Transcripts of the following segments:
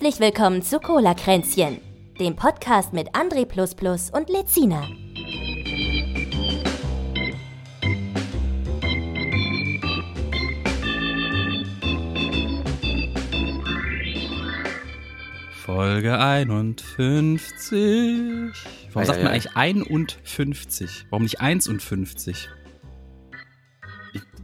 Herzlich willkommen zu Cola Kränzchen, dem Podcast mit André und Lezina. Folge 51. Warum sagt man eigentlich 51? Warum nicht 1 und 50?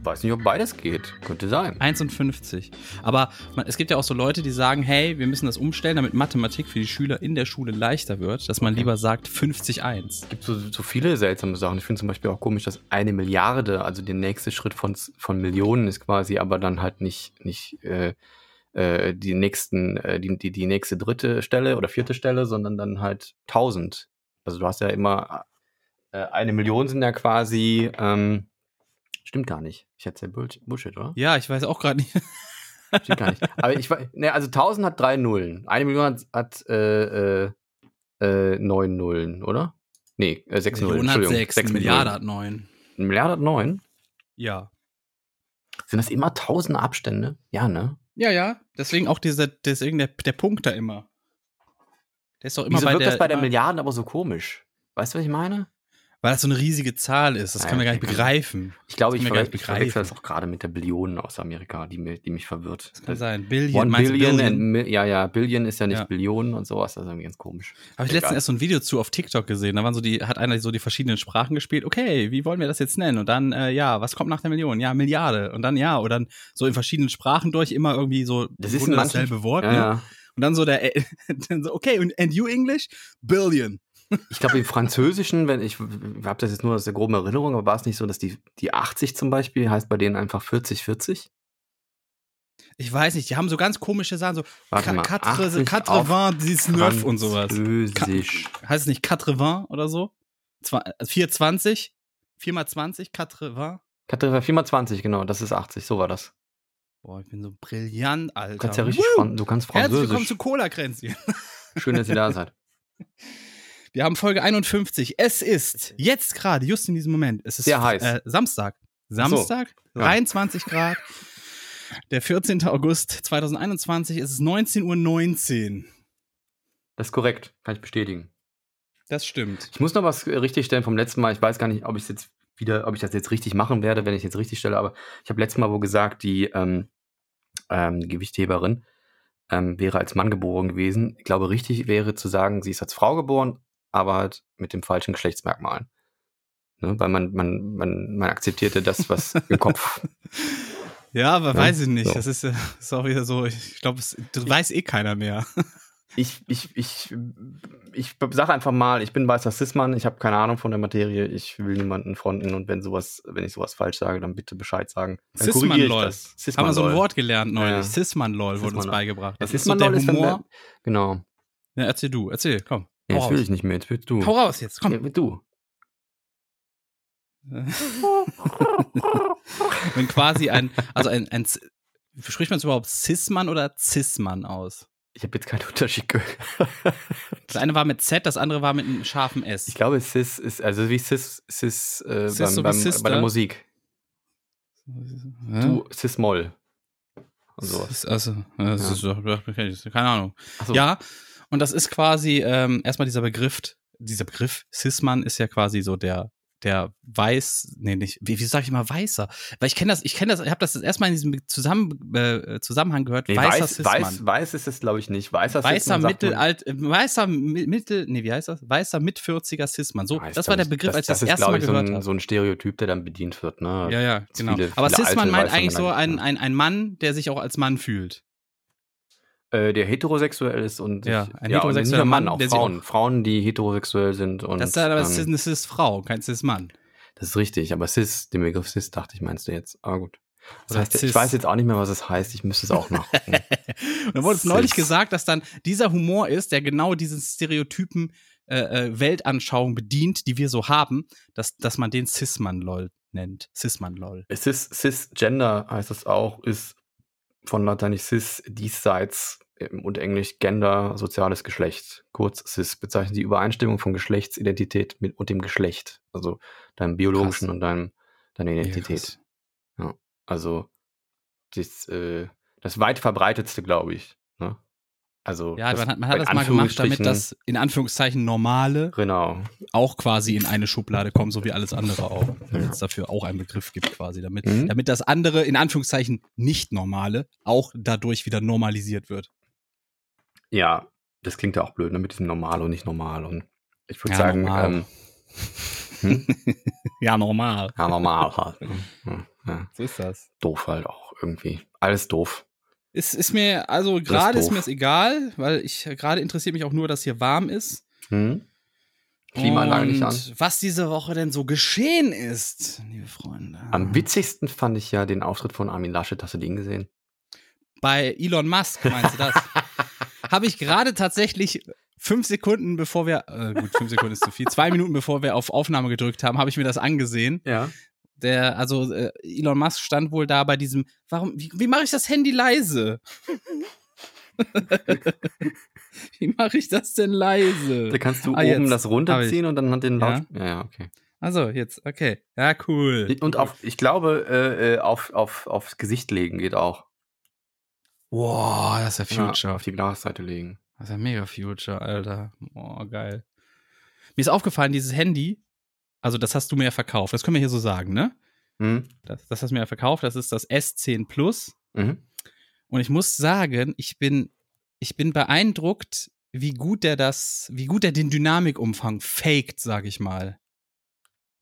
Weiß nicht, ob beides geht. Könnte sein. 1 und 50. Aber man, es gibt ja auch so Leute, die sagen, hey, wir müssen das umstellen, damit Mathematik für die Schüler in der Schule leichter wird, dass man okay. lieber sagt 50-1. Es gibt so, so viele seltsame Sachen. Ich finde zum Beispiel auch komisch, dass eine Milliarde, also der nächste Schritt von, von Millionen ist quasi, aber dann halt nicht, nicht äh, äh die nächsten, äh, die, die, die nächste dritte Stelle oder vierte Stelle, sondern dann halt 1000. Also du hast ja immer äh, eine Million sind ja quasi ähm, Stimmt gar nicht. Ich hätte ja Bullshit, oder? Ja, ich weiß auch gerade nicht. Stimmt gar nicht. Aber ich weiß, ne, also 1000 hat drei Nullen. Eine Million hat, äh, äh, äh, neun Nullen, oder? Nee, äh, sechs Nullen. Million hat sechs, sechs Milliarden hat neun. Eine Milliarde hat neun? Ja. Sind das immer tausend Abstände? Ja, ne? Ja, ja. Deswegen auch dieser, deswegen der, der Punkt da immer. Der ist doch immer Wieso bei wirkt der, das bei der Milliarden aber so komisch? Weißt du, was ich meine? Weil das so eine riesige Zahl ist. Das ja, können wir gar nicht begreifen. Ich glaube, ich, ver ich verwechsel das auch gerade mit der Billionen aus Amerika, die, mir, die mich verwirrt. Das kann sein. Billion, One Billion, Billion? ja, ja, Billion ist ja nicht ja. Billionen und sowas. Das ist irgendwie ganz komisch. Habe ich letztens erst so ein Video zu auf TikTok gesehen. Da waren so die, hat einer so die verschiedenen Sprachen gespielt. Okay, wie wollen wir das jetzt nennen? Und dann, äh, ja, was kommt nach der Million? Ja, Milliarde. Und dann, ja, oder dann so in verschiedenen Sprachen durch immer irgendwie so das ist dasselbe Wort. Ja, ne? Und dann so der, dann so, okay, und and you English? Billion. Ich glaube, im Französischen, wenn ich, ich habe das jetzt nur aus der groben Erinnerung, aber war es nicht so, dass die, die 80 zum Beispiel heißt bei denen einfach 40, 40? Ich weiß nicht, die haben so ganz komische Sachen, so Warte mal, 80 19 und sowas. Französisch. heißt es nicht 80 oder so? 420? 4 mal 20, 80? 4 mal 20, genau, das ist 80, so war das. Boah, ich bin so brillant, Alter. Du kannst ja richtig, du kannst Französisch. Herzlich willkommen zu Cola-Kränzchen. Schön, dass ihr da seid. Wir haben Folge 51. Es ist jetzt gerade, just in diesem Moment, es ist Sehr heiß. Äh, Samstag. Samstag, so, ja. 23 Grad. Der 14. August 2021, es ist 19.19 Uhr. 19. Das ist korrekt, kann ich bestätigen. Das stimmt. Ich muss noch was richtig stellen vom letzten Mal. Ich weiß gar nicht, ob ich jetzt wieder, ob ich das jetzt richtig machen werde, wenn ich jetzt richtig stelle, aber ich habe letztes Mal wo gesagt, die ähm, ähm, Gewichtheberin ähm, wäre als Mann geboren gewesen. Ich glaube, richtig wäre zu sagen, sie ist als Frau geboren, aber halt mit dem falschen Geschlechtsmerkmalen. Ne? Weil man, man, man, man akzeptierte das, was im Kopf. Ja, aber ja, weiß ich nicht. So. Das ist, ist auch wieder so, ich glaube, das weiß eh keiner mehr. Ich, ich, ich, ich sage einfach mal, ich bin weißer Cis-Mann, ich habe keine Ahnung von der Materie, ich will niemanden fronten und wenn sowas, wenn ich sowas falsch sage, dann bitte Bescheid sagen. Cis-Mann-Lol. Cis Haben wir so ein Wort gelernt neulich. Ja. Cis-Mann-Lol wurde uns beigebracht. Das, ist so der Humor. genau. Ja, erzähl du, erzähl, komm. Ja, jetzt will ich nicht mehr, jetzt willst du. Hau raus jetzt, komm. Ja, du. Wenn quasi ein, also ein, ein, spricht man es überhaupt Cis-Mann oder Cis-Mann aus? Ich habe jetzt keinen Unterschied gehört. Das eine war mit Z, das andere war mit einem scharfen S. Ich glaube, Cis ist, also wie Cis, Cis, äh, Cis beim, so beim, bei der Musik. Du, Cis-Moll. Und sowas. Also, das ja. ist, keine Ahnung. So. Ja, und das ist quasi ähm, erstmal dieser Begriff, dieser Begriff Cis-Mann ist ja quasi so der der weiß, nee, nicht, wie, wie sage ich mal weißer? Weil ich kenne das, ich kenne das, ich habe das, das erstmal in diesem Zusammen, äh, Zusammenhang gehört. Nee, weißer weiß, weiß, weiß ist es, glaube ich, nicht. Weißer Weißer Mittelalt, weißer Mittel, nee, wie heißt das? Weißer mit 40er Cisman. So, das war der Begriff, das, als ich das, das erste Mal gehört so habe. so ein Stereotyp, der dann bedient wird, ne? Ja, ja, genau. Viele, Aber viele Cisman meint eigentlich so ein, ein, ein Mann, der sich auch als Mann fühlt. Äh, der heterosexuell ist und ja, ein ja, heterosexueller Mann, auch Frauen, Frauen, die heterosexuell sind und das ist aber ähm, eine Cis-Frau, kein Cis-Mann. Das ist richtig, aber Cis, den Begriff Cis dachte ich, meinst du jetzt. Aber gut. Das heißt, ich weiß jetzt auch nicht mehr, was es heißt. Ich müsste es auch nachgucken. dann wurde es neulich gesagt, dass dann dieser Humor ist, der genau diesen Stereotypen äh, äh, Weltanschauung bedient, die wir so haben, dass, dass man den Cis-Mann-Lol nennt. Cis-Mann-Lol. Cis, Cisgender heißt das auch, ist von Lateinisch Cis diesseits und Englisch Gender, soziales Geschlecht. Kurz CIS bezeichnet die Übereinstimmung von Geschlechtsidentität mit und dem Geschlecht. Also deinem biologischen Krass. und deinem, deiner Identität. Ja, ja. Also das, äh, das weit verbreitetste, glaube ich. Ne? Also ja, man hat, man hat das mal gemacht, damit das in Anführungszeichen normale genau. auch quasi in eine Schublade kommt, so wie alles andere auch. Damit es dafür auch einen Begriff gibt quasi, damit, mhm. damit das andere in Anführungszeichen nicht normale auch dadurch wieder normalisiert wird. Ja, das klingt ja auch blöd, ne, mit diesem normal und nicht normal. Und ich würde ja, sagen, ähm, hm? ja, normal. Ja, normal halt. Ne? Ja. So ist das. Doof halt auch irgendwie. Alles doof. Ist, ist mir, also gerade ist, ist mir es egal, weil ich gerade interessiert mich auch nur, dass hier warm ist. Hm. Klimaanlage nicht an. Was diese Woche denn so geschehen ist, liebe Freunde. Am witzigsten fand ich ja den Auftritt von Armin Laschet. Hast du den gesehen? Bei Elon Musk, meinst du das? Habe ich gerade tatsächlich fünf Sekunden, bevor wir, äh, gut, fünf Sekunden ist zu viel, zwei Minuten bevor wir auf Aufnahme gedrückt haben, habe ich mir das angesehen. Ja. Der, also äh, Elon Musk stand wohl da bei diesem, warum, wie, wie mache ich das Handy leise? wie mache ich das denn leise? Da kannst du ah, oben jetzt. das runterziehen und dann hat den Laut. Ja? ja, ja, okay. Also jetzt, okay. Ja, cool. Und auf, ich glaube, äh, äh, auf, auf, aufs Gesicht legen geht auch. Wow, das ist ja Future. Ja, auf die Glasseite legen. Das ist ja mega Future, Alter. Boah, geil. Mir ist aufgefallen, dieses Handy, also das hast du mir ja verkauft, das können wir hier so sagen, ne? Mhm. Das, das hast du mir ja verkauft, das ist das S10 Plus. Mhm. Und ich muss sagen, ich bin, ich bin beeindruckt, wie gut der das, wie gut er den Dynamikumfang faked, sag ich mal.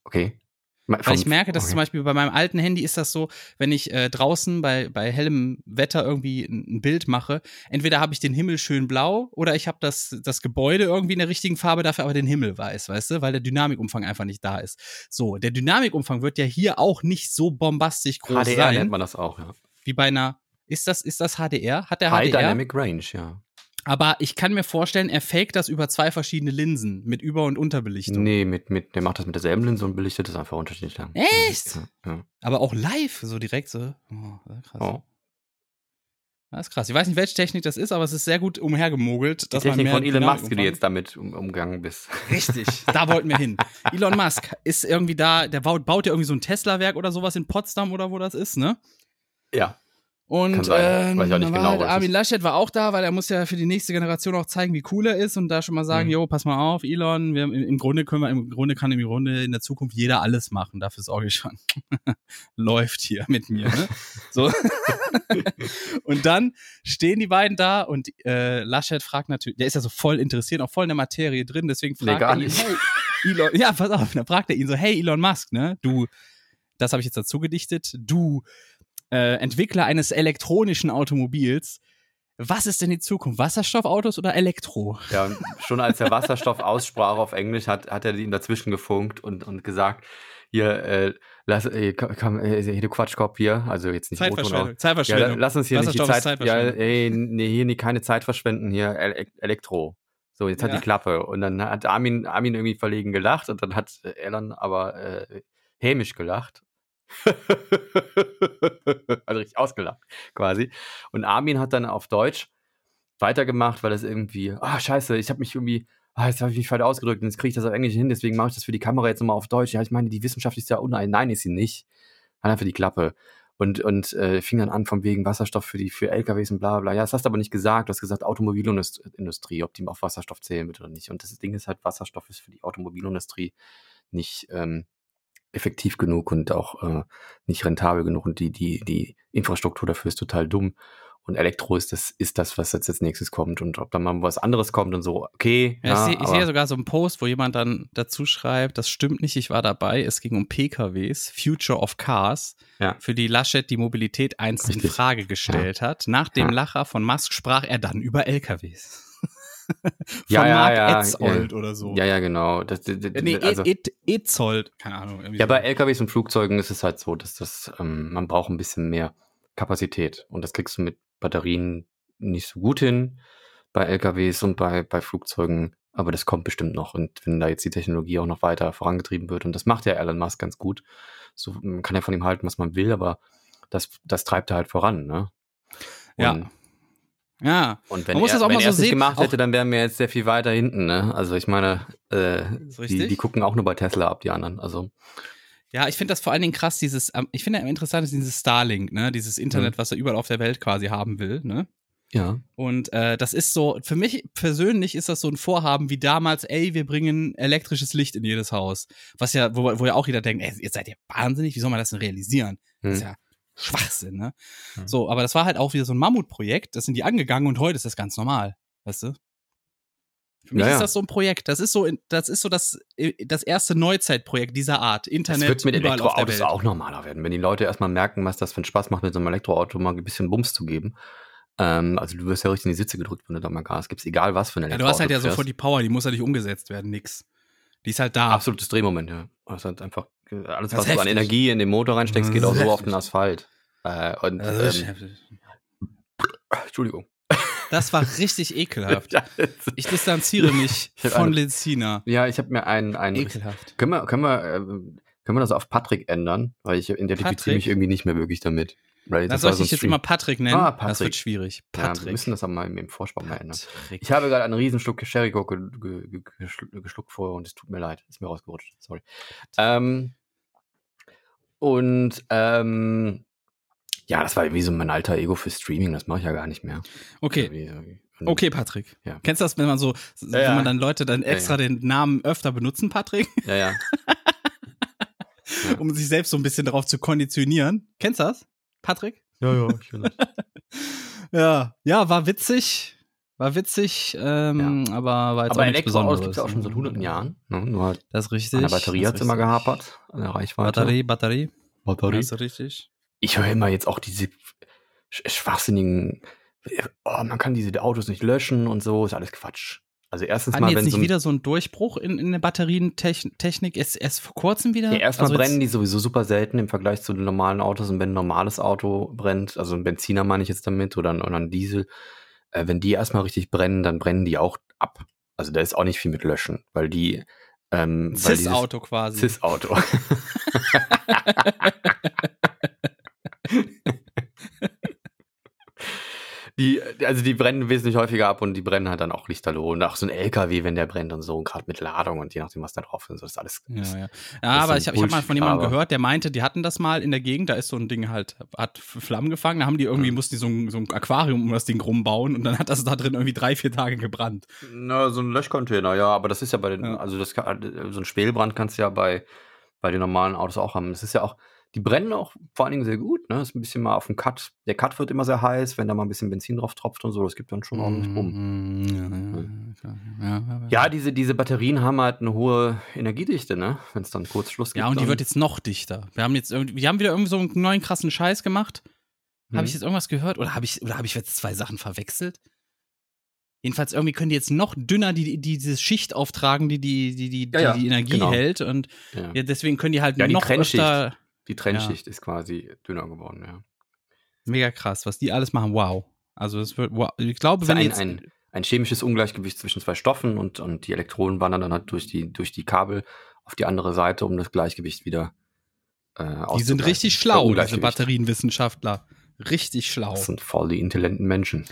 Okay. Weil ich merke, dass okay. zum Beispiel bei meinem alten Handy ist das so, wenn ich äh, draußen bei, bei hellem Wetter irgendwie ein, ein Bild mache, entweder habe ich den Himmel schön blau oder ich habe das, das Gebäude irgendwie in der richtigen Farbe, dafür aber den Himmel weiß, weißt du, weil der Dynamikumfang einfach nicht da ist. So, der Dynamikumfang wird ja hier auch nicht so bombastisch groß HDR sein. nennt man das auch, ja. Wie bei einer, ist das, ist das HDR? Hat der High HDR? Dynamic Range, ja. Aber ich kann mir vorstellen, er faked das über zwei verschiedene Linsen mit Über- und Unterbelichtung. Nee, mit, mit, der macht das mit derselben Linse und belichtet es einfach unterschiedlich lang. Echt? Ja, ja. Aber auch live, so direkt so. Oh, krass. Oh. Das ist krass. Ich weiß nicht, welche Technik das ist, aber es ist sehr gut umhergemogelt. Die Technik von Elon Musk, wie du jetzt damit um, umgegangen bist. Richtig, da wollten wir hin. Elon Musk ist irgendwie da, der baut, baut ja irgendwie so ein Tesla-Werk oder sowas in Potsdam oder wo das ist, ne? Ja. Und ähm, genau, halt Armin Laschet war auch da, weil er muss ja für die nächste Generation auch zeigen, wie cool er ist und da schon mal sagen, mhm. jo, pass mal auf, Elon, wir, im, Grunde können wir, im Grunde kann im Grunde in der Zukunft jeder alles machen. Dafür sorge ich schon. Läuft hier mit mir. Ne? So. und dann stehen die beiden da und äh, Laschet fragt natürlich, der ist ja so voll interessiert, auch voll in der Materie drin, deswegen fragt nee, er ihn, hey, Elon, ja, pass auf, dann fragt er ihn so, hey Elon Musk, ne, du, das habe ich jetzt dazu gedichtet, du äh, Entwickler eines elektronischen Automobils. Was ist denn die Zukunft? Wasserstoffautos oder Elektro? Ja, und schon als er Wasserstoff aussprach auf Englisch, hat, hat er ihm dazwischen gefunkt und, und gesagt, hier, äh, lass, äh, komm, äh, hier, du Quatschkopf hier, also jetzt nicht Zeitverschwendung. Zeitverschwendung. Ja, lass uns hier nicht die Zeit, ja, ey, nee, hier nie, keine Zeit verschwenden, hier, Ele Elektro. So, jetzt hat ja. die Klappe. Und dann hat Armin, Armin irgendwie verlegen gelacht und dann hat Elon aber äh, hämisch gelacht also richtig ausgelacht, quasi. Und Armin hat dann auf Deutsch weitergemacht, weil das irgendwie, ah, oh, scheiße, ich habe mich irgendwie, ah, jetzt habe ich mich falsch ausgedrückt und jetzt kriege ich das auf Englisch hin, deswegen mache ich das für die Kamera jetzt nochmal auf Deutsch. Ja, ich meine, die Wissenschaft ist ja unein. Nein, ist sie nicht. Hat einfach die Klappe. Und, und äh, fing dann an vom wegen Wasserstoff für die für LKWs und bla bla. Ja, das hast du aber nicht gesagt. Du hast gesagt Automobilindustrie, ob die auf Wasserstoff zählen wird oder nicht. Und das Ding ist halt, Wasserstoff ist für die Automobilindustrie nicht, ähm, effektiv genug und auch äh, nicht rentabel genug und die, die, die Infrastruktur dafür ist total dumm. Und Elektro ist das, ist das, was jetzt als nächstes kommt. Und ob dann mal was anderes kommt und so, okay. Ja, ja, ich sehe seh sogar so einen Post, wo jemand dann dazu schreibt, das stimmt nicht, ich war dabei, es ging um PKWs, Future of Cars, ja. für die Laschet die Mobilität einst Richtig. in Frage gestellt hat. Nach dem Lacher von Musk sprach er dann über LKWs. ja, von ja, Mark ja, Etzold ja. oder so. Ja, ja, genau. Das, das, das, nee, also, Etzold, keine Ahnung. Ja, bei LKWs und Flugzeugen ist es halt so, dass das, ähm, man braucht ein bisschen mehr Kapazität. Und das kriegst du mit Batterien nicht so gut hin bei LKWs und bei, bei Flugzeugen. Aber das kommt bestimmt noch. Und wenn da jetzt die Technologie auch noch weiter vorangetrieben wird, und das macht ja Elon Musk ganz gut, so, man kann ja von ihm halten, was man will, aber das, das treibt er halt voran, ne? Und ja. Ja, und wenn man muss er, das auch wenn mal so nicht gemacht hätte, dann wären wir jetzt sehr viel weiter hinten. Ne? Also ich meine, äh, die, die gucken auch nur bei Tesla ab, die anderen. Also ja, ich finde das vor allen Dingen krass, dieses, ähm, ich finde ja interessant ist dieses Starlink, ne, dieses Internet, mhm. was er überall auf der Welt quasi haben will, ne? Ja. Und äh, das ist so, für mich persönlich ist das so ein Vorhaben wie damals, ey, wir bringen elektrisches Licht in jedes Haus. Was ja, wo, wo ja auch jeder denkt, ey, jetzt seid ihr wahnsinnig, wie soll man das denn realisieren? Hm. Das ist ja Schwachsinn, ne? Hm. So, aber das war halt auch wieder so ein Mammutprojekt, das sind die angegangen und heute ist das ganz normal, weißt du? Für mich naja. ist das so ein Projekt. Das ist so, das ist so das, äh, das erste Neuzeitprojekt dieser Art. Internet. Das wird mit Elektroautos auch normaler werden. Wenn die Leute erstmal merken, was das für einen Spaß macht, mit so einem Elektroauto mal ein bisschen Bums zu geben. Ähm, also du wirst ja richtig in die Sitze gedrückt, wenn du da mal Gas gibst, egal was für ein Elektroauto. Ja, du hast halt ja fährst. sofort die Power, die muss ja nicht umgesetzt werden, nix. Die ist halt da. Absolutes Drehmoment, ja. Das ist einfach, alles, was du an Energie in den Motor reinsteckst, geht auch so auf den Asphalt. Äh, und, ähm, Entschuldigung. Das war richtig ekelhaft. Ich distanziere mich von Lenzina. Ja, ich habe mir einen, einen. Ekelhaft. Können wir, können wir, äh, können wir das auf Patrick ändern? Weil ich identifiziere mich irgendwie nicht mehr wirklich damit. Weil das soll ich so jetzt immer Patrick nennen? Ah, Patrick. Das wird schwierig. Patrick. Ja, wir müssen das aber mal im Vorspann mal ändern. Ich habe gerade einen riesen Schluck Sherry ge ge ge geschluckt vorher und es tut mir leid. Ist mir rausgerutscht. Sorry. Ähm, und ähm, ja, das war wie so mein alter Ego für Streaming, das mache ich ja gar nicht mehr. Okay. okay, Patrick. Ja. Kennst du das, wenn man so, ja, wenn ja. man dann Leute dann extra den Namen öfter benutzen, Patrick? Ja, ja. um sich selbst so ein bisschen darauf zu konditionieren. Kennst du das, Patrick? Ja, ja, ich das. ja, ja, war witzig. War witzig, ähm, aber war jetzt aber auch nichts Besonderes. gibt es ja auch schon seit hunderten Jahren. Ne? Nur halt das ist richtig. An der Batterie hat es immer gehapert, an der Reichweite. Batterie, Batterie. Batterie. Das ist richtig ich höre immer jetzt auch diese schwachsinnigen, oh, man kann diese Autos nicht löschen und so, ist alles Quatsch. Also erstens Hatten mal, jetzt wenn nicht so wieder so ein Durchbruch in, in der Batterientechnik erst, erst vor kurzem wieder? Ja, erstmal also brennen die sowieso super selten im Vergleich zu den normalen Autos und wenn ein normales Auto brennt, also ein Benziner meine ich jetzt damit oder ein, oder ein Diesel, äh, wenn die erstmal richtig brennen, dann brennen die auch ab. Also da ist auch nicht viel mit löschen, weil die ähm, Cis-Auto quasi. Cis-Auto. die, also die brennen wesentlich häufiger ab und die brennen halt dann auch lichterloh. Und auch so ein LKW, wenn der brennt und so, gerade mit Ladung und je nachdem, was da drauf ist, so, das ist alles. Ja, ja. ja aber ich habe hab mal von jemandem gehört, der meinte, die hatten das mal in der Gegend, da ist so ein Ding halt, hat Flammen gefangen, da haben die irgendwie, ja. mussten die so ein, so ein Aquarium um das Ding rumbauen und dann hat das da drin irgendwie drei, vier Tage gebrannt. Na, so ein Löschcontainer, ja, aber das ist ja bei den, ja. also das so ein Spählbrand kannst du ja bei, bei den normalen Autos auch haben. Das ist ja auch, die brennen auch vor allen Dingen sehr gut. Ne? Ist ein bisschen mal auf dem Cut. Der Cut wird immer sehr heiß, wenn da mal ein bisschen Benzin drauf tropft und so. Das gibt dann schon ordentlich Bumm. Mm, ja, ja, ja, ja, diese, diese Batterien haben halt eine hohe Energiedichte, ne? Wenn es dann Kurzschluss gibt. Ja, und die wird jetzt noch dichter. Wir haben jetzt irgendwie, wir haben wieder irgendwie so einen neuen krassen Scheiß gemacht. Mhm. Habe ich jetzt irgendwas gehört? Oder habe ich, oder habe ich jetzt zwei Sachen verwechselt? Jedenfalls irgendwie können die jetzt noch dünner die, die diese Schicht auftragen, die die, die, die, die, die Energie genau. hält. Und ja. deswegen können die halt die noch öfter die Trennschicht ja. ist quasi dünner geworden, ja. Mega krass, was die alles machen. Wow. Also es wird, wow. ich glaube, wenn ein, jetzt ein, ein chemisches Ungleichgewicht zwischen zwei Stoffen und, und die Elektronen wandern dann halt durch die, durch die Kabel auf die andere Seite, um das Gleichgewicht wieder äh, Die sind richtig schlau, diese Batterienwissenschaftler. Richtig schlau. Das sind voll die intelligenten Menschen.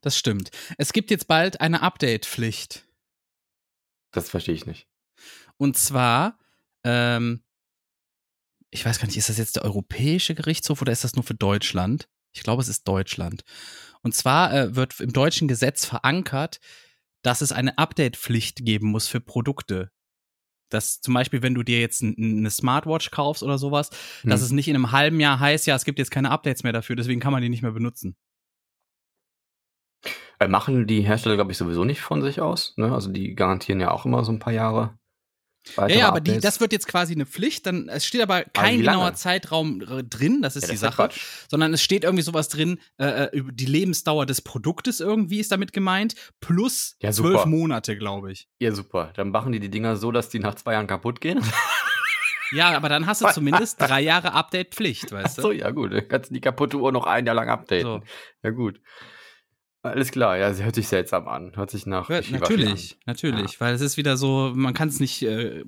Das stimmt. Es gibt jetzt bald eine Update-Pflicht. Das verstehe ich nicht. Und zwar ähm, ich weiß gar nicht, ist das jetzt der Europäische Gerichtshof oder ist das nur für Deutschland? Ich glaube, es ist Deutschland. Und zwar äh, wird im deutschen Gesetz verankert, dass es eine Update-Pflicht geben muss für Produkte. Dass zum Beispiel, wenn du dir jetzt eine Smartwatch kaufst oder sowas, hm. dass es nicht in einem halben Jahr heißt, ja, es gibt jetzt keine Updates mehr dafür, deswegen kann man die nicht mehr benutzen. Äh, machen die Hersteller, glaube ich, sowieso nicht von sich aus. Ne? Also die garantieren ja auch immer so ein paar Jahre ja, ja, aber die, das wird jetzt quasi eine Pflicht. Dann es steht aber kein aber genauer Zeitraum drin, das ist ja, die das Sache, ist sondern es steht irgendwie sowas drin. Äh, äh, die Lebensdauer des Produktes irgendwie ist damit gemeint, plus ja, zwölf Monate, glaube ich. Ja, super. Dann machen die die Dinger so, dass die nach zwei Jahren kaputt gehen. Ja, aber dann hast du zumindest drei Jahre Update-Pflicht, weißt du? Ach so, ja gut. Dann kannst du die kaputte Uhr noch ein Jahr lang updaten. So. Ja gut. Alles klar, ja, sie hört sich seltsam an. Hört sich nach. Ja, natürlich, natürlich, ja. weil es ist wieder so, man kann es nicht, äh,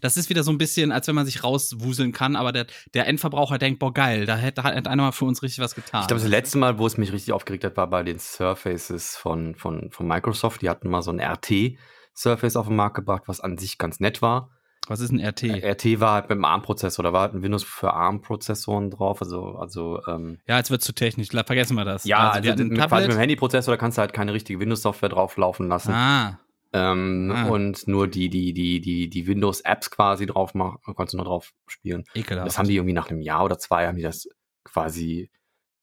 das ist wieder so ein bisschen, als wenn man sich rauswuseln kann, aber der, der Endverbraucher denkt, boah, geil, da hätte, hat einer mal für uns richtig was getan. Ich glaube, das letzte Mal, wo es mich richtig aufgeregt hat, war bei den Surfaces von, von, von Microsoft. Die hatten mal so ein RT-Surface auf den Markt gebracht, was an sich ganz nett war. Was ist ein RT? RT war halt mit dem ARM-Prozessor, da war halt ein Windows für ARM-Prozessoren drauf, also, also, ähm, Ja, jetzt wird zu technisch, vergessen wir das. Ja, also, also mit, quasi mit dem Handy-Prozessor, da kannst du halt keine richtige Windows-Software drauf laufen lassen. Ah. Ähm, ah. Und nur die, die, die, die, die Windows-Apps quasi drauf machen, konntest du nur drauf spielen. Ekelhaft. Das haben die irgendwie nach einem Jahr oder zwei, haben die das quasi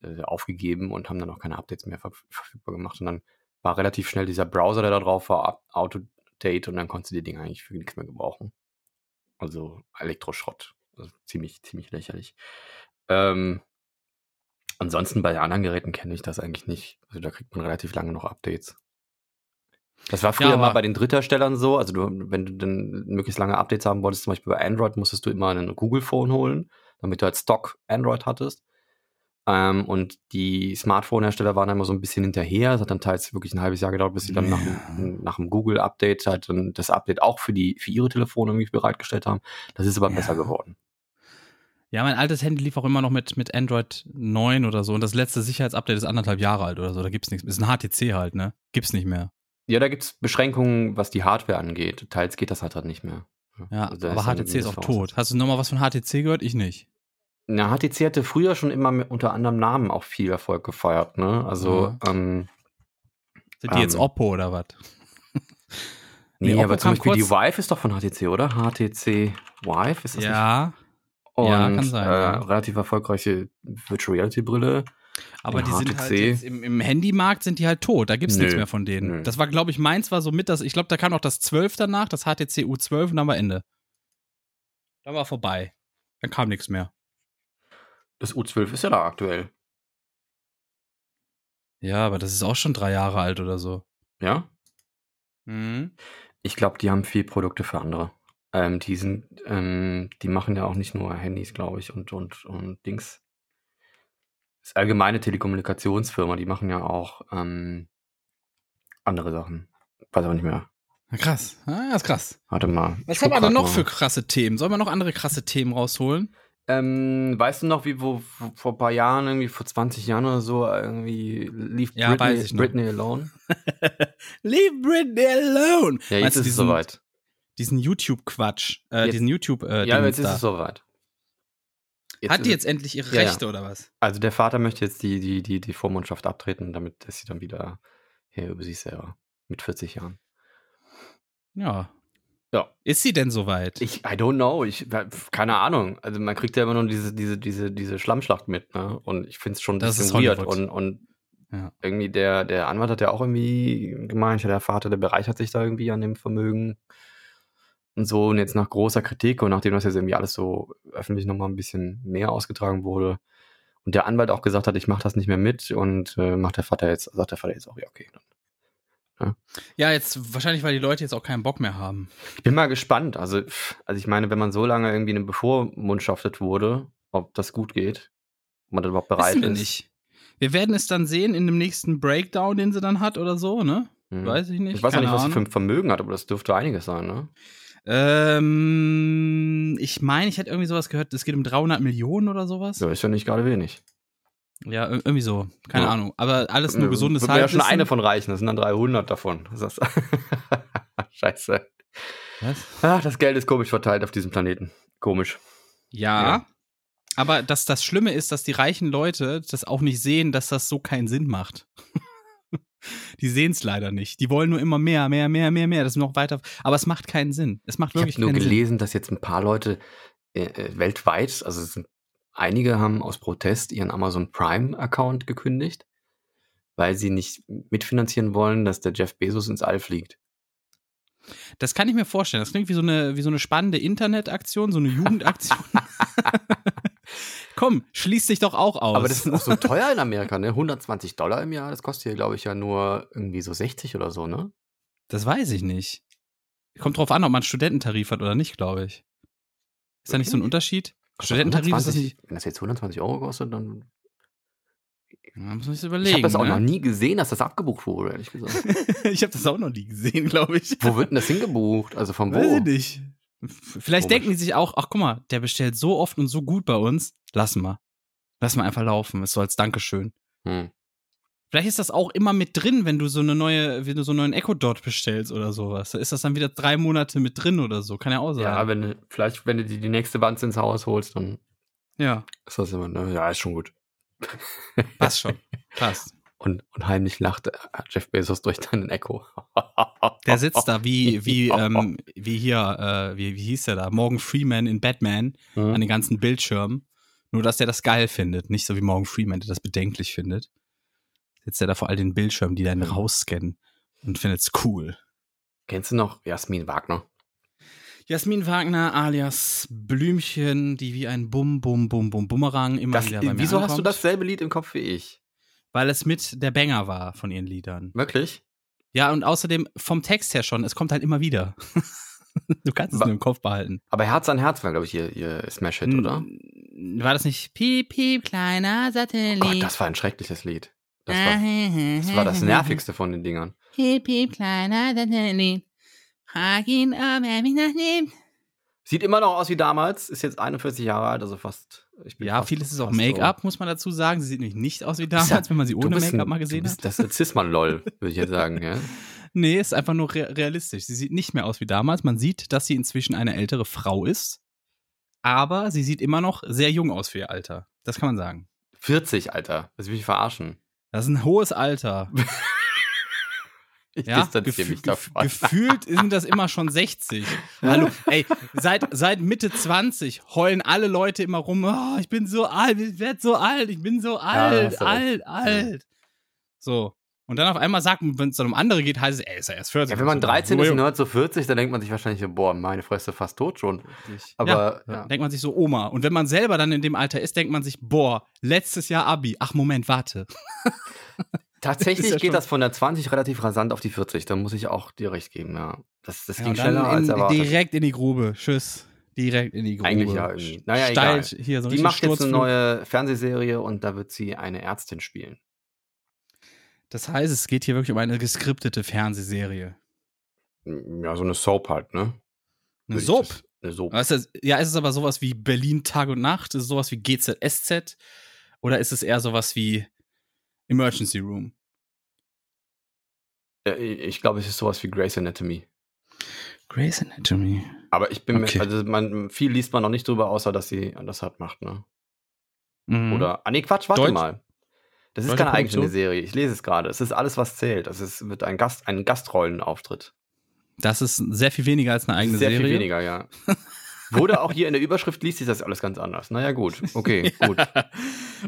äh, aufgegeben und haben dann auch keine Updates mehr verfügbar gemacht. Und dann war relativ schnell dieser Browser, der da drauf war, Auto-Date und dann konntest du die Dinge eigentlich für nichts mehr gebrauchen. Also Elektroschrott. Also ziemlich, ziemlich lächerlich. Ähm, ansonsten bei anderen Geräten kenne ich das eigentlich nicht. Also da kriegt man relativ lange noch Updates. Das war früher ja, mal bei den Drittherstellern so. Also du, wenn du dann möglichst lange Updates haben wolltest, zum Beispiel bei Android, musstest du immer ein Google Phone holen, damit du halt Stock Android hattest. Ähm, und die Smartphone-Hersteller waren immer so ein bisschen hinterher. Es hat dann teils wirklich ein halbes Jahr gedauert, bis sie dann ja. nach, nach dem Google-Update halt dann das Update auch für die für ihre Telefone irgendwie bereitgestellt haben. Das ist aber ja. besser geworden. Ja, mein altes Handy lief auch immer noch mit, mit Android 9 oder so. Und das letzte Sicherheitsupdate ist anderthalb Jahre alt oder so. Da gibt's nichts. Ist ein HTC halt, ne? Gibt's nicht mehr. Ja, da gibt's Beschränkungen, was die Hardware angeht. Teils geht das halt, halt nicht mehr. Ja, also aber HTC ist auch tot. Hast du nochmal was von HTC gehört? Ich nicht. Na, HTC hatte früher schon immer mit, unter anderem Namen auch viel Erfolg gefeiert, ne? Also, ja. ähm, Sind die ähm, jetzt Oppo oder was? nee, nee aber zum Beispiel die Vive ist doch von HTC, oder? HTC Vive ist das Ja. Nicht? Und, ja, kann sein. Äh, ja. Relativ erfolgreiche Virtual Reality Brille. Aber die HTC. sind halt jetzt im, im Handymarkt sind die halt tot. Da gibt es nichts mehr von denen. Nö. Das war, glaube ich, meins war so mit das. Ich glaube, da kam noch das 12 danach, das HTC U12 und dann war Ende. Dann war vorbei. Dann kam nichts mehr. Das U12 ist ja da aktuell. Ja, aber das ist auch schon drei Jahre alt oder so. Ja? Mhm. Ich glaube, die haben viel Produkte für andere. Ähm, die sind, ähm, die machen ja auch nicht nur Handys, glaube ich, und, und, und Dings. Das ist allgemeine Telekommunikationsfirma, die machen ja auch ähm, andere Sachen. Weiß aber nicht mehr. Krass. Ah, ist krass. Warte mal. Was haben wir denn noch mal. für krasse Themen? Sollen wir noch andere krasse Themen rausholen? Ähm, weißt du noch, wie wo, wo, vor ein paar Jahren, irgendwie vor 20 Jahren oder so, irgendwie lief ja, Britney, Britney alone? Leave Britney alone! Ja, jetzt ist es soweit. Diesen YouTube-Quatsch, äh, diesen YouTube- äh, Ja, jetzt ist es soweit. Jetzt Hat die jetzt endlich ihre Rechte ja. oder was? Also der Vater möchte jetzt die, die, die, die Vormundschaft abtreten, damit ist sie dann wieder her über sich selber. Mit 40 Jahren. Ja, ja. Ist sie denn soweit? Ich, I don't know. Ich, keine Ahnung. Also man kriegt ja immer nur diese, diese, diese, diese Schlammschlacht mit, ne? Und ich finde es schon ein das bisschen weird. Und, und ja. irgendwie der, der Anwalt hat ja auch irgendwie gemeint, der Vater, der bereichert sich da irgendwie an dem Vermögen. Und so, und jetzt nach großer Kritik und nachdem das jetzt irgendwie alles so öffentlich nochmal ein bisschen mehr ausgetragen wurde und der Anwalt auch gesagt hat, ich mache das nicht mehr mit und äh, macht der Vater jetzt, sagt der Vater jetzt auch, ja, okay, dann ja. ja, jetzt wahrscheinlich, weil die Leute jetzt auch keinen Bock mehr haben. Ich bin mal gespannt. Also, also ich meine, wenn man so lange irgendwie eine bevormundschaftet wurde, ob das gut geht, ob man da überhaupt bereit Wissen wir ist. Nicht. Wir werden es dann sehen in dem nächsten Breakdown, den sie dann hat oder so, ne? Hm. Weiß ich nicht. Ich weiß auch nicht, was sie für ein Vermögen hat, aber das dürfte einiges sein, ne? Ähm, ich meine, ich hätte irgendwie sowas gehört, es geht um 300 Millionen oder sowas. Ja, ist ja nicht gerade wenig. Ja, irgendwie so. Keine ja. Ahnung. Aber alles nur gesundes Halbwissen. ja schon eine von reichen. Das sind dann 300 davon. Scheiße. Was? Ach, das Geld ist komisch verteilt auf diesem Planeten. Komisch. Ja, ja. Aber dass das Schlimme ist, dass die reichen Leute das auch nicht sehen, dass das so keinen Sinn macht. die sehen es leider nicht. Die wollen nur immer mehr, mehr, mehr, mehr, mehr. Das noch weiter. Aber es macht keinen Sinn. Es macht wirklich ich keinen Sinn. Ich habe nur gelesen, dass jetzt ein paar Leute äh, äh, weltweit, also es sind Einige haben aus Protest ihren Amazon Prime-Account gekündigt, weil sie nicht mitfinanzieren wollen, dass der Jeff Bezos ins All fliegt. Das kann ich mir vorstellen. Das klingt wie so eine, wie so eine spannende Internetaktion, so eine Jugendaktion. Komm, schließ dich doch auch aus. Aber das ist auch so teuer in Amerika, ne? 120 Dollar im Jahr, das kostet hier, glaube ich, ja nur irgendwie so 60 oder so, ne? Das weiß ich nicht. Kommt drauf an, ob man einen Studententarif hat oder nicht, glaube ich. Ist da nicht so ein Unterschied? Studententarif ist das nicht. Wenn das jetzt 120 Euro kostet, dann. Ja, muss man sich überlegen. Ich habe das auch ne? noch nie gesehen, dass das abgebucht wurde, ehrlich gesagt. ich habe das auch noch nie gesehen, glaube ich. Wo wird denn das hingebucht? Also von wo? Weiß ich nicht. Vielleicht Komisch. denken die sich auch, ach guck mal, der bestellt so oft und so gut bei uns, lassen wir. Lassen wir einfach laufen, ist so als Dankeschön. Hm. Vielleicht ist das auch immer mit drin, wenn du so eine neue, wenn du so einen neuen Echo Dot bestellst oder sowas. Da ist das dann wieder drei Monate mit drin oder so. Kann ja auch sein. Ja, wenn du, vielleicht, wenn du die, die nächste Wand ins Haus holst, dann ja. ist das immer, ne? Ja, ist schon gut. Passt schon. Passt. Und, und heimlich lachte Jeff Bezos durch deinen Echo. Der sitzt da wie, wie, ähm, wie hier, äh, wie, wie hieß der da? Morgan Freeman in Batman mhm. an den ganzen Bildschirmen. Nur, dass der das geil findet. Nicht so wie Morgan Freeman, der das bedenklich findet. Sitzt er da vor all den Bildschirmen, die dann mhm. rausscannen und findet es cool. Kennst du noch Jasmin Wagner? Jasmin Wagner alias Blümchen, die wie ein Bum, Bum, Bum, Bum, Bumerang immer das, wieder bei mir Wieso ankommt. hast du dasselbe Lied im Kopf wie ich? Weil es mit der Banger war von ihren Liedern. Wirklich? Ja, und außerdem vom Text her schon, es kommt halt immer wieder. du kannst es nur im Kopf behalten. Aber Herz an Herz war, glaube ich, ihr, ihr Smash-Hit, oder? War das nicht Piep, Piep, kleiner Satellit? Oh Gott, das war ein schreckliches Lied. Das war, das war das nervigste von den Dingern. Piep, Piep, kleiner. Frag ihn, ob er mich noch nimmt. Sieht immer noch aus wie damals, ist jetzt 41 Jahre alt, also fast. ja, fast, vieles ist auch Make-up, so. muss man dazu sagen. Sie sieht nämlich nicht aus wie damals, ja, wenn man sie ohne Make-up mal gesehen hat. Das ist Cis-Man-Lol, würde ich jetzt sagen. Ja? Nee, ist einfach nur realistisch. Sie sieht nicht mehr aus wie damals. Man sieht, dass sie inzwischen eine ältere Frau ist, aber sie sieht immer noch sehr jung aus für ihr Alter. Das kann man sagen. 40, Alter. Das will ich verarschen. Das ist ein hohes Alter. Ich ja, distanziere mich davon. Gefühlt sind das immer schon 60. Hallo, ey, seit, seit Mitte 20 heulen alle Leute immer rum, oh, ich bin so alt, ich werde so alt, ich bin so alt, ja, alt, alt. So. Und dann auf einmal sagt man, wenn es dann um andere geht, heißt es, ey, ist er erst 40. Ja, wenn man 13 ist und hört so 40, dann denkt man sich wahrscheinlich, boah, meine Fresse fast tot schon. Aber ja, ja. denkt man sich so, Oma. Und wenn man selber dann in dem Alter ist, denkt man sich, boah, letztes Jahr Abi. Ach, Moment, warte. Tatsächlich ja geht das von der 20 relativ rasant auf die 40. Da muss ich auch dir recht geben, ja. Das, das ja, ging schneller in, als erwartet. Direkt in die Grube. Tschüss. Direkt in die Grube. Eigentlich ja irgendwie. Naja, Steil, egal. Hier, so die macht jetzt eine neue Fernsehserie und da wird sie eine Ärztin spielen. Das heißt, es geht hier wirklich um eine geskriptete Fernsehserie. Ja, so eine Soap halt, ne? Eine Soap? Eine Soap. Ist das, ja, ist es aber sowas wie Berlin Tag und Nacht? Ist es sowas wie GZSZ? Oder ist es eher sowas wie Emergency Room. Ich glaube, es ist sowas wie Grey's Anatomy. Grey's Anatomy. Aber ich bin okay. also man, viel liest man noch nicht drüber, außer dass sie das halt macht, ne? Mhm. Oder, ah nee, Quatsch, warte Deutsch? mal. Das ist keine eigene Serie. Ich lese es gerade. Es ist alles, was zählt. Das ist, wird ein Gast, ein Gastrollenauftritt. Das ist sehr viel weniger als eine eigene sehr Serie. Sehr viel weniger, ja. Wurde auch hier in der Überschrift liest sich das alles ganz anders. Naja, gut. Okay, gut.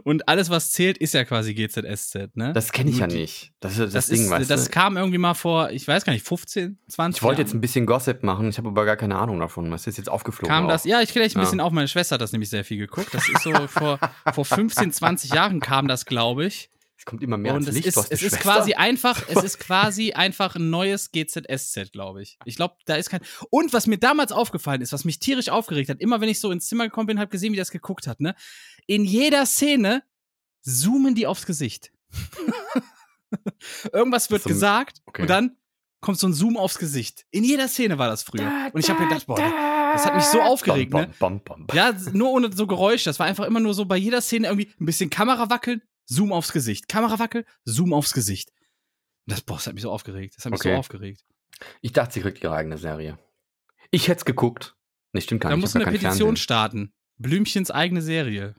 Und alles, was zählt, ist ja quasi GZSZ, ne? Das kenne ich ja nicht. Das ist das, das Ding, ist, weißt Das du? kam irgendwie mal vor, ich weiß gar nicht, 15, 20 Ich wollte jetzt ein bisschen Gossip machen, ich habe aber gar keine Ahnung davon. Was ist jetzt aufgeflogen? Kam auch. das? Ja, ich kenne ein ja. bisschen auf. Meine Schwester hat das nämlich sehr viel geguckt. Das ist so vor, vor 15, 20 Jahren kam das, glaube ich. Es kommt immer mehr und ans Licht. Ist, es ist quasi einfach, es ist quasi einfach ein neues GZSZ, glaube ich. Ich glaube, da ist kein. Und was mir damals aufgefallen ist, was mich tierisch aufgeregt hat, immer wenn ich so ins Zimmer gekommen bin, habe gesehen, wie das geguckt hat, ne? In jeder Szene zoomen die aufs Gesicht. Irgendwas wird so, gesagt okay. und dann kommt so ein Zoom aufs Gesicht. In jeder Szene war das früher. Und ich habe mir gedacht, boah, das hat mich so aufgeregt, bam, bam, bam, ne? Ja, nur ohne so Geräusche. Das war einfach immer nur so bei jeder Szene irgendwie ein bisschen Kamera wackeln, Zoom aufs Gesicht. Kamera wackel, Zoom aufs Gesicht. Das, boah, das hat mich so aufgeregt. Das hat mich okay. so aufgeregt. Ich dachte, sie kriegt ihre eigene Serie. Ich hätte es geguckt. Nee, stimmt gar da nicht. Da muss eine Petition Fernsehen. starten. Blümchens eigene Serie.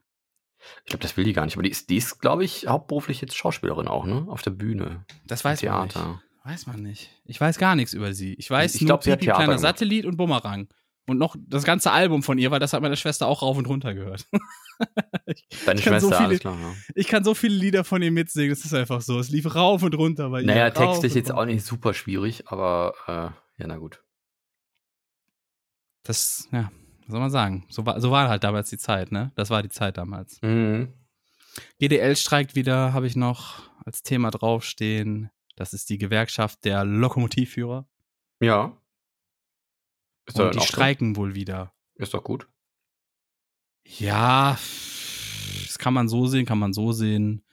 Ich glaube, das will die gar nicht. Aber die ist, die ist glaube ich, hauptberuflich jetzt Schauspielerin auch, ne? Auf der Bühne. Das weiß man nicht. Weiß man nicht. Ich weiß gar nichts über sie. Ich weiß ich nur glaub, Pipi, kleiner gemacht. Satellit und Bumerang. Und noch das ganze Album von ihr, weil das hat meine Schwester auch rauf und runter gehört. Deine Schwester, so viele, alles klar. Ja. Ich kann so viele Lieder von ihr mitsingen, das ist einfach so. Es lief rauf und runter. Weil naja, Text ist jetzt auch nicht super schwierig, aber äh, ja, na gut. Das, ja, was soll man sagen? So war, so war halt damals die Zeit, ne? Das war die Zeit damals. Mhm. GDL streikt wieder, habe ich noch als Thema draufstehen. Das ist die Gewerkschaft der Lokomotivführer. Ja. Ist und die streiken wohl wieder. Ist doch gut. Ja, das kann man so sehen, kann man so sehen.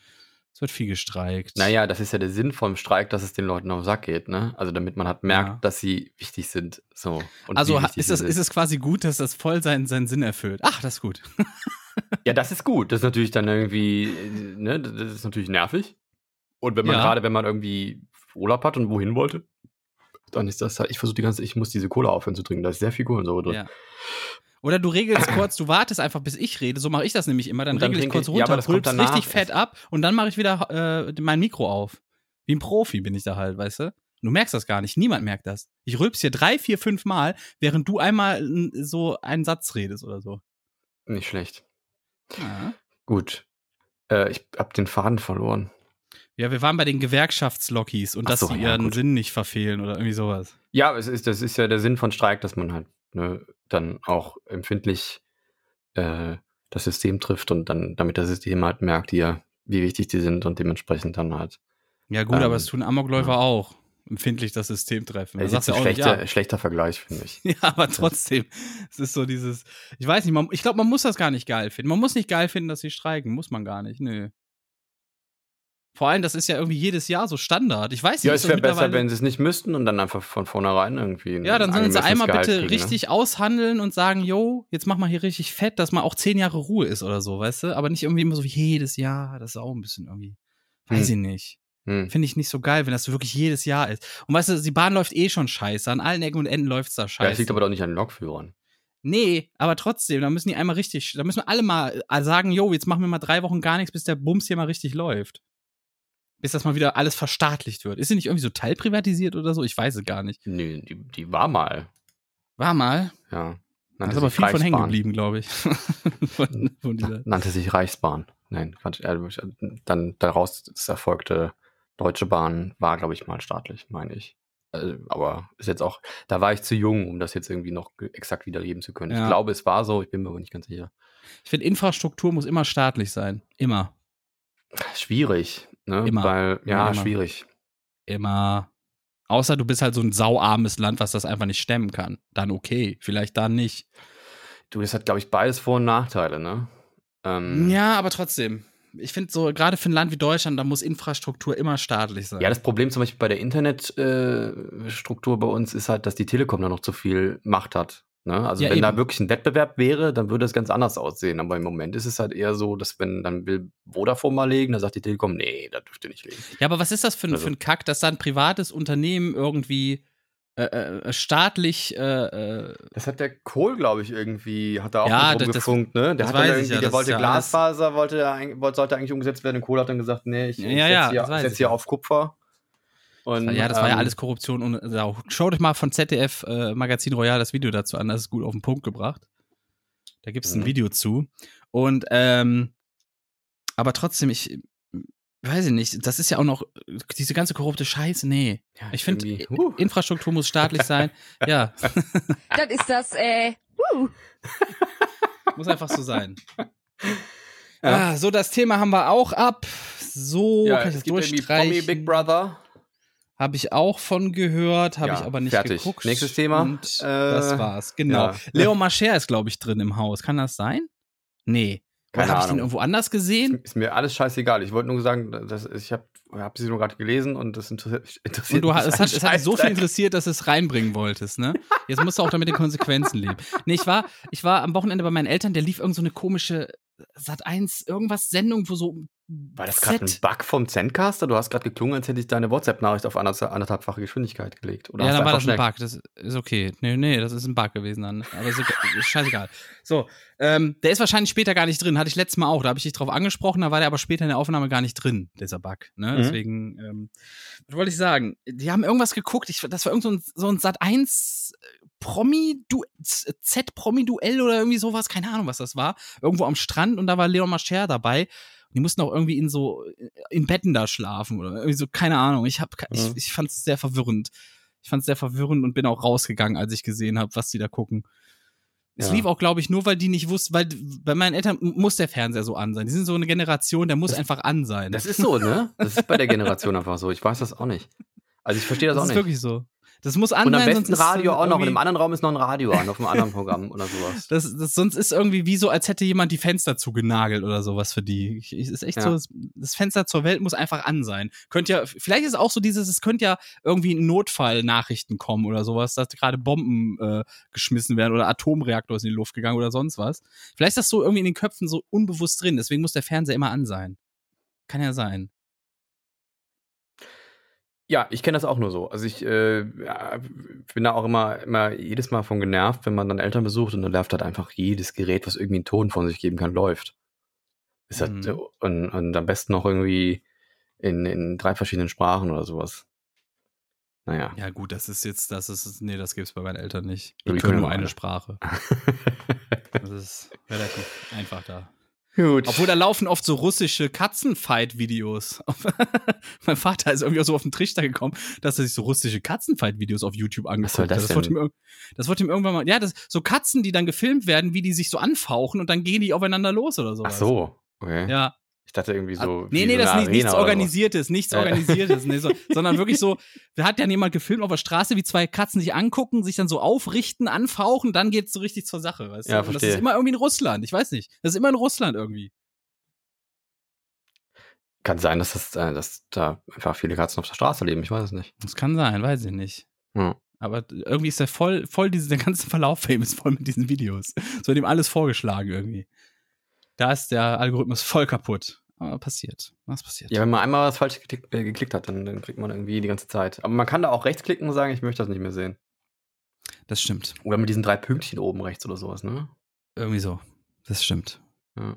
Es wird viel gestreikt. Naja, das ist ja der Sinn vom Streik, dass es den Leuten auf den Sack geht, ne? Also damit man halt merkt, ja. dass sie wichtig sind. So, also ist, das, ist es quasi gut, dass das voll seinen, seinen Sinn erfüllt. Ach, das ist gut. ja, das ist gut. Das ist natürlich dann irgendwie, ne, das ist natürlich nervig. Und wenn man ja. gerade, wenn man irgendwie Urlaub hat und wohin wollte, dann ist das halt, ich versuche die ganze, ich muss diese Cola aufhören zu trinken, da ist sehr viel Kohlensäure drin. Ja. Oder du regelst kurz, du wartest einfach, bis ich rede. So mache ich das nämlich immer. Dann, dann regel ich kurz runter, ja, rülpst richtig fett ab und dann mache ich wieder äh, mein Mikro auf. Wie ein Profi bin ich da halt, weißt du? Du merkst das gar nicht. Niemand merkt das. Ich rülps hier drei, vier, fünf Mal, während du einmal so einen Satz redest oder so. Nicht schlecht. Ja. Gut. Äh, ich hab den Faden verloren. Ja, wir waren bei den Gewerkschaftslockies und dass so, sie ihren ja, Sinn nicht verfehlen oder irgendwie sowas. Ja, es ist, das ist ja der Sinn von Streik, dass man halt ne, dann auch empfindlich äh, das System trifft und dann, damit das System halt merkt, hier, wie wichtig die sind und dementsprechend dann halt. Ja, gut, ähm, aber es tun Amokläufer ja. auch empfindlich das System treffen. Das ist ein schlechter, ja. schlechter Vergleich, finde ich. ja, aber trotzdem, es ist so dieses, ich weiß nicht, man, ich glaube, man muss das gar nicht geil finden. Man muss nicht geil finden, dass sie streiken, muss man gar nicht, nö. Vor allem, das ist ja irgendwie jedes Jahr so Standard. Ich weiß nicht, Ja, es wäre besser, wenn sie es nicht müssten und dann einfach von vornherein irgendwie. Ja, dann sollen sie einmal Gehalt bitte kriegen, ne? richtig ne? aushandeln und sagen, yo, jetzt mach mal hier richtig fett, dass mal auch zehn Jahre Ruhe ist oder so, weißt du? Aber nicht irgendwie immer so wie jedes Jahr. Das ist auch ein bisschen irgendwie. Weiß hm. ich nicht. Hm. Finde ich nicht so geil, wenn das wirklich jedes Jahr ist. Und weißt du, die Bahn läuft eh schon scheiße. An allen Ecken und Enden läuft es da scheiße. Ja, das liegt aber doch nicht an den Lokführern. Nee, aber trotzdem, da müssen die einmal richtig, da müssen wir alle mal äh, sagen, yo, jetzt machen wir mal drei Wochen gar nichts, bis der Bums hier mal richtig läuft bis das mal wieder alles verstaatlicht wird. Ist sie nicht irgendwie so teilprivatisiert oder so? Ich weiß es gar nicht. Nee, die, die war mal. War mal? Ja. Nannte da ist aber viel von hängen geblieben, glaube ich. von, von Nannte sich Reichsbahn. Nein, dann daraus erfolgte Deutsche Bahn war, glaube ich, mal staatlich, meine ich. Also, aber ist jetzt auch, da war ich zu jung, um das jetzt irgendwie noch exakt wiedergeben zu können. Ja. Ich glaube, es war so, ich bin mir aber nicht ganz sicher. Ich finde, Infrastruktur muss immer staatlich sein. Immer. Schwierig. Ne? Immer. Weil, ja, immer. schwierig. Immer. Außer du bist halt so ein sauarmes Land, was das einfach nicht stemmen kann. Dann okay, vielleicht dann nicht. Du, das hat, glaube ich, beides Vor- und Nachteile, ne? Ähm, ja, aber trotzdem. Ich finde so, gerade für ein Land wie Deutschland, da muss Infrastruktur immer staatlich sein. Ja, das Problem zum Beispiel bei der Internetstruktur äh, bei uns ist halt, dass die Telekom da noch zu viel Macht hat. Ne? Also ja, wenn eben. da wirklich ein Wettbewerb wäre, dann würde es ganz anders aussehen. Aber im Moment ist es halt eher so, dass wenn dann will Vodafone mal legen, dann sagt die Telekom, nee, da dürft ihr nicht legen. Ja, aber was ist das für ein, also. für ein Kack, dass da ein privates Unternehmen irgendwie äh, äh, staatlich. Äh, äh das hat der Kohl, glaube ich, irgendwie, hat da auch ja, rumgefunkt, ne? Der, irgendwie, ja, der wollte ja Glasfaser, wollte, sollte eigentlich umgesetzt werden. Und Kohl hat dann gesagt, nee, ich, ich ja, setze hier, setz hier auf Kupfer. Und, ja, das war ja ähm, alles Korruption und Sau. Schaut euch mal von ZDF äh, Magazin Royal das Video dazu an, das ist gut auf den Punkt gebracht. Da gibt es ein mhm. Video zu. Und ähm, aber trotzdem, ich weiß ich nicht, das ist ja auch noch diese ganze korrupte Scheiße, nee. Ja, ich finde, uh. Infrastruktur muss staatlich sein. ja. Das ist das, äh, uh. Muss einfach so sein. Ja. Ah, so, das Thema haben wir auch ab. So ja, kann ich das durchstreichen. Promi Big Brother. Habe ich auch von gehört, habe ja, ich aber nicht fertig. geguckt. Nächstes Thema. Und äh, das war's, genau. Ja. Leo Mascher ist, glaube ich, drin im Haus. Kann das sein? Nee. Keine habe ich den irgendwo anders gesehen? Ist mir alles scheißegal. Ich wollte nur sagen, dass ich habe hab sie nur gerade gelesen und das interessiert, interessiert und du, mich. Es hat, es hat so viel interessiert, dass du es reinbringen wolltest, ne? Jetzt musst du auch damit den Konsequenzen leben. Nee, ich war, ich war am Wochenende bei meinen Eltern, der lief irgend so eine komische Sat 1 irgendwas Sendung, wo so war das gerade ein Bug vom Zencaster? Du hast gerade geklungen, als hätte ich deine WhatsApp-Nachricht auf anderthalbfache Geschwindigkeit gelegt. Oder ja, dann war das ein Bug. Das ist okay. Nee, nee, das ist ein Bug gewesen dann. Aber ist, okay. ist scheißegal. So, ähm, der ist wahrscheinlich später gar nicht drin. Hatte ich letztes Mal auch. Da habe ich dich drauf angesprochen. Da war der aber später in der Aufnahme gar nicht drin, dieser Bug. Ne? Mhm. Deswegen, ähm, was wollte ich sagen? Die haben irgendwas geguckt. Ich, das war irgend so ein, so ein Sat 1 Promi, Z-Promi-Duell oder irgendwie sowas. Keine Ahnung, was das war. Irgendwo am Strand und da war Leon Mascher dabei die mussten auch irgendwie in so, in Betten da schlafen oder irgendwie so, keine Ahnung. Ich hab, ich, mhm. ich fand es sehr verwirrend. Ich fand es sehr verwirrend und bin auch rausgegangen, als ich gesehen habe, was die da gucken. Es ja. lief auch, glaube ich, nur, weil die nicht wussten, weil bei meinen Eltern muss der Fernseher so an sein. Die sind so eine Generation, der muss das, einfach an sein. Das ist so, ne? Das ist bei der Generation einfach so. Ich weiß das auch nicht. Also ich verstehe das, das auch nicht. Das ist wirklich so. Das muss an Und am besten Radio auch noch. In einem anderen Raum ist noch ein Radio an, auf einem anderen Programm oder sowas. Das, das, sonst ist irgendwie wie so, als hätte jemand die Fenster zugenagelt oder sowas für die. Ich, ist echt ja. so, das, das, Fenster zur Welt muss einfach an sein. Könnte ja, vielleicht ist es auch so dieses, es könnte ja irgendwie Notfallnachrichten kommen oder sowas, dass gerade Bomben äh, geschmissen werden oder Atomreaktor ist in die Luft gegangen oder sonst was. Vielleicht ist das so irgendwie in den Köpfen so unbewusst drin, deswegen muss der Fernseher immer an sein. Kann ja sein. Ja, ich kenne das auch nur so. Also ich äh, bin da auch immer, immer jedes Mal von genervt, wenn man dann Eltern besucht und dann läuft halt einfach jedes Gerät, was irgendwie einen Ton von sich geben kann, läuft. Ist halt, mhm. und, und am besten noch irgendwie in, in drei verschiedenen Sprachen oder sowas. Naja. Ja, gut, das ist jetzt, das ist, nee, das gibt es bei meinen Eltern nicht. Die können nur eine Sprache. das ist relativ einfach da. Gut. Obwohl da laufen oft so russische Katzenfight-Videos. mein Vater ist irgendwie auch so auf den Trichter gekommen, dass er sich so russische Katzenfight-Videos auf YouTube angeguckt hat. Das, das, wurde ihm, das wurde ihm irgendwann mal, ja, das, so Katzen, die dann gefilmt werden, wie die sich so anfauchen und dann gehen die aufeinander los oder so. Ach so, okay. Ja. Ich dachte irgendwie so. Ah, nee, nee, so das ist nicht, nichts Organisiertes, nichts Organisiertes, nee, so, sondern wirklich so, da hat ja jemand gefilmt auf der Straße, wie zwei Katzen sich angucken, sich dann so aufrichten, anfauchen, dann geht's so richtig zur Sache, weißt ja, du? Verstehe. Und das ist immer irgendwie in Russland, ich weiß nicht. Das ist immer in Russland irgendwie. Kann sein, dass, das, äh, dass da einfach viele Katzen auf der Straße leben, ich weiß es nicht. Das kann sein, weiß ich nicht. Hm. Aber irgendwie ist der voll, voll diese, der ganze Verlauf ist voll mit diesen Videos. Es wird ihm alles vorgeschlagen irgendwie. Da ist der Algorithmus voll kaputt. Aber passiert. Was passiert? Ja, wenn man einmal was falsch geklickt, äh, geklickt hat, dann, dann, kriegt man irgendwie die ganze Zeit. Aber man kann da auch rechtsklicken und sagen, ich möchte das nicht mehr sehen. Das stimmt. Oder mit diesen drei Pünktchen oben rechts oder sowas, ne? Irgendwie so. Das stimmt. Ja.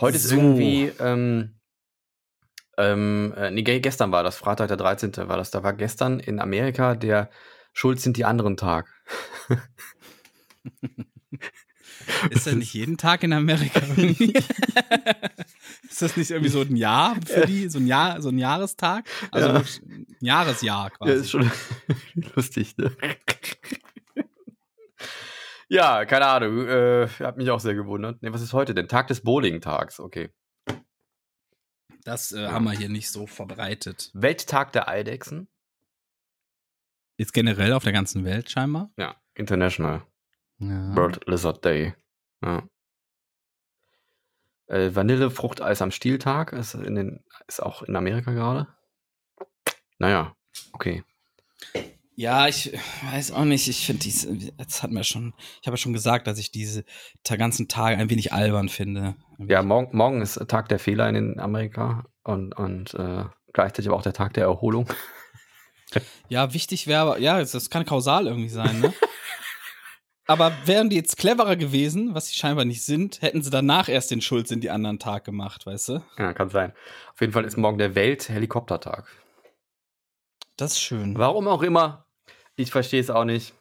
Heute so. ist irgendwie, ähm, ähm, äh, nee, gestern war das, Freitag der 13. war das. Da war gestern in Amerika der Schuld sind die anderen Tag. Ist er nicht jeden Tag in Amerika ist das nicht irgendwie so ein Jahr für die, so ein Jahr, so ein Jahrestag? Also ja. ein Jahresjahr quasi. Ja, ist schon lustig, ne? ja, keine Ahnung. Äh, hat mich auch sehr gewundert. Ne, was ist heute denn? Tag des Bowling-Tags, okay. Das äh, haben wir hier nicht so verbreitet. Welttag der Eidechsen? Ist generell auf der ganzen Welt scheinbar? Ja, international. Ja. Bird Lizard Day. Ja. Äh, Vanillefruchteis am Stieltag ist, in den, ist auch in Amerika gerade. Naja, okay. Ja, ich weiß auch nicht. Ich finde dies, jetzt hat mir schon, ich habe ja schon gesagt, dass ich diese ganzen Tage ein wenig albern finde. Ja, morgen, morgen ist Tag der Fehler in Amerika und, und äh, gleichzeitig aber auch der Tag der Erholung. Ja, wichtig wäre aber, ja, das kann kausal irgendwie sein, ne? Aber wären die jetzt cleverer gewesen, was sie scheinbar nicht sind, hätten sie danach erst den Schulz in die anderen Tag gemacht, weißt du? Ja, kann sein. Auf jeden Fall ist morgen der Welt-Helikoptertag. Das ist schön. Warum auch immer. Ich verstehe es auch nicht.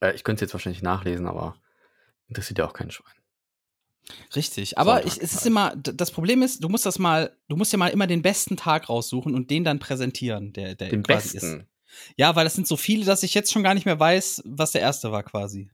Äh, ich könnte es jetzt wahrscheinlich nachlesen, aber interessiert ja auch kein Schwein. Richtig, aber ich, es ist immer, das Problem ist, du musst das mal, du musst ja mal immer den besten Tag raussuchen und den dann präsentieren, der, der den besten. ist. Ja, weil das sind so viele, dass ich jetzt schon gar nicht mehr weiß, was der erste war quasi.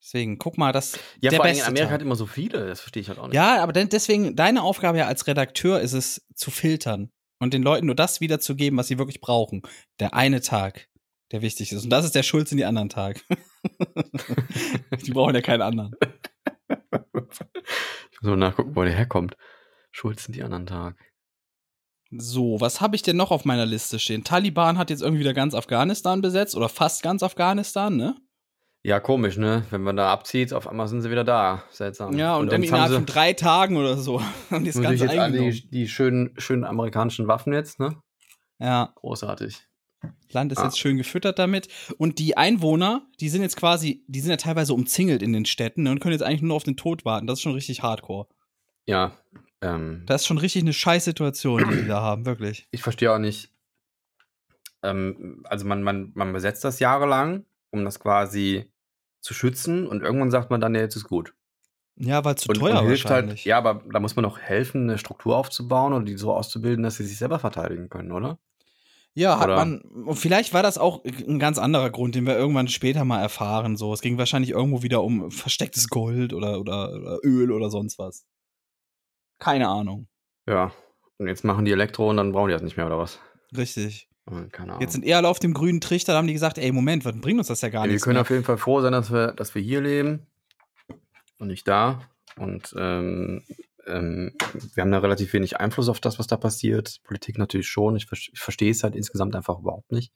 Deswegen, guck mal, das Ja, der vor allem in Amerika Tag. hat immer so viele, das verstehe ich halt auch nicht. Ja, aber deswegen, deine Aufgabe ja als Redakteur ist es, zu filtern und den Leuten nur das wiederzugeben, was sie wirklich brauchen. Der eine Tag, der wichtig ist. Und das ist der Schulz in die anderen Tag. die brauchen ja keinen anderen. Ich muss mal nachgucken, wo der herkommt. Schulz in die anderen Tag. So, was habe ich denn noch auf meiner Liste stehen? Taliban hat jetzt irgendwie wieder ganz Afghanistan besetzt oder fast ganz Afghanistan, ne? Ja, komisch, ne? Wenn man da abzieht, auf einmal sind sie wieder da. Seltsam. Ja, und, und irgendwie innerhalb von drei Tagen oder so haben die das Ganze jetzt alle die, die schönen, schönen amerikanischen Waffen jetzt, ne? Ja. Großartig. Land ist ah. jetzt schön gefüttert damit. Und die Einwohner, die sind jetzt quasi, die sind ja teilweise umzingelt in den Städten ne, und können jetzt eigentlich nur auf den Tod warten. Das ist schon richtig hardcore. Ja, ähm, das ist schon richtig eine Scheißsituation, die die da haben, wirklich. Ich verstehe auch nicht. Ähm, also man, man, man besetzt das jahrelang, um das quasi zu schützen und irgendwann sagt man dann, ja, jetzt ist gut. Ja, weil zu und, teuer und hilft halt, wahrscheinlich. Halt, ja, aber da muss man doch helfen, eine Struktur aufzubauen und die so auszubilden, dass sie sich selber verteidigen können, oder? Ja, hat oder? man. Und vielleicht war das auch ein ganz anderer Grund, den wir irgendwann später mal erfahren. So, es ging wahrscheinlich irgendwo wieder um verstecktes Gold oder, oder, oder Öl oder sonst was. Keine Ahnung. Ja. Und jetzt machen die Elektro und dann brauchen die das nicht mehr, oder was? Richtig. Keine Ahnung. Jetzt sind eher alle auf dem grünen Trichter, da haben die gesagt, ey, Moment, was bringt uns das ja gar ja, nicht. Wir können mehr. auf jeden Fall froh sein, dass wir, dass wir hier leben und nicht da. Und ähm, ähm, wir haben da relativ wenig Einfluss auf das, was da passiert. Politik natürlich schon. Ich, ich verstehe es halt insgesamt einfach überhaupt nicht.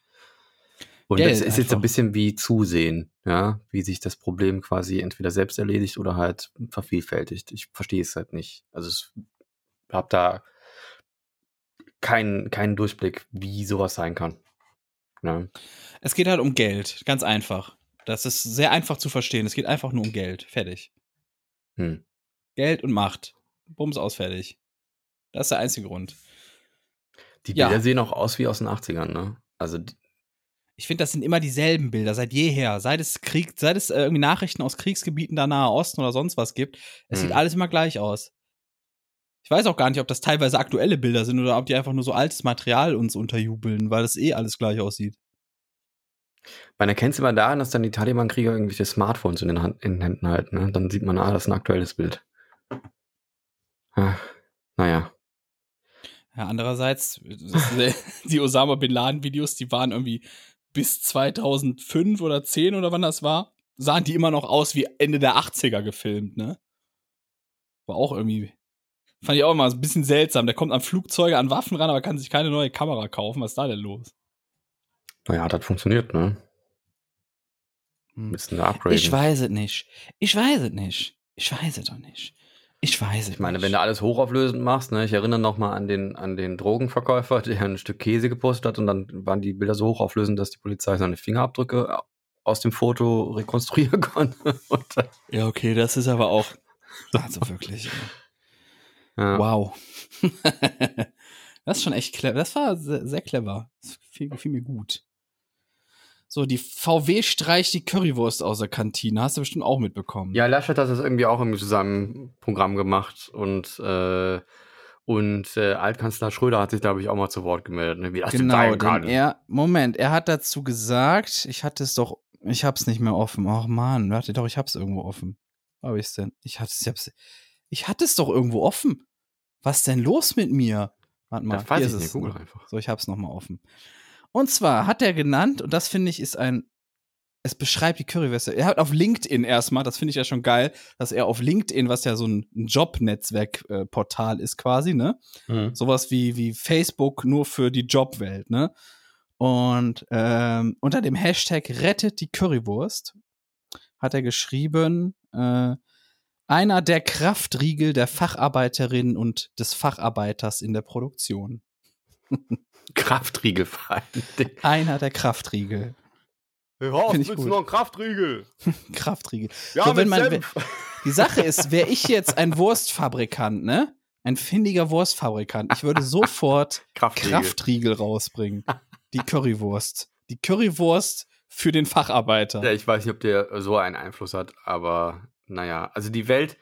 Und Geld das ist einfach. jetzt ein bisschen wie Zusehen, ja, wie sich das Problem quasi entweder selbst erledigt oder halt vervielfältigt. Ich verstehe es halt nicht. Also ich habe da keinen keinen Durchblick, wie sowas sein kann. Ja. Es geht halt um Geld, ganz einfach. Das ist sehr einfach zu verstehen. Es geht einfach nur um Geld. Fertig. Hm. Geld und Macht. Bums aus, fertig. Das ist der einzige Grund. Die Bilder ja. sehen auch aus wie aus den 80ern, ne? Also. Ich finde, das sind immer dieselben Bilder, seit jeher. Seit es Krieg, seit es äh, irgendwie Nachrichten aus Kriegsgebieten da Nahe Osten oder sonst was gibt. Es hm. sieht alles immer gleich aus. Ich weiß auch gar nicht, ob das teilweise aktuelle Bilder sind oder ob die einfach nur so altes Material uns unterjubeln, weil das eh alles gleich aussieht. Man erkennt es immer daran, dass dann die Taliban-Krieger irgendwelche Smartphones in den, Hand, in den Händen halten. Ne? Dann sieht man, ah, das ist ein aktuelles Bild. Ah, naja. Ja, andererseits, die Osama Bin Laden-Videos, die waren irgendwie bis 2005 oder 10 oder wann das war, sahen die immer noch aus wie Ende der 80er gefilmt, ne? War auch irgendwie Fand ich auch immer ein bisschen seltsam. Der kommt an Flugzeuge, an Waffen ran, aber kann sich keine neue Kamera kaufen. Was ist da denn los? Naja, das funktioniert, ne? Hm. Müssen da upgraden. Ich weiß es nicht. Ich weiß es nicht. Ich weiß es doch nicht. Ich weiß es Ich meine, nicht. wenn du alles hochauflösend machst, ne, ich erinnere noch mal an den, an den Drogenverkäufer, der ein Stück Käse gepostet hat und dann waren die Bilder so hochauflösend, dass die Polizei seine Fingerabdrücke aus dem Foto rekonstruieren konnte. ja, okay, das ist aber auch, also wirklich. Ja. Wow. das ist schon echt clever. Das war sehr, sehr clever. Das gefiel, gefiel mir gut. So, die VW streicht die Currywurst aus der Kantine. Hast du bestimmt auch mitbekommen. Ja, Laschet hat das irgendwie auch irgendwie zu seinem Programm gemacht und äh, und äh, Altkanzler Schröder hat sich, glaube ich, auch mal zu Wort gemeldet. Ne? Wie das genau, denn er, Moment, er hat dazu gesagt, ich hatte es doch, ich hab's nicht mehr offen. Ach man, warte doch, ich hab's irgendwo offen. Wo hab ich's denn? Ich hatte es, ich hab's, ich hatte es doch irgendwo offen. Was ist denn los mit mir? Warte mal, das weiß hier ich ist nicht, es. Google einfach. So, ich hab's noch mal offen. Und zwar hat er genannt, und das finde ich ist ein, es beschreibt die Curryweste. Er hat auf LinkedIn erstmal, das finde ich ja schon geil, dass er auf LinkedIn, was ja so ein Jobnetzwerkportal äh, ist quasi, ne? Mhm. Sowas wie, wie Facebook nur für die Jobwelt, ne? Und ähm, unter dem Hashtag rettet die Currywurst hat er geschrieben, äh, einer der Kraftriegel der Facharbeiterin und des Facharbeiters in der Produktion. Kraftriegel Einer der Kraftriegel. Hey, Horst, willst du noch einen Kraftriegel? Kraftriegel. Ja, so, wenn man, wenn, die Sache ist, wäre ich jetzt ein Wurstfabrikant, ne? Ein findiger Wurstfabrikant, ich würde sofort Kraftriegel. Kraftriegel rausbringen. Die Currywurst. Die Currywurst für den Facharbeiter. Ja, ich weiß nicht, ob der so einen Einfluss hat, aber naja, also die Welt,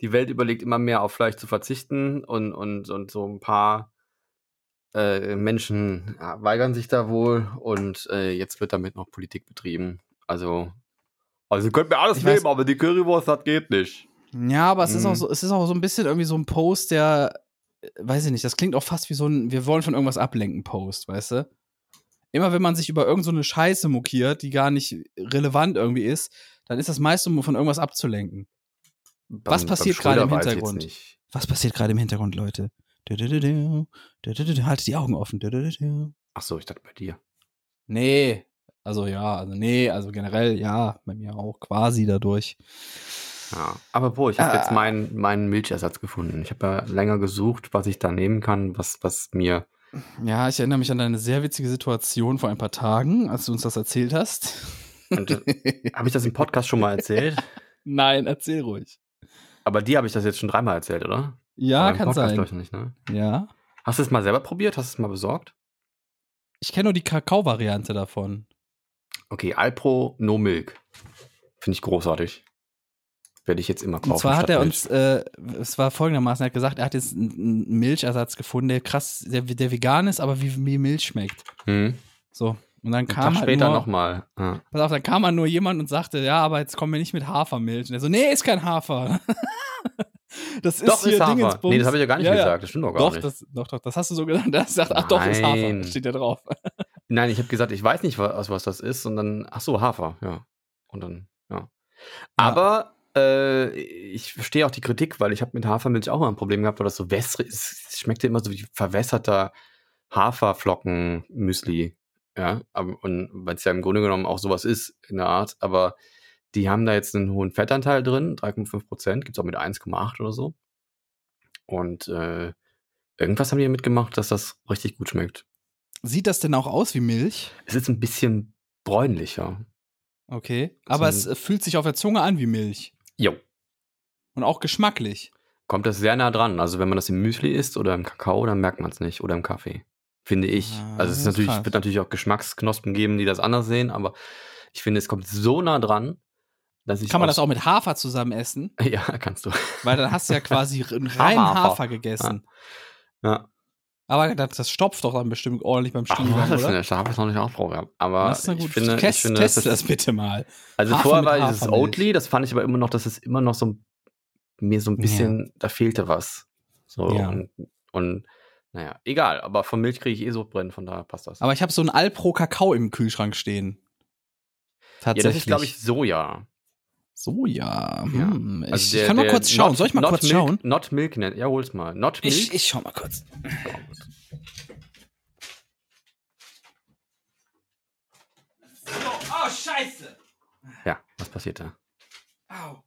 die Welt überlegt immer mehr auf Fleisch zu verzichten und, und, und so ein paar äh, Menschen weigern sich da wohl und äh, jetzt wird damit noch Politik betrieben. Also, also ihr könnt mir alles ich nehmen, weiß, aber die Currywurst, das geht nicht. Ja, aber es ist auch mhm. so, es ist auch so ein bisschen irgendwie so ein Post, der, äh, weiß ich nicht, das klingt auch fast wie so ein, wir wollen von irgendwas ablenken Post, weißt du? Immer wenn man sich über irgendeine so Scheiße mokiert, die gar nicht relevant irgendwie ist, dann ist das meist, um von irgendwas abzulenken. Beim, Was passiert gerade im Hintergrund? Was passiert gerade im Hintergrund, Leute? Haltet die Augen offen. Ach so, ich dachte bei dir. Nee, also ja, also nee, also generell ja, bei mir auch quasi dadurch. Ja, aber wo, ich habe ah. jetzt meinen, meinen Milchersatz gefunden. Ich habe ja länger gesucht, was ich da nehmen kann, was, was mir. Ja, ich erinnere mich an eine sehr witzige Situation vor ein paar Tagen, als du uns das erzählt hast. Äh, habe ich das im Podcast schon mal erzählt? Nein, erzähl ruhig. Aber die habe ich das jetzt schon dreimal erzählt, oder? Ja, kann Podcast sein. Ich nicht, ne? Ja. Hast du es mal selber probiert? Hast du es mal besorgt? Ich kenne nur die Kakao-Variante davon. Okay, Alpro No Milk. Finde ich großartig. Werde ich jetzt immer kaufen. Und zwar hat er uns, äh, es war folgendermaßen, er hat gesagt, er hat jetzt einen Milchersatz gefunden, der krass, der, der vegan ist, aber wie, wie Milch schmeckt. Hm. So, und dann kam halt später nochmal. Ja. Pass auf, dann kam mal nur jemand und sagte, ja, aber jetzt kommen wir nicht mit Hafermilch. Und er so, nee, ist kein Hafer. das ist doch, hier ist Hafer. Nee, das habe ich ja gar nicht ja, gesagt. Das stimmt doch gar doch, nicht. Das, doch, doch, das hast du so gesagt. Das sagt, ach doch, ist Hafer. Das steht ja drauf. Nein, ich habe gesagt, ich weiß nicht, was, was das ist. Und dann, ach so, Hafer, ja. Und dann, ja. Aber äh, ich verstehe auch die Kritik, weil ich habe mit Hafermilch auch mal ein Problem gehabt, weil das so wässrig ist. Es schmeckte immer so wie verwässerter Haferflocken-Müsli. Ja, und weil es ja im Grunde genommen auch sowas ist in der Art, aber die haben da jetzt einen hohen Fettanteil drin, 3,5 Prozent, gibt es auch mit 1,8 oder so. Und äh, irgendwas haben die mitgemacht, dass das richtig gut schmeckt. Sieht das denn auch aus wie Milch? Es ist ein bisschen bräunlicher. Okay. Aber so es fühlt sich auf der Zunge an wie Milch. Jo. Und auch geschmacklich. Kommt das sehr nah dran. Also wenn man das im Müsli isst oder im Kakao, dann merkt man es nicht. Oder im Kaffee. Finde ich. Ah, also es ist natürlich, wird natürlich auch Geschmacksknospen geben, die das anders sehen, aber ich finde, es kommt so nah dran, dass ich. Kann man das auch mit Hafer zusammen essen? Ja, kannst du. Weil dann hast du ja quasi rein Hafer, Hafer gegessen. Ja. ja. Aber das, das, stopft doch dann bestimmt ordentlich beim Stiel. Ach, das oder? Ich habe es noch nicht ausprobiert. Aber das ist eine gute ich finde, Test, ich finde test das, das bitte mal. Also Hafer vorher war dieses Oatly, das fand ich aber immer noch, dass es immer noch so mir so ein bisschen, ja. da fehlte was. So ja. und, und naja, egal, aber von Milch kriege ich eh so brennen, von daher passt das. Aber ich habe so ein Alpro Kakao im Kühlschrank stehen. Tatsächlich. Ja, das ist, glaube ich, Soja. Soja. Hm. Ja. Also ich, der, kann mal kurz schauen. Not, Soll ich mal kurz milk, schauen? Not Milk nennt. Ja, hol's mal. Not Milk. Ich, ich schau mal kurz. Oh, scheiße. Ja, was passiert da? Au.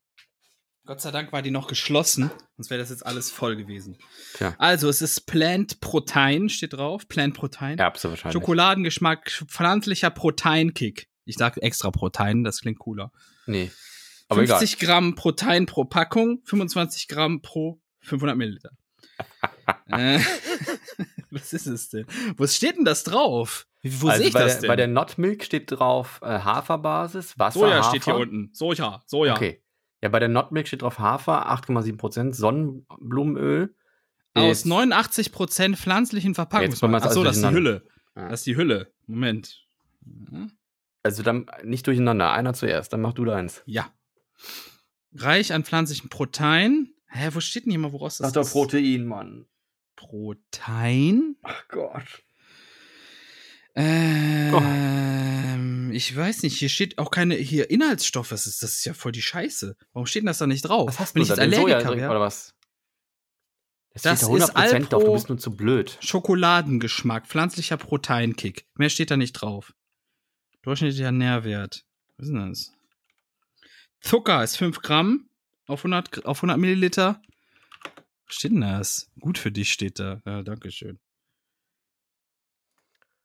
Gott sei Dank war die noch geschlossen, sonst wäre das jetzt alles voll gewesen. Tja. Also, es ist Plant Protein, steht drauf. Plant Protein. Erbse wahrscheinlich. Schokoladengeschmack, pflanzlicher Proteinkick. Ich sage extra Protein, das klingt cooler. Nee. Aber 50 egal. Gramm Protein pro Packung, 25 Gramm pro 500 Milliliter. äh, was ist es denn? Wo steht denn das drauf? Wo also sehe ich bei das der, denn? Bei der Not Milk steht drauf äh, Haferbasis, Wasser, Soja Hafer. steht hier unten. Soja, Soja. Okay. Ja, bei der Notmilk steht drauf Hafer, 8,7%, Sonnenblumenöl. Aus 89% pflanzlichen Verpackungsmitteln. Achso, das ist die Hülle. Ja. Das ist die Hülle. Moment. Also dann nicht durcheinander. Einer zuerst, dann mach du deins. Ja. Reich an pflanzlichen Protein. Hä, wo steht denn hier mal, woraus das Sag doch Protein, Mann. Protein? Ach Gott. Ähm, oh. ich weiß nicht, hier steht auch keine hier Inhaltsstoffe. Das ist, das ist ja voll die Scheiße. Warum steht denn das da nicht drauf? Was hast Wenn du ich da? jetzt Allergiker wäre? Oder was? Das, das ist Alpro drauf, du bist nur zu blöd. Schokoladengeschmack, pflanzlicher Proteinkick. Mehr steht da nicht drauf. Durchschnittlicher Nährwert. Was ist denn das? Zucker ist 5 Gramm auf 100, auf 100 Milliliter. Was steht denn das? Gut für dich steht da. Ja, danke schön.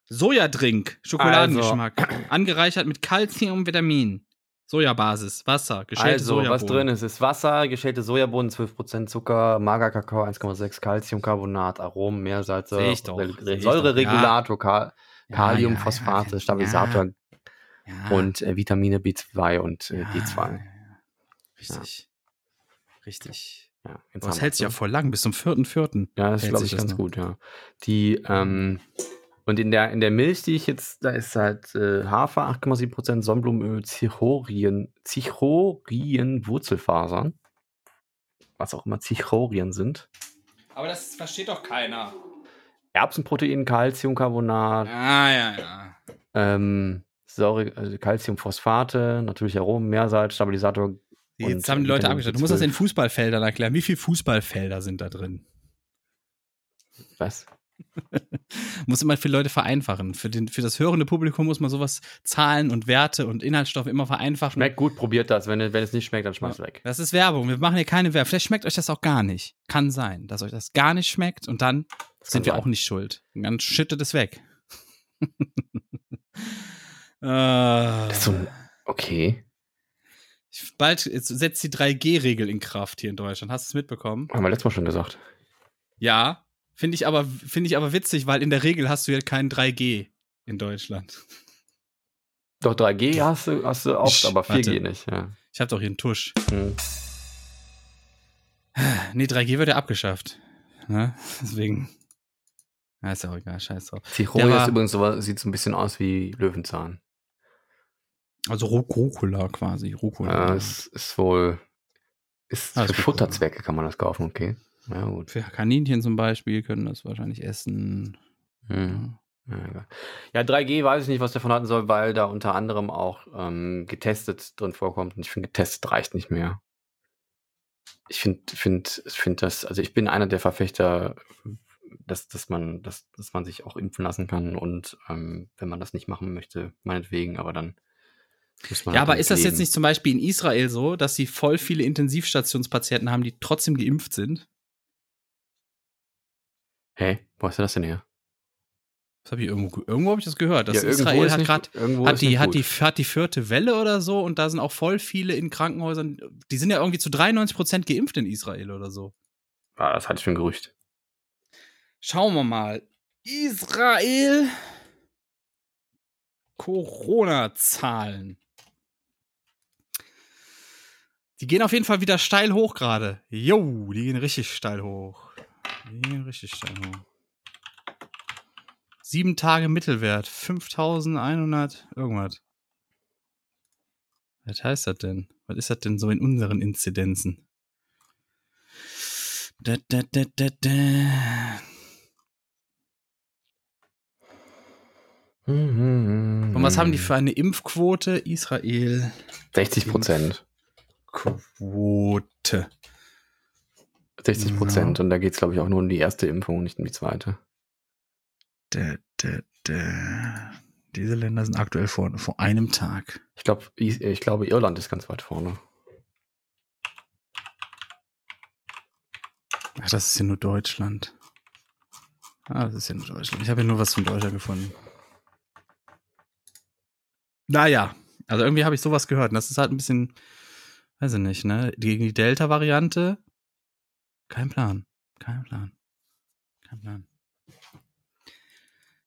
Sojadrink, Schokoladengeschmack, also. angereichert mit Calcium, Vitamin. Sojabasis, Wasser, geschälte also, Sojabohnen. was drin ist, ist Wasser, geschälte Sojabohnen, 12% Zucker, Magerkakao, 1,6 Calciumcarbonat, Aromen, Meersalze, Säureregulator, ja. Kalium, Phosphate, ja, und äh, Vitamine B2 und äh, D2. Richtig. Richtig. Ja, das hält sich ja voll lang, bis zum 4.4. Ja, das glaube ich ganz noch. gut, ja. Die, ähm, und in der, in der Milch, die ich jetzt, da ist halt äh, Hafer, 8,7%, Sonnenblumenöl, Zichorien, Zichorien, Wurzelfasern. Was auch immer Zichorien sind. Aber das versteht doch keiner. Erbsenprotein, Calciumcarbonat. Ah, ja, ja. Ähm, Säure, also Calciumphosphate, natürlich Aromen, Meersalz, Stabilisator. Jetzt haben die Leute abgestellt. Du musst das in Fußballfeldern erklären. Wie viele Fußballfelder sind da drin? Was? muss immer für Leute vereinfachen. Für, den, für das hörende Publikum muss man sowas Zahlen und Werte und Inhaltsstoffe immer vereinfachen. Schmeckt gut, probiert das. Wenn, wenn es nicht schmeckt, dann schmeißt ja. weg. Das ist Werbung. Wir machen hier keine Werbung. Vielleicht schmeckt euch das auch gar nicht. Kann sein, dass euch das gar nicht schmeckt und dann das sind wir sein. auch nicht schuld. Und dann schüttet es weg. ist so ein, okay. Bald setzt die 3G-Regel in Kraft hier in Deutschland. Hast du es mitbekommen? Haben wir letztes Mal schon gesagt. Ja, Finde ich, aber, find ich aber witzig, weil in der Regel hast du ja kein 3G in Deutschland. Doch, 3G hast du, hast du oft, aber 4G Warte. nicht. Ja. Ich habe doch hier einen Tusch. Hm. Nee, 3G wird ja abgeschafft. Ne? Deswegen. Ja, ist ja auch egal, scheiß drauf. Zichronia ist übrigens so, sieht so ein bisschen aus wie Löwenzahn. Also Rucola quasi. Rucola. Ja, es ist wohl. Ist ah, für Futterzwecke kann man das kaufen, okay. Ja, gut. Für Kaninchen zum Beispiel können das wahrscheinlich essen. Hm. Ja. Ja, 3G weiß ich nicht, was davon halten soll, weil da unter anderem auch ähm, getestet drin vorkommt. Und ich finde, getestet reicht nicht mehr. Ich finde, finde, finde das, also ich bin einer der Verfechter, dass, dass man, dass, dass man sich auch impfen lassen kann und ähm, wenn man das nicht machen möchte, meinetwegen, aber dann. Ja, halt aber ist das leben. jetzt nicht zum Beispiel in Israel so, dass sie voll viele Intensivstationspatienten haben, die trotzdem geimpft sind? Hä? Wo hast du das denn her? Das habe ich irgendwo, irgendwo habe ich das gehört. Dass ja, Israel hat gerade hat die, hat, die, hat die vierte Welle oder so und da sind auch voll viele in Krankenhäusern. Die sind ja irgendwie zu 93 Prozent geimpft in Israel oder so. Ah, das hatte ich für ein Gerücht. Schauen wir mal. Israel. Corona-Zahlen. Die gehen auf jeden Fall wieder steil hoch gerade. Jo, die gehen richtig steil hoch. Die gehen richtig steil hoch. Sieben Tage Mittelwert. 5100 irgendwas. Was heißt das denn? Was ist das denn so in unseren Inzidenzen? Da, da, da, da, da. Und was haben die für eine Impfquote? Israel. 60 Prozent. Quote. 60 Prozent. Ja. Und da geht es, glaube ich, auch nur um die erste Impfung, nicht um die zweite. Da, da, da. Diese Länder sind aktuell vor, vor einem Tag. Ich, glaub, ich, ich glaube, Irland ist ganz weit vorne. Ach, das ist ja nur Deutschland. Ah, das ist ja nur Deutschland. Ich habe ja nur was von Deutschland gefunden. Naja, also irgendwie habe ich sowas gehört. Und das ist halt ein bisschen, weiß ich nicht, ne? Gegen die Delta-Variante, kein Plan. Kein Plan. Kein Plan.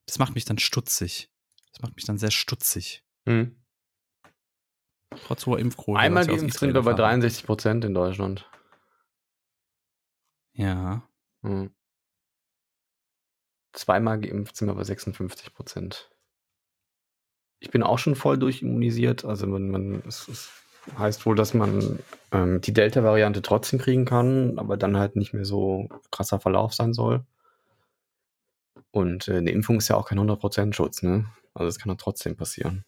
Das macht mich dann stutzig. Das macht mich dann sehr stutzig. Hm. Trotz hoher Impfquote. Einmal geimpft sind wir bei 63 Prozent in Deutschland. Ja. Hm. Zweimal geimpft sind wir bei 56 Prozent. Ich bin auch schon voll durchimmunisiert. Also man, man es, es heißt wohl, dass man ähm, die Delta-Variante trotzdem kriegen kann, aber dann halt nicht mehr so krasser Verlauf sein soll. Und äh, eine Impfung ist ja auch kein 100% Schutz, ne? Also es kann dann trotzdem passieren.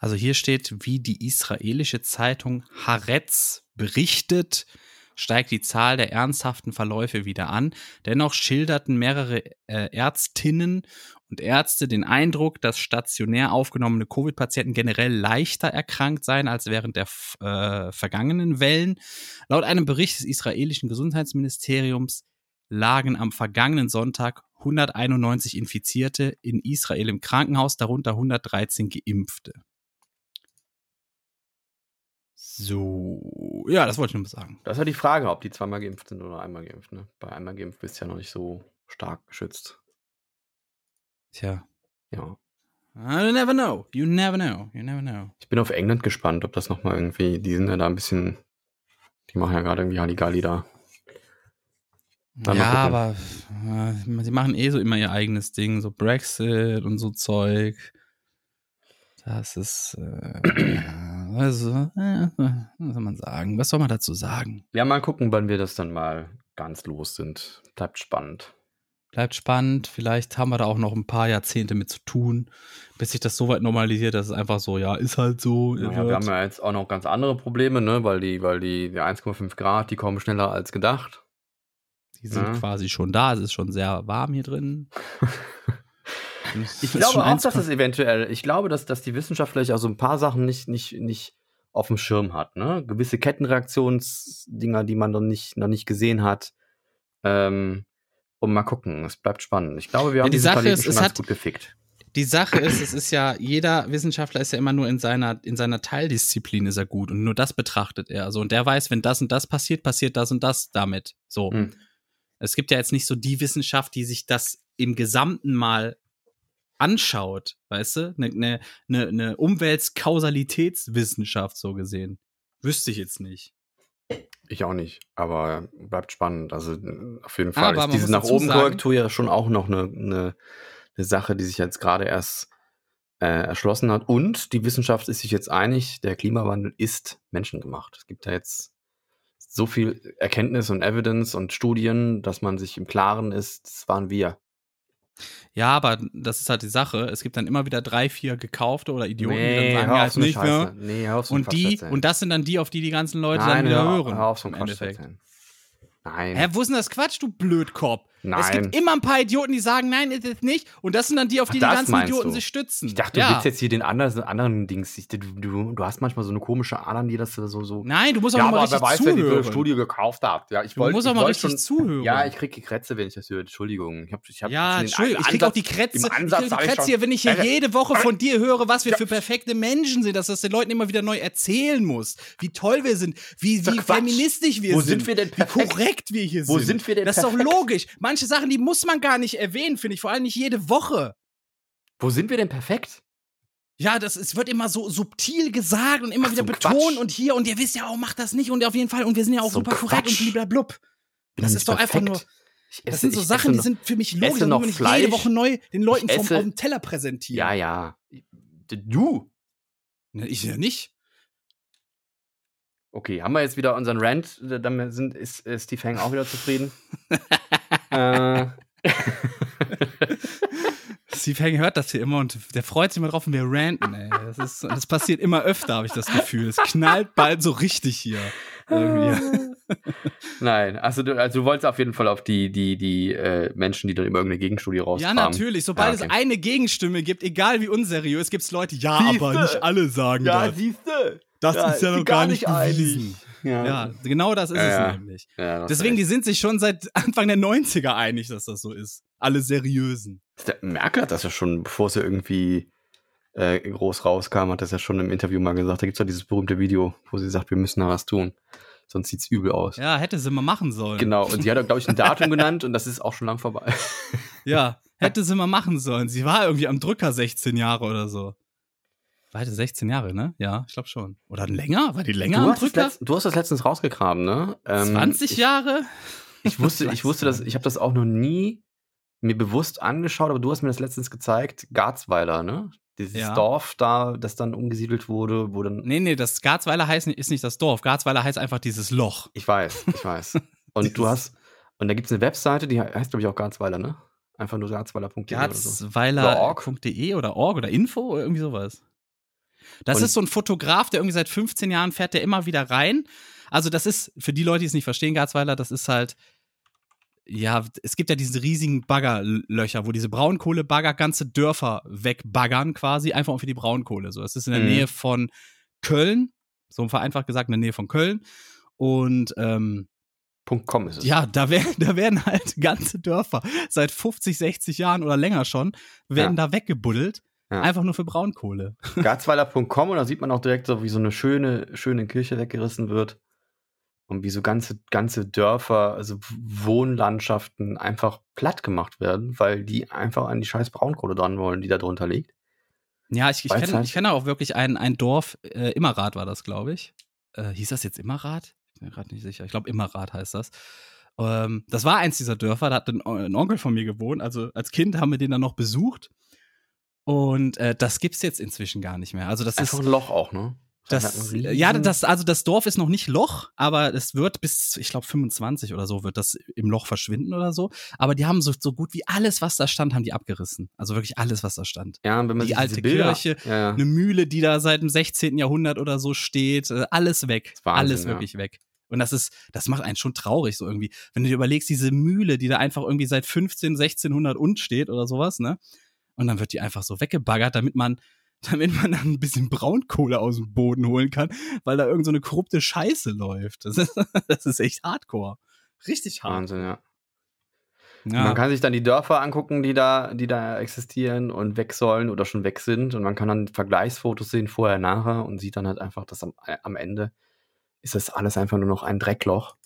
Also hier steht, wie die israelische Zeitung Haaretz berichtet, steigt die Zahl der ernsthaften Verläufe wieder an. Dennoch schilderten mehrere äh, Ärztinnen und Ärzte den Eindruck, dass stationär aufgenommene Covid-Patienten generell leichter erkrankt seien als während der äh, vergangenen Wellen. Laut einem Bericht des israelischen Gesundheitsministeriums lagen am vergangenen Sonntag 191 Infizierte in Israel im Krankenhaus, darunter 113 Geimpfte. So, ja, das wollte ich nur mal sagen. Das ist ja die Frage, ob die zweimal geimpft sind oder einmal geimpft. Ne? Bei einmal geimpft bist du ja noch nicht so stark geschützt. Tja. Ja. You never know. You never know. You never know. Ich bin auf England gespannt, ob das nochmal irgendwie, die sind ja da ein bisschen, die machen ja gerade irgendwie Halligalli da. Dann ja, aber äh, sie machen eh so immer ihr eigenes Ding, so Brexit und so Zeug. Das ist, äh, also, äh, was soll man sagen? Was soll man dazu sagen? Ja, mal gucken, wann wir das dann mal ganz los sind. Bleibt spannend. Bleibt spannend. Vielleicht haben wir da auch noch ein paar Jahrzehnte mit zu tun, bis sich das so weit normalisiert, dass es einfach so, ja, ist halt so. Ja, wir haben ja jetzt auch noch ganz andere Probleme, ne, weil die, weil die, die 1,5 Grad, die kommen schneller als gedacht. Die sind ja. quasi schon da. Es ist schon sehr warm hier drin. ich glaube auch, dass das eventuell, ich glaube, dass, dass die Wissenschaft vielleicht auch so ein paar Sachen nicht, nicht, nicht auf dem Schirm hat. Ne? Gewisse Kettenreaktionsdinger, die man noch nicht, noch nicht gesehen hat. Ähm, und mal gucken, es bleibt spannend. Ich glaube, wir haben ja, die Sache Planeten ist, schon ganz hat, gut gefickt. Die Sache ist, es ist ja, jeder Wissenschaftler ist ja immer nur in seiner, in seiner Teildisziplin ist er gut und nur das betrachtet er. Also, und der weiß, wenn das und das passiert, passiert das und das damit. So. Hm. Es gibt ja jetzt nicht so die Wissenschaft, die sich das im Gesamten mal anschaut, weißt du? Eine ne, ne, ne Umweltkausalitätswissenschaft so gesehen. Wüsste ich jetzt nicht. Ich auch nicht, aber bleibt spannend. Also auf jeden Fall aber ist diese nach oben Korrektur ja schon auch noch eine, eine, eine Sache, die sich jetzt gerade erst äh, erschlossen hat. Und die Wissenschaft ist sich jetzt einig, der Klimawandel ist menschengemacht. Es gibt da jetzt so viel Erkenntnis und Evidence und Studien, dass man sich im Klaren ist, das waren wir. Ja, aber das ist halt die Sache. Es gibt dann immer wieder drei, vier gekaufte oder Idioten, nee, die dann sagen, ja, ist nicht mehr. Nee, hör auf so und die und das sind dann die, auf die die ganzen Leute Nein, dann wieder hör, hören. Hör auf so ein Quatsch Nein. Hä, wo ist denn das Quatsch, du Blödkopf? Nein. Es gibt immer ein paar Idioten, die sagen, nein, ist es nicht. Und das sind dann die, auf die Ach, die ganzen Idioten du. sich stützen. Ich dachte, du ja. willst jetzt hier den anderen, anderen Dings. Ich, du, du, du hast manchmal so eine komische Adern, die das so. so Nein, du musst auch ja, mal aber richtig wer weiß, wer die zuhören. Studie gekauft hat. Ja, ich du wollte. musst auch ich mal richtig schon, zuhören. Ja, ich krieg die Krätze, wenn ich das höre. Entschuldigung. Ich hab, ich hab Ja, Entschuldigung, ich krieg auch die Krätze, ich krieg die Krätze hier, wenn ich hier Äh, jede Woche von dir höre, was wir Ja. für perfekte Menschen sind, dass das den Leuten immer wieder neu erzählen muss. Wie toll wir sind, wie, wie feministisch wir Wo sind. sind wir denn Wie perfekt? korrekt wir hier Wo sind. sind wir denn Das ist doch logisch. Manche Sachen, die muss man gar nicht erwähnen, finde ich. Vor allem nicht jede Woche. Wo sind wir denn perfekt? Ja, das es wird immer so subtil gesagt und immer Ach, wieder so betont Quatsch. und hier und ihr wisst ja auch, macht das nicht und auf jeden Fall und wir sind ja auch So super korrekt Quatsch. und blub. Bin Das ist doch einfach perfekt. nur, Ich das esse- sind so ich Sachen, esse die noch- sind für mich esse logisch, das noch nicht Fleisch. jede Woche neu den Leuten Ich vom, esse- auf dem Teller präsentieren. Ja, ja. Du. Ne, Ich ja nicht. Okay, haben wir jetzt wieder unseren Rant? Damit sind, ist, ist Steve Hang auch wieder zufrieden? äh, Steve Hang hört das hier immer und der freut sich immer drauf und wir ranten, ey. Das, ist, das passiert immer öfter, habe ich das Gefühl. Es knallt bald so richtig hier. Irgendwie. Nein, also du, also du wolltest auf jeden Fall auf die, die, die äh, Menschen, die dann immer irgendeine Gegenstudie Ja, rauskramen. natürlich. Sobald Ja, es okay. eine Gegenstimme gibt, egal wie unseriös, gibt es Leute, ja, Siehste? aber nicht alle sagen das. siehste. Das Ja, ist ja noch gar gar nicht bewiesen. Ja. Ja, genau das ist Ja, es nämlich. Ja, Deswegen, die sind sich schon seit Anfang der 90er einig, dass das so ist. Alle seriösen. der Merkel hat das ja schon, bevor es ja irgendwie äh, groß rauskam, hat das ja schon im Interview mal gesagt. Da gibt es ja dieses berühmte Video, wo sie sagt, wir müssen da was tun. Sonst sieht's übel aus. Ja, hätte sie mal machen sollen. Genau, und sie hat, glaube ich, ein Datum genannt und das ist auch schon lang vorbei. Ja, hätte sie mal machen sollen. Sie war irgendwie am Drücker 16 Jahre oder so. War die 16 Jahre, ne? Ja, ich glaube schon. Oder länger? War die länger Du am hast, das Drücker? letzt, du hast das letztens rausgegraben, ne? Ähm, 20 ich, Jahre? Ich wusste, ich wusste, nicht. ich habe das auch noch nie mir bewusst angeschaut, aber du hast mir das letztens gezeigt, Garzweiler, ne? Dieses Ja. Dorf da, das dann umgesiedelt wurde, wo dann. Nee, nee, das Garzweiler heißt, nicht- ist nicht das Dorf. Garzweiler heißt einfach dieses Loch. Ich weiß, ich weiß. Und du hast, und da gibt es eine Webseite, die heißt, glaube ich, auch Garzweiler, ne? Einfach nur garzweiler.de oder so. Garzweiler.de oder org oder info oder irgendwie sowas. Das Und- ist so ein Fotograf, der irgendwie seit 15 Jahren fährt der immer wieder rein. Also das ist, für die Leute, die es nicht verstehen, Garzweiler, das ist halt, ja, es gibt ja diese riesigen Baggerlöcher, wo diese Braunkohlebagger ganze Dörfer wegbaggern quasi, einfach für die Braunkohle. So, das ist in der Mhm. Nähe von Köln, so vereinfacht gesagt, in der Nähe von Köln. Und ähm, Punkt .com ist es. ja, da, wär, da werden halt ganze Dörfer seit 50, 60 Jahren oder länger schon, werden da weggebuddelt. Ja. Einfach nur für Braunkohle. Garzweiler.com und da sieht man auch direkt so, wie so eine schöne, schöne Kirche weggerissen wird. Und wie so ganze, ganze Dörfer, also Wohnlandschaften einfach platt gemacht werden, weil die einfach an die scheiß Braunkohle dran wollen, die da drunter liegt. Ja, ich, ich kenne halt- kenn auch wirklich ein, ein Dorf, äh, Immerrad war das, glaube ich. Äh, hieß das jetzt Immerrad? Ich bin mir gerade nicht sicher. Ich glaube, Immerrad heißt das. Ähm, das war eins dieser Dörfer, da hat ein, ein Onkel von mir gewohnt. Also als Kind haben wir den dann noch besucht. Und äh, das gibt's jetzt inzwischen gar nicht mehr. Also das Einfach ist ein Loch auch, ne? Das, ja, das, also das Dorf ist noch nicht Loch, aber es wird bis, ich glaube, 25 oder so wird das im Loch verschwinden oder so. Aber die haben so, so gut wie alles, was da stand, haben die abgerissen. Also wirklich alles, was da stand. Ja, wenn man die alte Bilder, Kirche, ja, ja. Eine Mühle, die da seit dem 16. Jahrhundert oder so steht, äh, alles weg. Wahnsinn, alles ja. wirklich weg. Und das ist, das macht einen schon traurig so irgendwie. Wenn du dir überlegst, diese Mühle, die da einfach irgendwie seit 15, 1600 und steht oder sowas, ne? Und dann wird die einfach so weggebaggert, damit man, damit man dann ein bisschen Braunkohle aus dem Boden holen kann, weil da irgend so eine korrupte Scheiße läuft. Das ist, das ist echt hardcore. Richtig hart. Wahnsinn, ja. Ja. Man kann sich dann die Dörfer angucken, die da, die da existieren und weg sollen oder schon weg sind. Und man kann dann Vergleichsfotos sehen, vorher, nachher, und sieht dann halt einfach, dass am, äh, am Ende ist das alles einfach nur noch ein Dreckloch,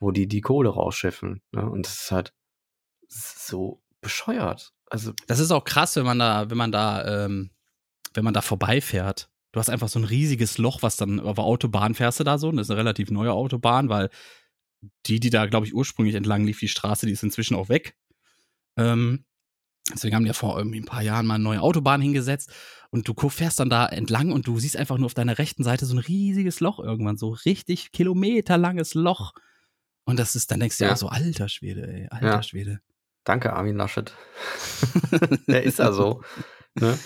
wo die die Kohle rausscheffeln. Ne? Und das ist halt so bescheuert. Also, Das ist auch krass, wenn man da, wenn man da, ähm, wenn man da vorbeifährt. Du hast einfach so ein riesiges Loch, was dann auf der Autobahn fährst du da so. Das ist eine relativ neue Autobahn, weil die, die da, glaube ich, ursprünglich entlang lief, die Straße, die ist inzwischen auch weg. Ähm, deswegen haben die ja vor irgendwie ein paar Jahren mal eine neue Autobahn hingesetzt. Und du fährst dann da entlang und du siehst einfach nur auf deiner rechten Seite so ein riesiges Loch irgendwann, so richtig kilometerlanges Loch. Und das ist, dann denkst du Ja. auch so, alter Schwede, ey, alter Ja. Schwede. Danke, Armin Laschet. Der ist ja so. Ne?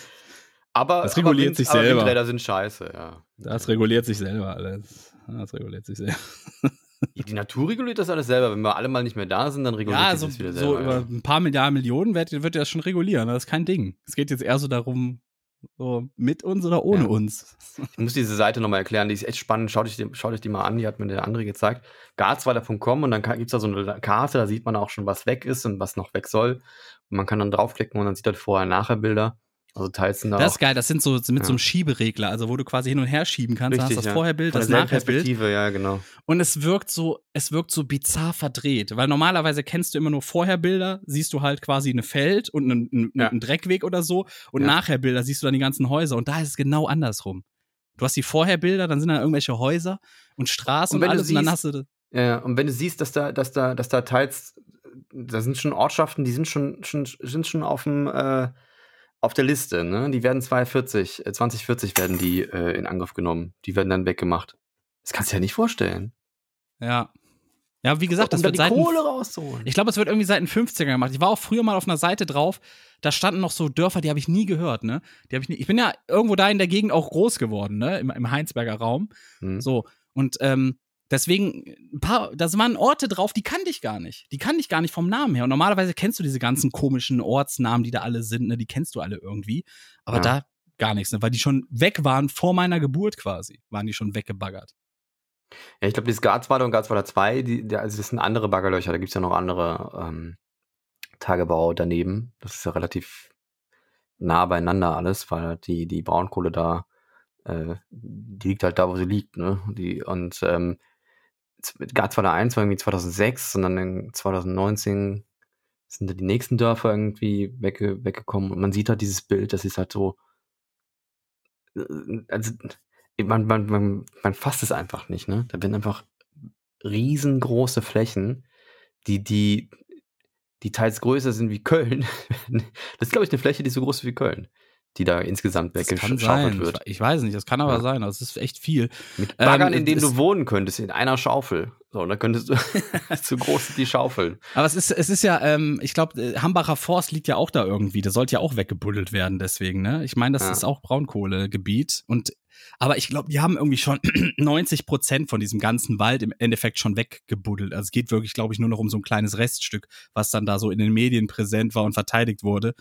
Aber, Das reguliert aber sich aber selber. Windräder sind scheiße, ja. Das reguliert sich selber alles. Das reguliert sich selber. Die Natur reguliert das alles selber. Wenn wir alle mal nicht mehr da sind, dann reguliert ja, so, das wieder selber. So über ein paar Milliarden Millionen wird, wird das schon regulieren. Das ist kein Ding. Es geht jetzt eher so darum, so mit uns oder ohne ja. uns. Ich muss diese Seite nochmal erklären, die ist echt spannend. Schaut euch, schaut euch die mal an, die hat mir der andere gezeigt. Garzweiter.com und dann gibt es da so eine Karte, da sieht man auch schon, was weg ist und was noch weg soll. Und man kann dann draufklicken und dann sieht halt vorher-nachher Bilder. Also teils sind da Das ist geil, das sind so mit ja. so einem Schieberegler, also wo du quasi hin und her schieben kannst. Richtig, dann hast das ja. Vorherbild, das Nachherbild. ja, genau. Und es wirkt so, es wirkt so bizarr verdreht, weil normalerweise kennst du immer nur Vorherbilder, siehst du halt quasi ein Feld und einen, einen, ja. einen Dreckweg oder so und. Nachherbilder siehst du dann die ganzen Häuser und da ist es genau andersrum. Du hast die Vorherbilder, dann sind da irgendwelche Häuser und Straßen und, und alles siehst, und dann hast du Ja, und wenn du siehst, dass da dass da dass da teils da sind schon Ortschaften, die sind schon schon sind schon auf dem äh, auf der Liste, ne? Die werden 2040, äh, 2040 werden die äh, in Angriff genommen. Die werden dann weggemacht. Das kannst du dir ja nicht vorstellen. Ja. Ja, wie gesagt, das um wird die seit Kohle rauszuholen. Ich glaube, es wird irgendwie seit den 50ern gemacht. Ich war auch früher mal auf einer Seite drauf, da standen noch so Dörfer, die habe ich nie gehört, ne? Die habe ich nie, ich bin ja irgendwo da in der Gegend auch groß geworden, ne? Im, im Heinsberger Raum. Mhm. So. Und ähm, Deswegen, ein paar, da waren Orte drauf, die kannte ich gar nicht. Die kannte ich gar nicht vom Namen her. Und normalerweise kennst du diese ganzen komischen Ortsnamen, die da alle sind, ne? Die kennst du alle irgendwie. Aber ja. da gar nichts, ne? Weil die schon weg waren vor meiner Geburt quasi. Waren die schon weggebaggert. Ja, ich glaube, dieses Garzweiler und Garzweiler 2, die, die, also das sind andere Baggerlöcher. Da gibt es ja noch andere ähm, Tagebau daneben. Das ist ja relativ nah beieinander alles, weil die, die Braunkohle da, äh, die liegt halt da, wo sie liegt, ne? Die, und ähm, Garzweiler 1 war irgendwie 2006 und dann 2019 sind da die nächsten Dörfer irgendwie wegge weggekommen und man sieht halt dieses Bild, das ist halt so, äh, also man, man, man, man fasst es einfach nicht, ne? Da werden einfach riesengroße Flächen, die, die, die teils größer sind wie Köln. das ist, glaube ich, eine Fläche, die so groß ist wie Köln die da insgesamt weggeschaufelt wird. Ich weiß nicht, das kann aber ja. sein. Das ist echt viel. Mit Baggern, ähm, in denen du wohnen könntest, in einer Schaufel. So, da könntest du zu groß sind die Schaufeln. Aber es ist, es ist ja, ähm, ich glaube, äh, Hambacher Forst liegt ja auch da irgendwie. Der sollte ja auch weggebuddelt werden, deswegen, ne? Ich meine, das ja. ist auch Braunkohlegebiet. Und aber ich glaube, die haben irgendwie schon 90 Prozent von diesem ganzen Wald im Endeffekt schon weggebuddelt. Also es geht wirklich, glaube ich, nur noch um so ein kleines Reststück, was dann da so in den Medien präsent war und verteidigt wurde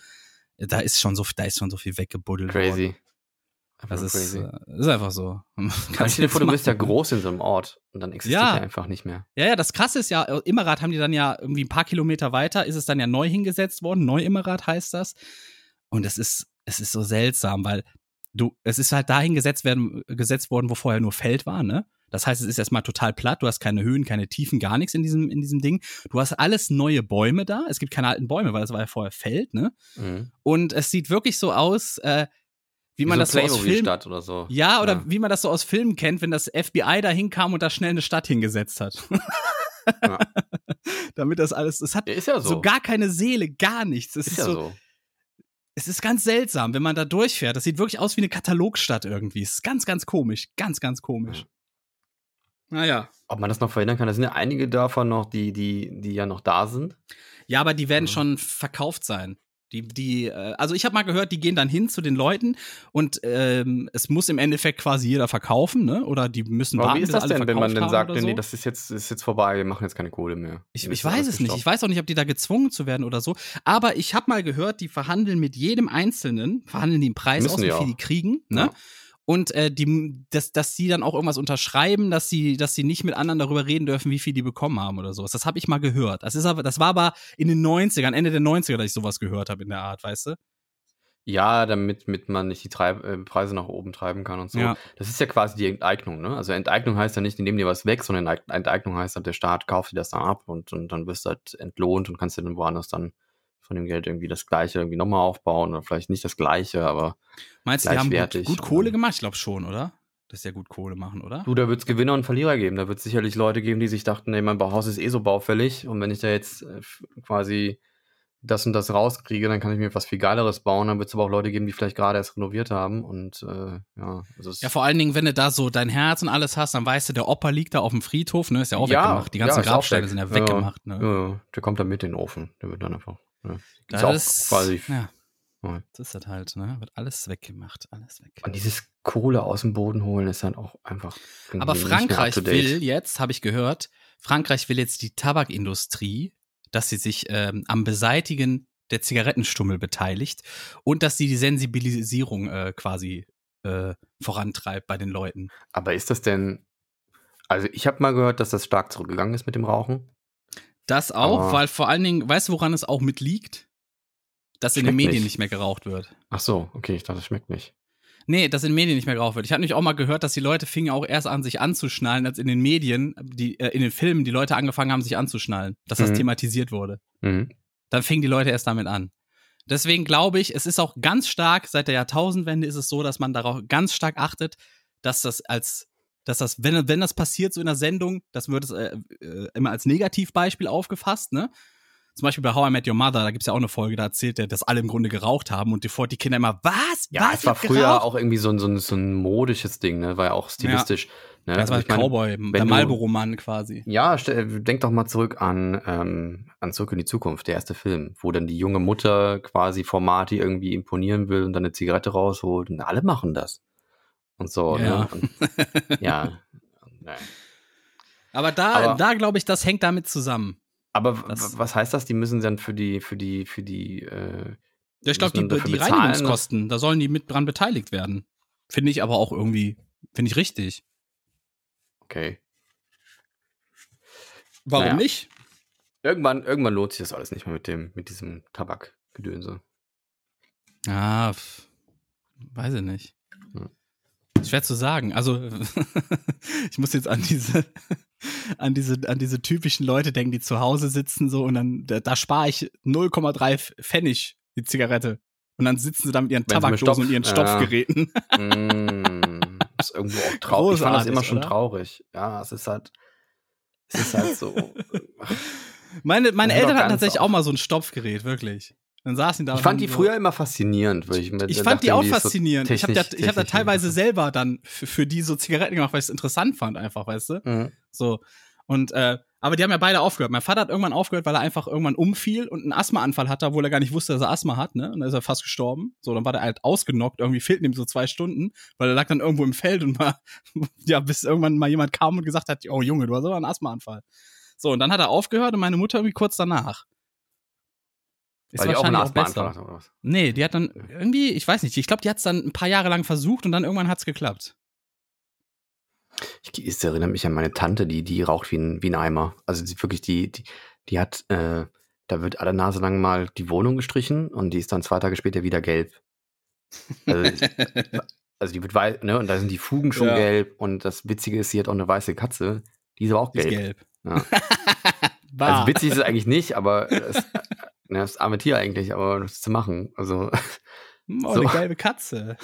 da ist schon so, da ist schon so viel weggebuddelt Crazy. Worden. Das ist, crazy. Äh, ist einfach so. Kannst du dir vor, du bist ja groß in so einem Ort und dann existiert ja. er einfach nicht mehr. Ja, ja, das krasse ist ja, äh, Immerath haben die dann ja irgendwie ein paar Kilometer weiter, ist es dann ja neu hingesetzt worden. Neu-Immerath heißt das. Und es ist, es ist so seltsam, weil du, es ist halt dahin gesetzt werden, gesetzt worden, wo vorher nur Feld war, ne? Das heißt, es ist erstmal total platt, du hast keine Höhen, keine Tiefen, gar nichts in diesem, in diesem Ding. Du hast alles neue Bäume da. Es gibt keine alten Bäume, weil das war ja vorher Feld, ne? Mhm. Und es sieht wirklich so aus, äh, wie, wie man so das so aus Filmen oder so. Ja, oder ja. wie man das so aus Filmen kennt, wenn das FBI da hinkam und da schnell eine Stadt hingesetzt hat. ja. Damit das alles, es hat ja so. so. gar keine Seele, gar nichts. Es ist, ist so, Es ist ganz seltsam, wenn man da durchfährt. Das sieht wirklich aus wie eine Katalogstadt irgendwie. Es ist ganz, ganz komisch. Ganz, ganz komisch. Naja. Ob man das noch verhindern kann, da sind ja einige Dörfer noch, die, die, die ja noch da sind. Ja, aber die werden mhm. schon verkauft sein. Die, die, äh, also ich habe mal gehört, die gehen dann hin zu den Leuten und ähm, es muss im Endeffekt quasi jeder verkaufen, ne? Oder die müssen Aber warten, wie ist das denn, wenn man dann sagt, so? nee, das ist jetzt, ist jetzt vorbei, wir machen jetzt keine Kohle mehr? Ich, ich weiß es nicht. Ich weiß auch nicht, ob die da gezwungen zu werden oder so. Aber ich habe mal gehört, die verhandeln mit jedem Einzelnen, verhandeln den Preis müssen aus, wie viel die kriegen, ne? Ja und äh, die, dass, dass sie dann auch irgendwas unterschreiben, dass sie, dass sie nicht mit anderen darüber reden dürfen, wie viel die bekommen haben oder sowas. Das habe ich mal gehört. Das ist aber, das war aber in den 90ern, Ende der 90er, dass ich sowas gehört habe in der Art, weißt du? Ja, damit mit man nicht die Treib äh, Preise nach oben treiben kann und so. Ja. Das ist ja quasi die Enteignung, ne? Also Enteignung heißt ja nicht, die nehmen dir was weg, sondern Enteignung heißt halt, der Staat kauft dir das dann ab und, und dann wirst du halt entlohnt und kannst dir dann woanders dann von dem Geld irgendwie das Gleiche irgendwie nochmal aufbauen oder vielleicht nicht das Gleiche, aber Meinst du, die haben gut, gut Kohle gemacht? Ich glaube schon, oder? Dass die ja gut Kohle machen, oder? Du, da wird es Gewinner und Verlierer geben. Da wird es sicherlich Leute geben, die sich dachten, ey, mein Haus ist eh so baufällig und wenn ich da jetzt äh, quasi das und das rauskriege, dann kann ich mir was viel Geileres bauen. Dann wird es aber auch Leute geben, die vielleicht gerade erst renoviert haben. Und äh, ja, also ja, vor allen Dingen, wenn du da so dein Herz und alles hast, dann weißt du, der Opa liegt da auf dem Friedhof, ne? Ist ja auch ja, weggemacht. Die ganzen ja, Grabsteine sind ja weggemacht, ne? Ja, der kommt dann mit in den Ofen. Der wird dann einfach ja. Das ist, quasi. Ja. Das ist das halt, ne? Wird alles weggemacht, alles weg. Und dieses Kohle aus dem Boden holen ist dann auch einfach. Aber Frankreich will jetzt, habe ich gehört, Frankreich will jetzt die Tabakindustrie, dass sie sich ähm, am Beseitigen der Zigarettenstummel beteiligt und dass sie die Sensibilisierung äh, quasi äh, vorantreibt bei den Leuten. Aber ist das denn, also ich habe mal gehört, dass das stark zurückgegangen ist mit dem Rauchen. Das auch, Aber weil vor allen Dingen, weißt du, woran es auch mitliegt? Dass in den Medien nicht. nicht mehr geraucht wird. Ach so, okay, ich dachte, das schmeckt nicht. Nee, dass in den Medien nicht mehr geraucht wird. Ich hatte nämlich auch mal gehört, dass die Leute fingen auch erst an, sich anzuschnallen, als in den Medien, die, äh, in den Filmen die Leute angefangen haben, sich anzuschnallen, dass das mhm. thematisiert wurde. Mhm. Dann fingen die Leute erst damit an. Deswegen glaube ich, es ist auch ganz stark, seit der Jahrtausendwende ist es so, dass man darauf ganz stark achtet, dass das als, dass das, wenn, wenn das passiert so in der Sendung, das wird es äh, äh, immer als Negativbeispiel aufgefasst, ne? Zum Beispiel bei How I Met Your Mother, da gibt's ja auch eine Folge, da erzählt er, dass alle im Grunde geraucht haben und sofort die Kinder immer, was? Ja, was? es war früher geraucht? auch irgendwie so ein, so, ein, so ein modisches Ding, ne? War ja auch stilistisch. Ja. Ne? Das war also Cowboy, der Marlboro-Mann quasi. Ja, denk doch mal zurück an, ähm, an Zurück in die Zukunft, der erste Film, wo dann die junge Mutter quasi vor Marty irgendwie imponieren will und dann eine Zigarette rausholt und alle machen das. Und so, ja. Ne? Und, ja. Nein. Aber da, da glaube ich, das hängt damit zusammen. Aber das, was heißt das? Die müssen dann für die, für die, für die. Äh, ich glaube, die, die Reinigungskosten, da sollen die mit dran beteiligt werden. Finde ich aber auch irgendwie, finde ich richtig. Okay. Warum naja. nicht? Irgendwann, irgendwann lohnt sich das alles nicht mehr mit dem, mit diesem Tabakgedönse. Ah, weiß ich nicht. Schwer zu sagen. Also, ich muss jetzt an diese, an diese, an diese typischen Leute denken, die zu Hause sitzen so und dann, da, da spare ich 0,3 Pfennig die Zigarette. Und dann sitzen sie da mit ihren Tabakdosen und ihren Stopfgeräten. mm, ist irgendwo auch traurig. ich fand das immer schon oder? traurig. Ja, es ist halt, es ist halt so. meine meine Eltern hatten tatsächlich auf. auch mal so ein Stopfgerät, wirklich. Dann saßen die da. Ich fand die so, früher immer faszinierend. Weil ich mir, ich fand die auch faszinierend. So ich habe da, ich hab da teilweise selber dann für, für, die so Zigaretten gemacht, weil ich es interessant fand, einfach, weißt du? Mhm. So. Und, äh, aber die haben ja beide aufgehört. Mein Vater hat irgendwann aufgehört, weil er einfach irgendwann umfiel und einen Asthmaanfall hatte, obwohl er gar nicht wusste, dass er Asthma hat, ne? Und dann ist er fast gestorben. So, dann war der halt ausgenockt, irgendwie fehlten ihm so zwei Stunden, weil er lag dann irgendwo im Feld und war, ja, bis irgendwann mal jemand kam und gesagt hat, oh Junge, du hast aber einen Asthmaanfall. So, und dann hat er aufgehört und meine Mutter irgendwie kurz danach. Ist Weil wahrscheinlich auch, auch besser. Oder was? Nee, die hat dann irgendwie, ich weiß nicht, ich glaube, die hat es dann ein paar Jahre lang versucht und dann irgendwann hat es geklappt. Ich, es erinnert mich an meine Tante, die, die raucht wie ein, wie ein Eimer. Also sie wirklich, die, die, die hat, äh, da wird alle Nase lang mal die Wohnung gestrichen und die ist dann zwei Tage später wieder gelb. Also, also die wird weiß, ne, und da sind die Fugen schon ja. gelb und das Witzige ist, sie hat auch eine weiße Katze, die ist aber auch gelb. Ist gelb. Ja. also witzig ist es eigentlich nicht, aber es, ja, das arme Tier eigentlich, aber das zu machen. Also. Oh, so. eine gelbe Katze.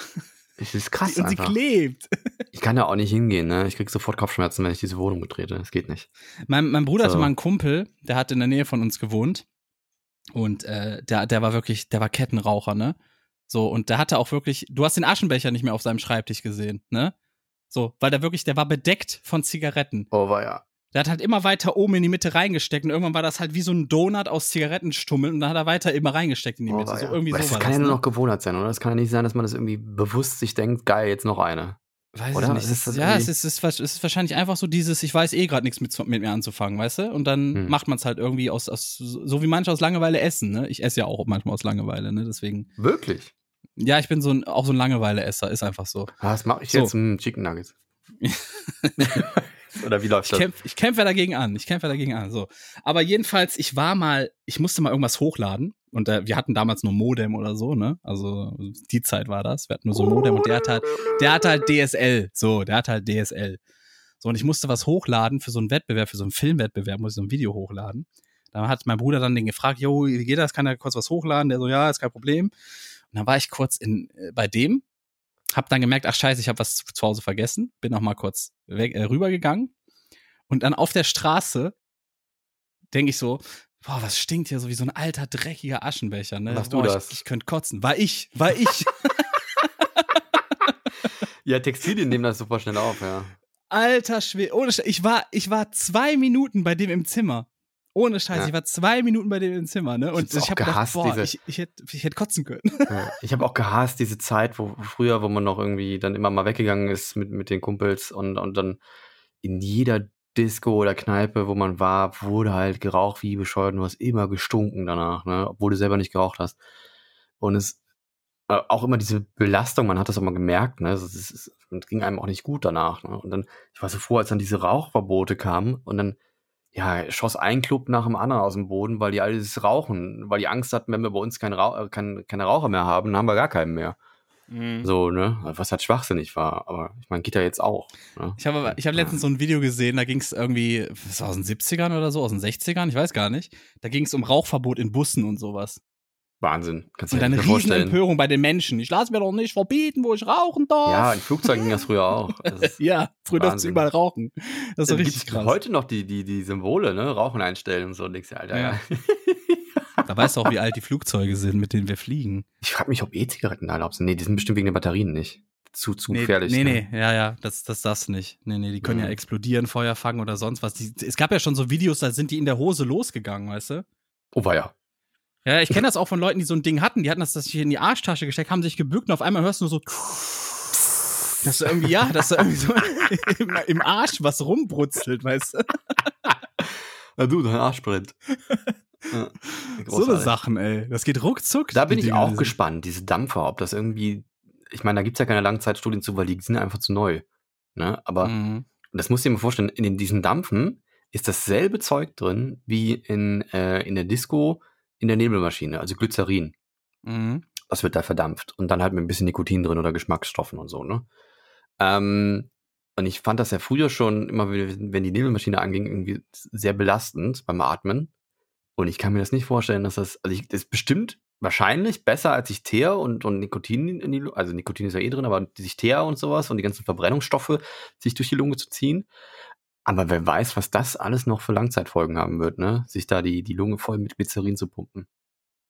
Das ist krass. und einfach. sie klebt. Ich kann da auch nicht hingehen, ne? Ich krieg sofort Kopfschmerzen, wenn ich diese Wohnung betrete. Das geht nicht. Mein, mein Bruder so. hatte mal einen Kumpel, der hat in der Nähe von uns gewohnt. Und äh, der, der war wirklich, der war Kettenraucher, ne? So, und der hatte auch wirklich, du hast den Aschenbecher nicht mehr auf seinem Schreibtisch gesehen, ne? So, weil der wirklich, der war bedeckt von Zigaretten. Oh, war ja. Der hat halt immer weiter oben in die Mitte reingesteckt und irgendwann war das halt wie so ein Donut aus Zigarettenstummeln und dann hat er weiter immer reingesteckt in die oh, Mitte. Oh, so, irgendwie so das kann ja nur ne? noch Gewohnheit sein, oder? Das kann ja nicht sein, dass man das irgendwie bewusst sich denkt, geil, jetzt noch eine. Weiß oder? ich nicht. Ist ja, es ist, es, ist, wahrscheinlich einfach so dieses, ich weiß eh gerade nichts mit, mit mir anzufangen, weißt du? Und dann hm. macht man es halt irgendwie aus, aus, so wie manche aus Langeweile essen, ne? Ich esse ja auch manchmal aus Langeweile, ne? Deswegen. Wirklich? Ja, ich bin so ein, auch so ein Langeweile-Esser, ist einfach so. Das mache ich so. jetzt im Chicken Nuggets. Oder wie läuft das? Ich, kämpf, ich kämpfe dagegen an. Ich kämpfe dagegen an. So. Aber jedenfalls, ich war mal, ich musste mal irgendwas hochladen. Und äh, wir hatten damals nur Modem oder so, ne? Also die Zeit war das. Wir hatten nur so ein Modem und der hat halt, der hat halt DSL. So, der hat halt DSL. So, und ich musste was hochladen für so einen Wettbewerb, für so einen Filmwettbewerb, muss ich so ein Video hochladen. Da hat mein Bruder dann den gefragt, jo, wie geht das? Kann er kurz was hochladen? Der so, ja, ist kein Problem. Und dann war ich kurz in, äh, bei dem hab dann gemerkt, ach scheiße, ich habe was zu Hause vergessen. Bin noch mal kurz weg, äh, rübergegangen. Und dann auf der Straße denke ich so, boah, was stinkt hier so wie so ein alter, dreckiger Aschenbecher, ne? Machst boah, du das? Ich, ich könnte kotzen. War ich, war ich. ja, Textilien nehmen das super schnell auf, ja. Alter Schwede. Ohne Sch ich war, ich war zwei Minuten bei dem im Zimmer. Ohne Scheiß, ja. ich war zwei Minuten bei dem im Zimmer, ne? Und ich, ich habe gedacht, boah, diese, ich, ich hätte ich hätt kotzen können. Ja, ich habe auch gehasst diese Zeit, wo früher, wo man noch irgendwie dann immer mal weggegangen ist mit, mit den Kumpels und, und dann in jeder Disco oder Kneipe, wo man war, wurde halt geraucht wie bescheuert und du hast immer gestunken danach, ne? Obwohl du selber nicht geraucht hast. Und es äh, auch immer diese Belastung, man hat das auch mal gemerkt, ne? Es, es, es, es ging einem auch nicht gut danach. Ne? Und dann, ich war so froh, als dann diese Rauchverbote kamen und dann ja, schoss ein Club nach dem anderen aus dem Boden, weil die alles rauchen, weil die Angst hatten, wenn wir bei uns kein Rauch, äh, kein, keine Raucher mehr haben, dann haben wir gar keinen mehr. Mhm. So, ne? Was halt schwachsinnig war. Aber ich meine, geht ja jetzt auch. Ne? Ich habe ich hab letztens so ein Video gesehen, da ging es irgendwie, was aus den 70ern oder so, aus den 60ern, ich weiß gar nicht. Da ging es um Rauchverbot in Bussen und sowas. Wahnsinn. Kannst du dir eine riesen Empörung bei den Menschen. Ich lasse mir doch nicht verbieten, wo ich rauchen darf. Ja, in Flugzeugen ging das früher auch. Das ja, früher durfte du überall rauchen. Das ist so richtig krass. Heute noch die, die, die Symbole, ne? Rauchen einstellen und so. Und du, Alter, ja. ja. da weißt du auch, wie alt die Flugzeuge sind, mit denen wir fliegen. Ich frage mich, ob E-Zigaretten erlaubt sind. Nee, die sind bestimmt wegen den Batterien nicht. Zu, zu nee, gefährlich. Nee, ne? nee, ja, ja, das, das das nicht. Nee, nee, die können mhm. ja explodieren, Feuer fangen oder sonst was. Die, es gab ja schon so Videos, da sind die in der Hose losgegangen, weißt du? Oh, war ja. Ja, ich kenne das auch von Leuten, die so ein Ding hatten. Die hatten das, das hier in die Arschtasche gesteckt, haben sich gebückt und auf einmal hörst du nur so. Dass du irgendwie, ja, dass du irgendwie so im, im Arsch was rumbrutzelt, weißt du? Na du, dein Arsch brennt. Ja, so eine Sachen, ey. Das geht ruckzuck. Da bin ich auch gespannt, diese Dampfer, ob das irgendwie. Ich meine, da gibt es ja keine Langzeitstudien zu, weil die sind einfach zu neu. Ne? Aber mhm. das musst du dir mal vorstellen, in diesen Dampfen ist dasselbe Zeug drin wie in, äh, in der Disco in der Nebelmaschine, also Glycerin. Mhm. Das wird da verdampft. Und dann halt mit ein bisschen Nikotin drin oder Geschmacksstoffen und so, ne? Ähm, und ich fand das ja früher schon immer, wenn die Nebelmaschine anging, irgendwie sehr belastend beim Atmen. Und ich kann mir das nicht vorstellen, dass das, also ich, das ist bestimmt wahrscheinlich besser, als sich Teer und, und Nikotin in die, also Nikotin ist ja eh drin, aber sich Teer und sowas und die ganzen Verbrennungsstoffe sich durch die Lunge zu ziehen. Aber wer weiß, was das alles noch für Langzeitfolgen haben wird, ne? Sich da die, die Lunge voll mit Glycerin zu pumpen.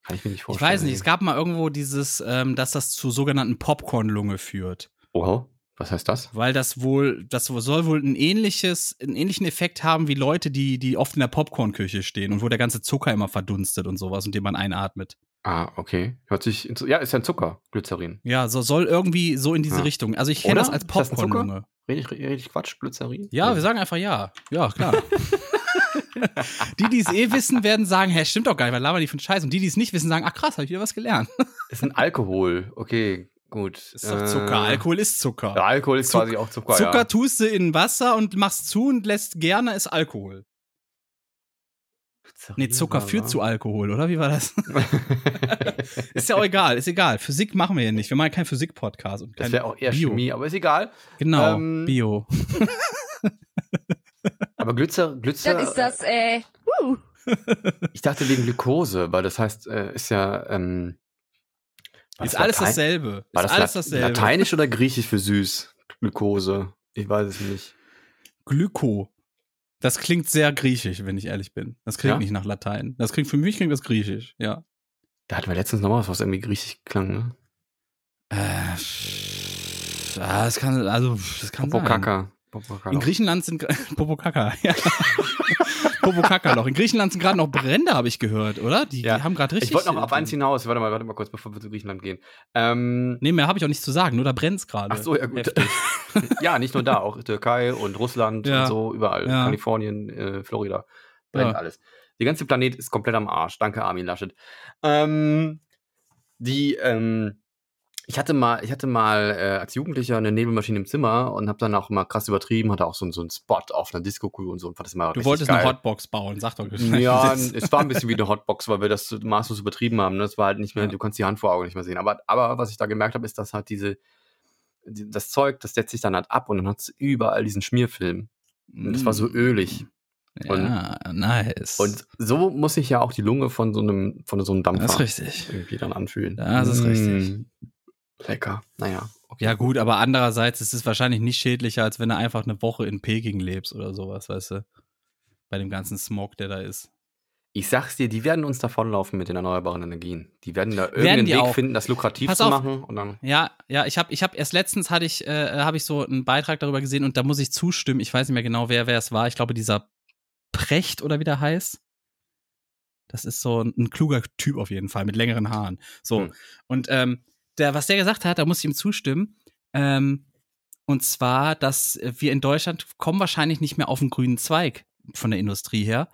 Kann ich mir nicht vorstellen. Ich weiß nicht, es gab mal irgendwo dieses, ähm, dass das zu sogenannten Popcorn-Lunge führt. Oha, was heißt das? Weil das wohl, das soll wohl ein ähnliches, einen ähnlichen Effekt haben wie Leute, die, die oft in der Popcornküche stehen und wo der ganze Zucker immer verdunstet und sowas und den man einatmet. Ah, okay. Hört sich, ja, ist ja ein Zucker, Glycerin. Ja, so soll irgendwie so in diese ja. Richtung. Also ich kenne das als Popcorn-Lunge. Rede ich, red Quatsch, Glycerin? Ja, ja, wir sagen einfach ja. Ja, klar. die, die es eh wissen, werden sagen, hä, stimmt doch gar nicht, weil labern die von Scheiß. Und die, die es nicht wissen, sagen, ach krass, habe ich wieder was gelernt. ist ein Alkohol, okay. Gut. Ist doch Zucker. Äh, Alkohol ist Zucker. Ja, Alkohol ist Zuck quasi auch Zucker. Zucker ja. tust du in Wasser und machst zu und lässt gerne ist Alkohol. Nee, Zucker führt zu Alkohol, oder? Wie war das? ist ja auch egal, ist egal. Physik machen wir ja nicht. Wir machen keinen Physik-Podcast. Das wäre auch eher Bio. Chemie, aber ist egal. Genau, ähm, Bio. aber Glitzer, Glitzer. Dann ist das, äh, uh. Ich dachte wegen Glukose, weil das heißt, äh, ist ja, ähm, ist alles Latein? dasselbe. War ist das alles dasselbe. Lateinisch oder Griechisch für süß? Glukose. Ich weiß es nicht. Glyko. Das klingt sehr griechisch, wenn ich ehrlich bin. Das klingt ja? nicht nach Latein. Das klingt für mich klingt das griechisch, ja. Da hatten wir letztens noch was, was irgendwie griechisch klang, ne? Äh, das kann, also, das kann Popokaka. sein. Popokaka. In Griechenland sind Popokaka, ja. Popokaka noch. In Griechenland sind gerade noch Brände, habe ich gehört, oder? Die, ja. die haben gerade richtig. Ich wollte noch auf eins hinaus. Warte mal, warte mal kurz, bevor wir zu Griechenland gehen. Ähm, nee, mehr habe ich auch nichts zu sagen. Nur da brennt's gerade. Ach so, ja gut. ja, nicht nur da, auch Türkei und Russland ja. und so, überall. Ja. Kalifornien, äh, Florida. Brennt alles. Der ganze Planet ist komplett am Arsch. Danke, Armin Laschet. Ähm, die, ähm, ich hatte mal, ich hatte mal äh, als Jugendlicher eine Nebelmaschine im Zimmer und habe dann auch mal krass übertrieben, hatte auch so, so einen Spot auf einer Disco-Kugel und so und fand das immer Du wolltest geil. eine Hotbox bauen, sag doch. Ja, es war ein bisschen wie eine Hotbox, weil wir das maßlos übertrieben haben. Ne? Das war halt nicht mehr, ja. du konntest die Hand vor Augen nicht mehr sehen. Aber, aber was ich da gemerkt habe, ist, dass halt diese, die, das Zeug, das setzt sich dann halt ab und dann hat es überall diesen Schmierfilm. Und das war so mm. ölig. Ja, und, nice. Und so muss sich ja auch die Lunge von so einem, von so einem Dampfer das ist richtig. irgendwie dann anfühlen. Das ist richtig. Lecker. Naja. Okay. Ja, gut, aber andererseits ist es wahrscheinlich nicht schädlicher, als wenn du einfach eine Woche in Peking lebst oder sowas, weißt du? Bei dem ganzen Smog, der da ist. Ich sag's dir, die werden uns davonlaufen mit den erneuerbaren Energien. Die werden da irgendeinen Weg auch. finden, das lukrativ Pass zu auf. machen. Und dann ja, ja, ich habe ich hab erst letztens hatte ich, äh, habe ich so einen Beitrag darüber gesehen und da muss ich zustimmen. Ich weiß nicht mehr genau, wer wer es war. Ich glaube, dieser Precht oder wie der heißt. Das ist so ein, ein kluger Typ auf jeden Fall, mit längeren Haaren. So. Hm. Und ähm, der, was der gesagt hat, da muss ich ihm zustimmen. Ähm, und zwar, dass wir in Deutschland kommen wahrscheinlich nicht mehr auf den grünen Zweig von der Industrie her,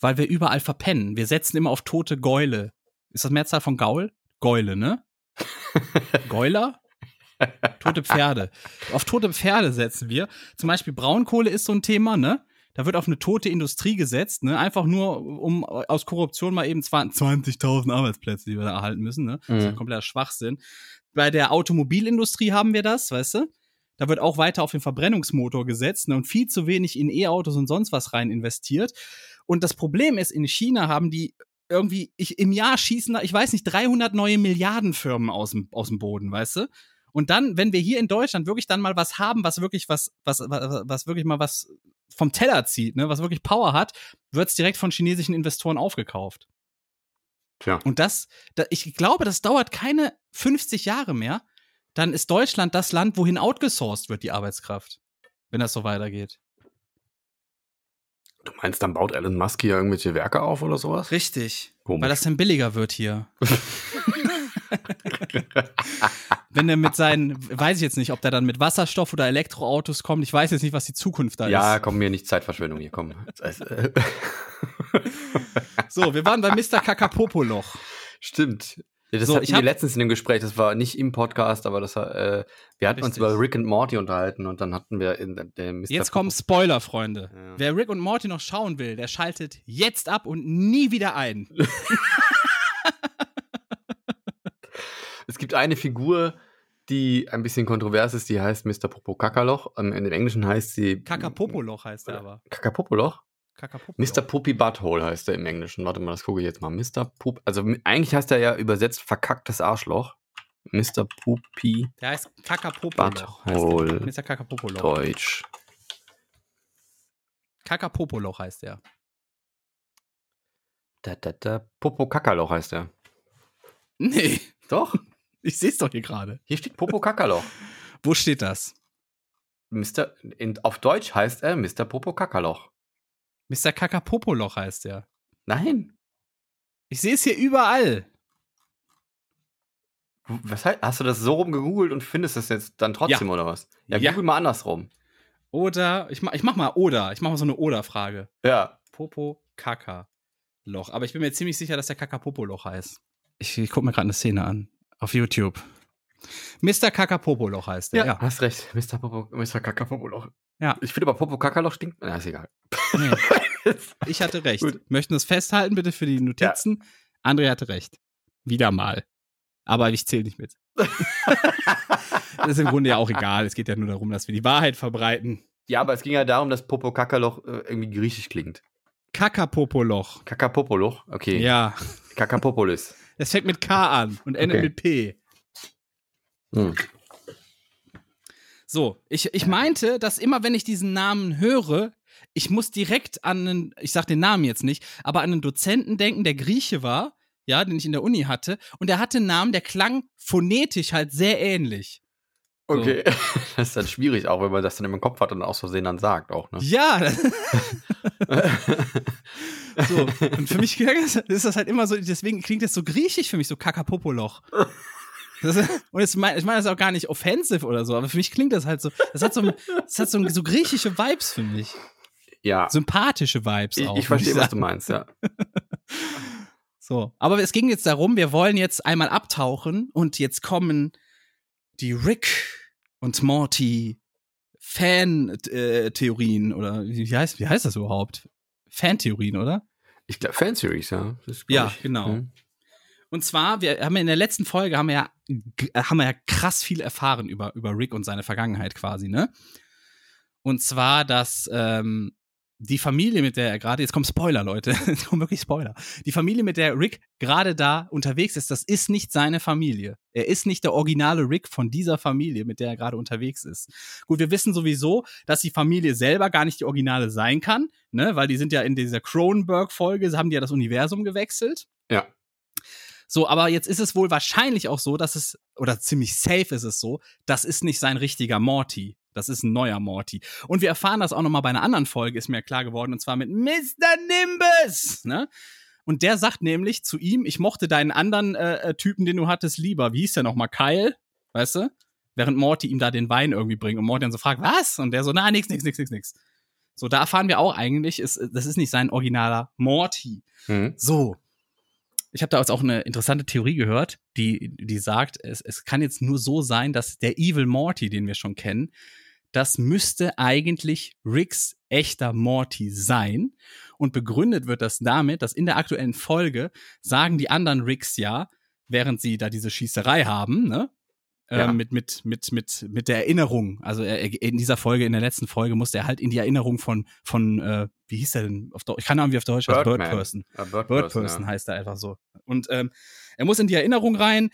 weil wir überall verpennen. Wir setzen immer auf tote Gäule. Ist das Mehrzahl von Gaul? Gäule, ne? Gäuler? Tote Pferde. Auf tote Pferde setzen wir. Zum Beispiel Braunkohle ist so ein Thema, ne? Da wird auf eine tote Industrie gesetzt, ne? Einfach nur, um aus Korruption mal eben 20.000 Arbeitsplätze, die wir da erhalten müssen, ne? Das ist ein mhm. kompletter Schwachsinn. Bei der Automobilindustrie haben wir das, weißt du? Da wird auch weiter auf den Verbrennungsmotor gesetzt ne? und viel zu wenig in E-Autos und sonst was rein investiert. Und das Problem ist, in China haben die irgendwie, ich, im Jahr schießen da, ich weiß nicht, 300 neue Milliardenfirmen aus dem, aus dem Boden, weißt du? Und dann, wenn wir hier in Deutschland wirklich dann mal was haben, was wirklich was, was, was, was wirklich mal was vom Teller zieht, ne, was wirklich Power hat, wird es direkt von chinesischen Investoren aufgekauft. Tja. Und das, da, ich glaube, das dauert keine 50 Jahre mehr. Dann ist Deutschland das Land, wohin outgesourced wird, die Arbeitskraft. Wenn das so weitergeht. Du meinst, dann baut Elon Musk hier irgendwelche Werke auf oder sowas? Richtig. Komisch. Weil das dann billiger wird hier. Wenn er mit seinen, weiß ich jetzt nicht, ob der dann mit Wasserstoff oder Elektroautos kommt. Ich weiß jetzt nicht, was die Zukunft da ja, ist. Ja, komm mir nicht Zeitverschwendung hier, komm. so, wir waren bei Mr. Kakapopoloch. Stimmt. Ja, das so, hatten wir letztens in dem Gespräch, das war nicht im Podcast, aber das äh, wir hatten Richtig. uns über Rick und Morty unterhalten und dann hatten wir in der Mr. Jetzt kommen Spoiler, Freunde. Ja. Wer Rick und Morty noch schauen will, der schaltet jetzt ab und nie wieder ein. Es gibt eine Figur, die ein bisschen kontrovers ist, die heißt Mr. Popo Kakaloch. Ähm, in dem Englischen heißt sie. Kakapopoloch heißt er aber. Kakapopoloch? Mr. Poopy Butthole heißt er im Englischen. Warte mal, das gucke ich jetzt mal. Mr. Poop. Also eigentlich heißt er ja übersetzt verkacktes Arschloch. Mr. Poopy. Der heißt Kakapopoloch. Butthole. Mr. Kakapopoloch. Deutsch. Kakapopoloch heißt er. Da, da, da. Popo Kakaloch heißt er. Nee. Doch. Ich sehe es doch hier gerade. Hier steht Popo Kakaloch. Wo steht das? Mr. In, auf Deutsch heißt er Mr. Popo Kakaloch. Mr. Kakapopoloch heißt er. Nein. Ich sehe es hier überall. Was heißt, hast du das so rum gegoogelt und findest es jetzt dann trotzdem ja. oder was? Ja, ja. google mal andersrum. Oder, ich mach, ich mach mal oder. Ich mach mal so eine Oder-Frage. Ja. Popo Kaka Loch. Aber ich bin mir ziemlich sicher, dass der Kakapopoloch heißt. Ich, ich gucke mir gerade eine Szene an. Auf YouTube. Mr. Kakapopoloch heißt der. Ja, ja, hast recht. Mr. Popo, Mr. Kakapopoloch. Ja. Ich finde aber Popo Kakaloch stinkt. Na, ist egal. Nee. Ich hatte recht. Gut. Möchten das festhalten, bitte für die Notizen. Ja. André hatte recht. Wieder mal. Aber ich zähle nicht mit. das ist im Grunde ja auch egal. Es geht ja nur darum, dass wir die Wahrheit verbreiten. Ja, aber es ging ja darum, dass Popo Kakaloch äh, irgendwie griechisch klingt. Kakapopoloch. Kakapopoloch? Okay. Ja. Kakapopolis. Es fängt mit K an und endet okay. mit P. Hm. So, ich, ich meinte, dass immer, wenn ich diesen Namen höre, ich muss direkt an einen, ich sag den Namen jetzt nicht, aber an einen Dozenten denken, der Grieche war, ja, den ich in der Uni hatte, und der hatte einen Namen, der klang phonetisch halt sehr ähnlich. Okay, so. das ist dann schwierig, auch wenn man das dann im Kopf hat und aus Versehen dann sagt auch, ne? Ja. so, und für mich ist das halt immer so, deswegen klingt das so griechisch für mich, so Kakapopoloch. Das, und jetzt mein, ich meine das auch gar nicht offensive oder so, aber für mich klingt das halt so, das hat so, das hat so, so griechische Vibes für mich. Ja. Sympathische Vibes ich, auch. Ich verstehe, was du meinst, ja. so, aber es ging jetzt darum, wir wollen jetzt einmal abtauchen und jetzt kommen die Rick und Morty Fan-Theorien oder wie heißt, wie heißt das überhaupt? Fan-Theorien, oder? Ich glaube, Fan-Theories, ja. ja, ich, genau. Hm. Und zwar, wir haben ja in der letzten Folge haben wir ja, haben wir ja krass viel erfahren über, über Rick und seine Vergangenheit quasi, ne? Und zwar, dass ähm, die Familie, mit der er gerade, jetzt kommt Spoiler, Leute, jetzt kommen wirklich Spoiler. Die Familie, mit der Rick gerade da unterwegs ist, das ist nicht seine Familie. Er ist nicht der originale Rick von dieser Familie, mit der er gerade unterwegs ist. Gut, wir wissen sowieso, dass die Familie selber gar nicht die Originale sein kann, ne, weil die sind ja in dieser Cronenberg-Folge, haben die ja das Universum gewechselt. Ja. So, aber jetzt ist es wohl wahrscheinlich auch so, dass es, oder ziemlich safe ist es so, das ist nicht sein richtiger Morty. Das ist ein neuer Morty. Und wir erfahren das auch noch mal bei einer anderen Folge, ist mir klar geworden, und zwar mit Mr. Nimbus, ne? Und der sagt nämlich zu ihm, ich mochte deinen anderen äh, äh Typen, den du hattest, lieber. Wie hieß der nochmal? Kyle? Weißt du? Während Morty ihm da den Wein irgendwie bringt und Morty dann so fragt, was? Und der so, na, nix, nix, nix, nix, nix. So, da erfahren wir auch eigentlich, ist, das ist nicht sein originaler Morty. Mhm. So. Ich habe da jetzt auch eine interessante Theorie gehört, die, die sagt, es, es kann jetzt nur so sein, dass der Evil Morty, den wir schon kennen, das müsste eigentlich Ricks echter Morty sein. Und begründet wird das damit, dass in der aktuellen Folge sagen die anderen Ricks ja, während sie da diese Schießerei haben, ne? Ja. Ähm, mit, mit, mit, mit, mit der Erinnerung. Also er, in dieser Folge, in der letzten Folge, musste er halt in die Erinnerung von, von äh, wie hieß der denn auf Deutsch? Ich kann auch wie auf Deutsch heißt, Bird Person. Bird, Bird Person, ja. heißt er einfach so. Und ähm, er muss in die Erinnerung rein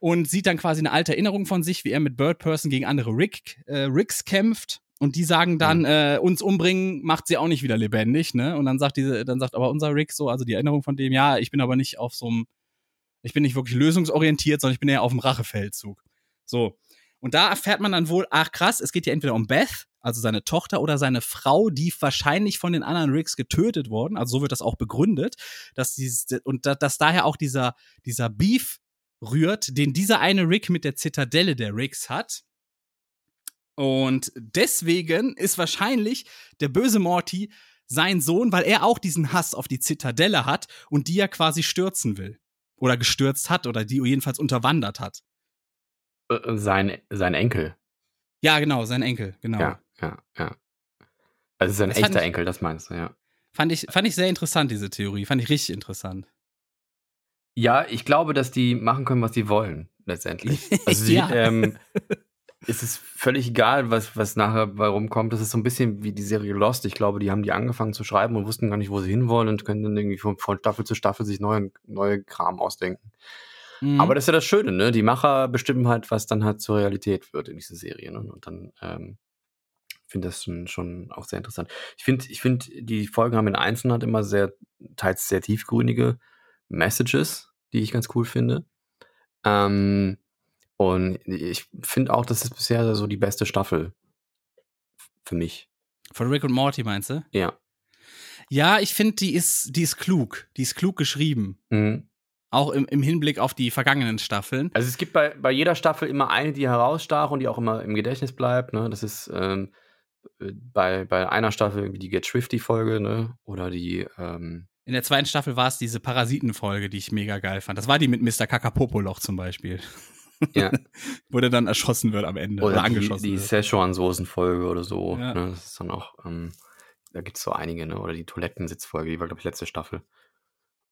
und sieht dann quasi eine alte Erinnerung von sich, wie er mit Bird Person gegen andere Rick, äh, Ricks kämpft. Und die sagen dann, mhm. äh, uns umbringen macht sie auch nicht wieder lebendig, ne? Und dann sagt diese, dann sagt aber unser Rick so, also die Erinnerung von dem, ja, ich bin aber nicht auf so einem, ich bin nicht wirklich lösungsorientiert, sondern ich bin eher auf dem Rachefeldzug. So. Und da erfährt man dann wohl, ach krass, es geht ja entweder um Beth, also seine Tochter, oder seine Frau, die wahrscheinlich von den anderen Ricks getötet worden. Also so wird das auch begründet, dass dies, und da, dass daher auch dieser, dieser Beef rührt, den dieser eine Rick mit der Zitadelle der Ricks hat. Und deswegen ist wahrscheinlich der böse Morty sein Sohn, weil er auch diesen Hass auf die Zitadelle hat und die er quasi stürzen will. Oder gestürzt hat oder die jedenfalls unterwandert hat. Äh, äh, sein, sein Enkel. Ja, genau, sein Enkel, genau. Ja, ja, ja. Also sein echter ich, Enkel, das meinst du, ja. Fand ich, fand ich sehr interessant, diese Theorie. Fand ich richtig interessant. Ja, ich glaube, dass die machen können, was sie wollen, letztendlich. Also sie, ja. ähm, es ist völlig egal, was, was nachher bei rumkommt. Das ist so ein bisschen wie die Serie Lost. Ich glaube, die haben die angefangen zu schreiben und wussten gar nicht, wo sie hinwollen und können dann irgendwie von, von Staffel zu Staffel sich neue, neue Kram ausdenken. Mhm. Aber das ist ja das Schöne, ne? Die Macher bestimmen halt, was dann halt zur Realität wird in dieser Serie. Ne? Und dann ähm, finde das schon, schon auch sehr interessant. Ich finde, ich finde, die Folgen haben in Einzelnen immer sehr, teils sehr tiefgründige Messages, die ich ganz cool finde. Ähm, und ich finde auch, das ist bisher so die beste Staffel für mich. Von Rick und Morty meinst du? Ja. Ja, ich finde, die ist, die ist klug. Die ist klug geschrieben. Mhm. Auch im, im Hinblick auf die vergangenen Staffeln. Also es gibt bei, bei jeder Staffel immer eine, die herausstach und die auch immer im Gedächtnis bleibt. Ne? Das ist ähm, bei, bei einer Staffel irgendwie die Get Swifty-Folge, ne? Oder die, ähm In der zweiten Staffel war es diese Parasiten-Folge, die ich mega geil fand. Das war die mit Mr. Kakapopoloch zum Beispiel. Ja. Wo der dann erschossen wird am Ende. Oder, oder angeschossen die, die Szechuan-Soßen-Folge oder so. Ja. Ne? Das ist dann auch, ähm, da gibt es so einige, ne? Oder die Toilettensitz-Folge, die war, glaube ich, letzte Staffel.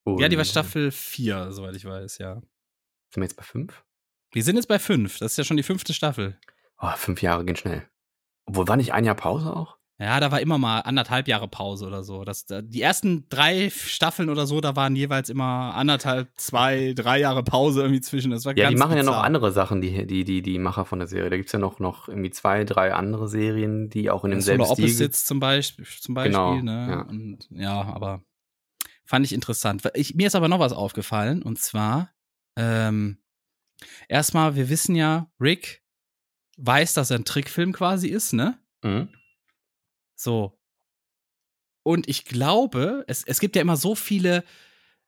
Und ja, die war Staffel 4, soweit ich weiß, ja. Sind wir jetzt bei 5? Wir sind jetzt bei 5. Das ist ja schon die fünfte Staffel. Oh, fünf Jahre gehen schnell. Obwohl, war nicht ein Jahr Pause auch? Ja, da war immer mal anderthalb Jahre Pause oder so. Das, die ersten drei Staffeln oder so, da waren jeweils immer anderthalb, zwei, drei Jahre Pause irgendwie zwischen. Das war ja, die machen bizarr. ja noch andere Sachen, die, die, die, die Macher von der Serie. Da gibt es ja noch, noch irgendwie zwei, drei andere Serien, die auch in demselben Stil... Opposites zum Beispiel, zum Beispiel genau, ne? Ja. Und, ja, aber Fand ich interessant. Ich, mir ist aber noch was aufgefallen und zwar, ähm, erstmal, wir wissen ja, Rick weiß, dass er ein Trickfilm quasi ist, ne? Mhm. So. Und ich glaube, es, es gibt ja immer so viele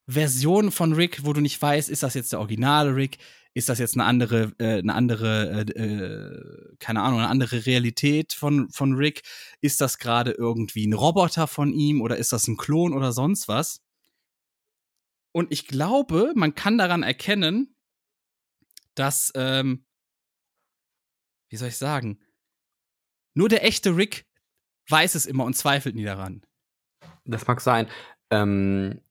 Versionen von Rick, wo du nicht weißt, ist das jetzt der originale Rick? Ist das jetzt eine andere, äh, eine andere, äh, äh, keine Ahnung, eine andere Realität von, von Rick? Ist das gerade irgendwie ein Roboter von ihm oder ist das ein Klon oder sonst was? Und ich glaube, man kann daran erkennen, dass, ähm, wie soll ich sagen, nur der echte Rick weiß es immer und zweifelt nie daran. Das mag sein. Ähm,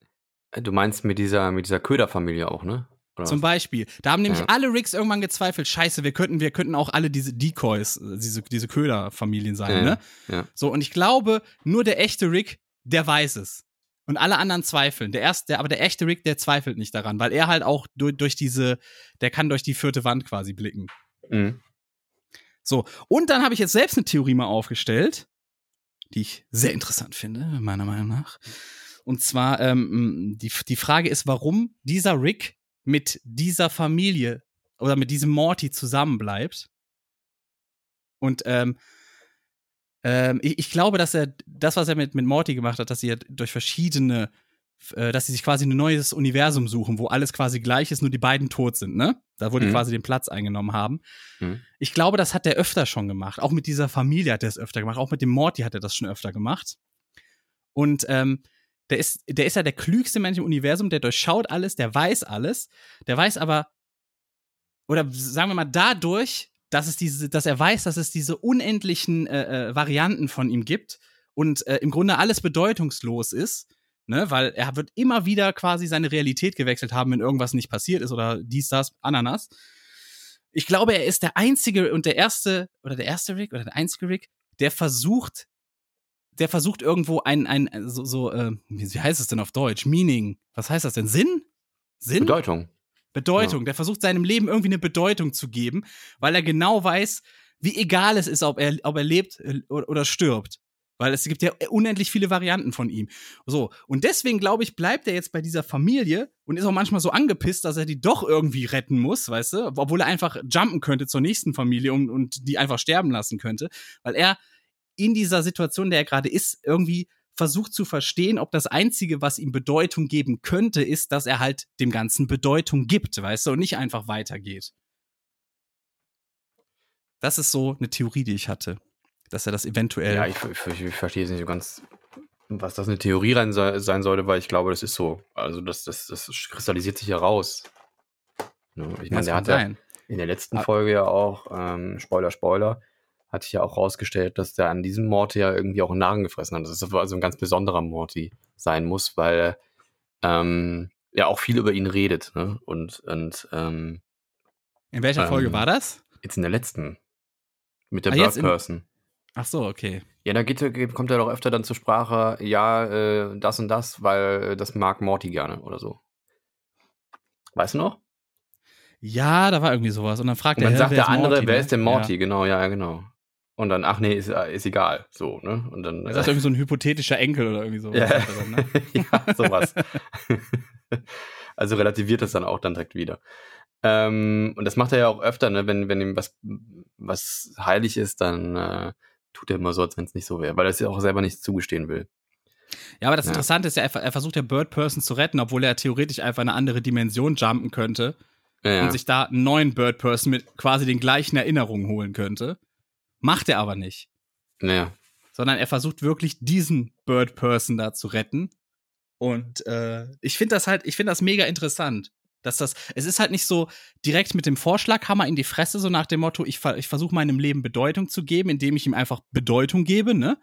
du meinst mit dieser, mit dieser Köderfamilie auch, ne? Oder Zum Beispiel. Da haben nämlich ja. alle Ricks irgendwann gezweifelt, scheiße, wir könnten, wir könnten auch alle diese Decoys, diese, diese Köderfamilien sein, ja, ne? Ja. So, und ich glaube, nur der echte Rick, der weiß es. Und alle anderen zweifeln. Der erste, der, aber der echte Rick, der zweifelt nicht daran, weil er halt auch durch, durch diese, der kann durch die vierte Wand quasi blicken. Mhm. So, und dann habe ich jetzt selbst eine Theorie mal aufgestellt, die ich sehr interessant finde, meiner Meinung nach. Und zwar, ähm, die, die Frage ist, warum dieser Rick mit dieser Familie oder mit diesem Morty zusammenbleibt. Und ähm, ähm, ich, ich, glaube, dass er das, was er mit, mit Morty gemacht hat, dass sie durch verschiedene äh, dass sie sich quasi ein neues Universum suchen, wo alles quasi gleich ist, nur die beiden tot sind, ne? Da wo die mhm. quasi den Platz eingenommen haben. Mhm. Ich glaube, das hat er öfter schon gemacht. Auch mit dieser Familie hat er es öfter gemacht. Auch mit dem Morty hat er das schon öfter gemacht. Und ähm, der ist, der ist ja der klügste Mensch im Universum, der durchschaut alles, der weiß alles. Der weiß aber, oder sagen wir mal, dadurch, dass es diese, dass er weiß, dass es diese unendlichen äh, äh, Varianten von ihm gibt und äh, im Grunde alles bedeutungslos ist, ne, weil er wird immer wieder quasi seine Realität gewechselt haben, wenn irgendwas nicht passiert ist oder dies, das, Ananas. Ich glaube, er ist der einzige und der erste, oder der erste Rick, oder der einzige Rick, der versucht, der versucht irgendwo ein, ein, so, so äh, wie heißt es denn auf Deutsch? Meaning. Was heißt das denn? Sinn? Sinn? Bedeutung. Bedeutung. Ja. Der versucht seinem Leben irgendwie eine Bedeutung zu geben, weil er genau weiß, wie egal es ist, ob er, ob er lebt äh, oder stirbt. Weil es gibt ja unendlich viele Varianten von ihm. So. Und deswegen, glaube ich, bleibt er jetzt bei dieser Familie und ist auch manchmal so angepisst, dass er die doch irgendwie retten muss, weißt du? Obwohl er einfach jumpen könnte zur nächsten Familie und, und die einfach sterben lassen könnte. Weil er in dieser Situation, in der er gerade ist, irgendwie versucht zu verstehen, ob das Einzige, was ihm Bedeutung geben könnte, ist, dass er halt dem Ganzen Bedeutung gibt, weißt du, und nicht einfach weitergeht. Das ist so eine Theorie, die ich hatte dass er das eventuell. Ja, ich, ich, ich verstehe es nicht so ganz, was das eine Theorie rein sein sollte, weil ich glaube, das ist so. Also das, das, das kristallisiert sich heraus. Ne? Ich meine, der hat ja in der letzten ah. Folge ja auch, ähm, Spoiler, Spoiler, hat sich ja auch rausgestellt, dass der an diesem Morty ja irgendwie auch einen Narren gefressen hat. Das ist also ein ganz besonderer Morty sein muss, weil ähm, ja auch viel über ihn redet. Ne? Und, und ähm, in welcher Folge ähm, war das? Jetzt in der letzten. Mit der ah, Bird Person. Ach so, okay. Ja, da geht, kommt er doch öfter dann zur Sprache, ja, äh, das und das, weil das mag Morty gerne oder so. Weißt du noch? Ja, da war irgendwie sowas. Und dann fragt und dann er, sagt der andere, Morty, wer ne? ist denn Morty? Ja. Genau, ja, genau. Und dann, ach nee, ist, ist egal. So, ne? Und dann. Er sagt äh, irgendwie so ein hypothetischer Enkel oder irgendwie sowas. Ja, dann, ne? ja sowas. also relativiert das dann auch dann direkt wieder. Ähm, und das macht er ja auch öfter, ne? wenn, wenn ihm was, was heilig ist, dann äh, tut er immer so, als wenn es nicht so wäre, weil er es ja auch selber nicht zugestehen will. Ja, aber das ja. Interessante ist ja, er, er versucht ja Bird Person zu retten, obwohl er theoretisch einfach eine andere Dimension jumpen könnte ja. und sich da einen neuen Bird Person mit quasi den gleichen Erinnerungen holen könnte. Macht er aber nicht. Ja. Sondern er versucht wirklich diesen Bird Person da zu retten. Und äh, ich finde das halt, ich finde das mega interessant. Dass das, es ist halt nicht so direkt mit dem Vorschlaghammer in die Fresse, so nach dem Motto, ich, ich versuche meinem Leben Bedeutung zu geben, indem ich ihm einfach Bedeutung gebe, ne?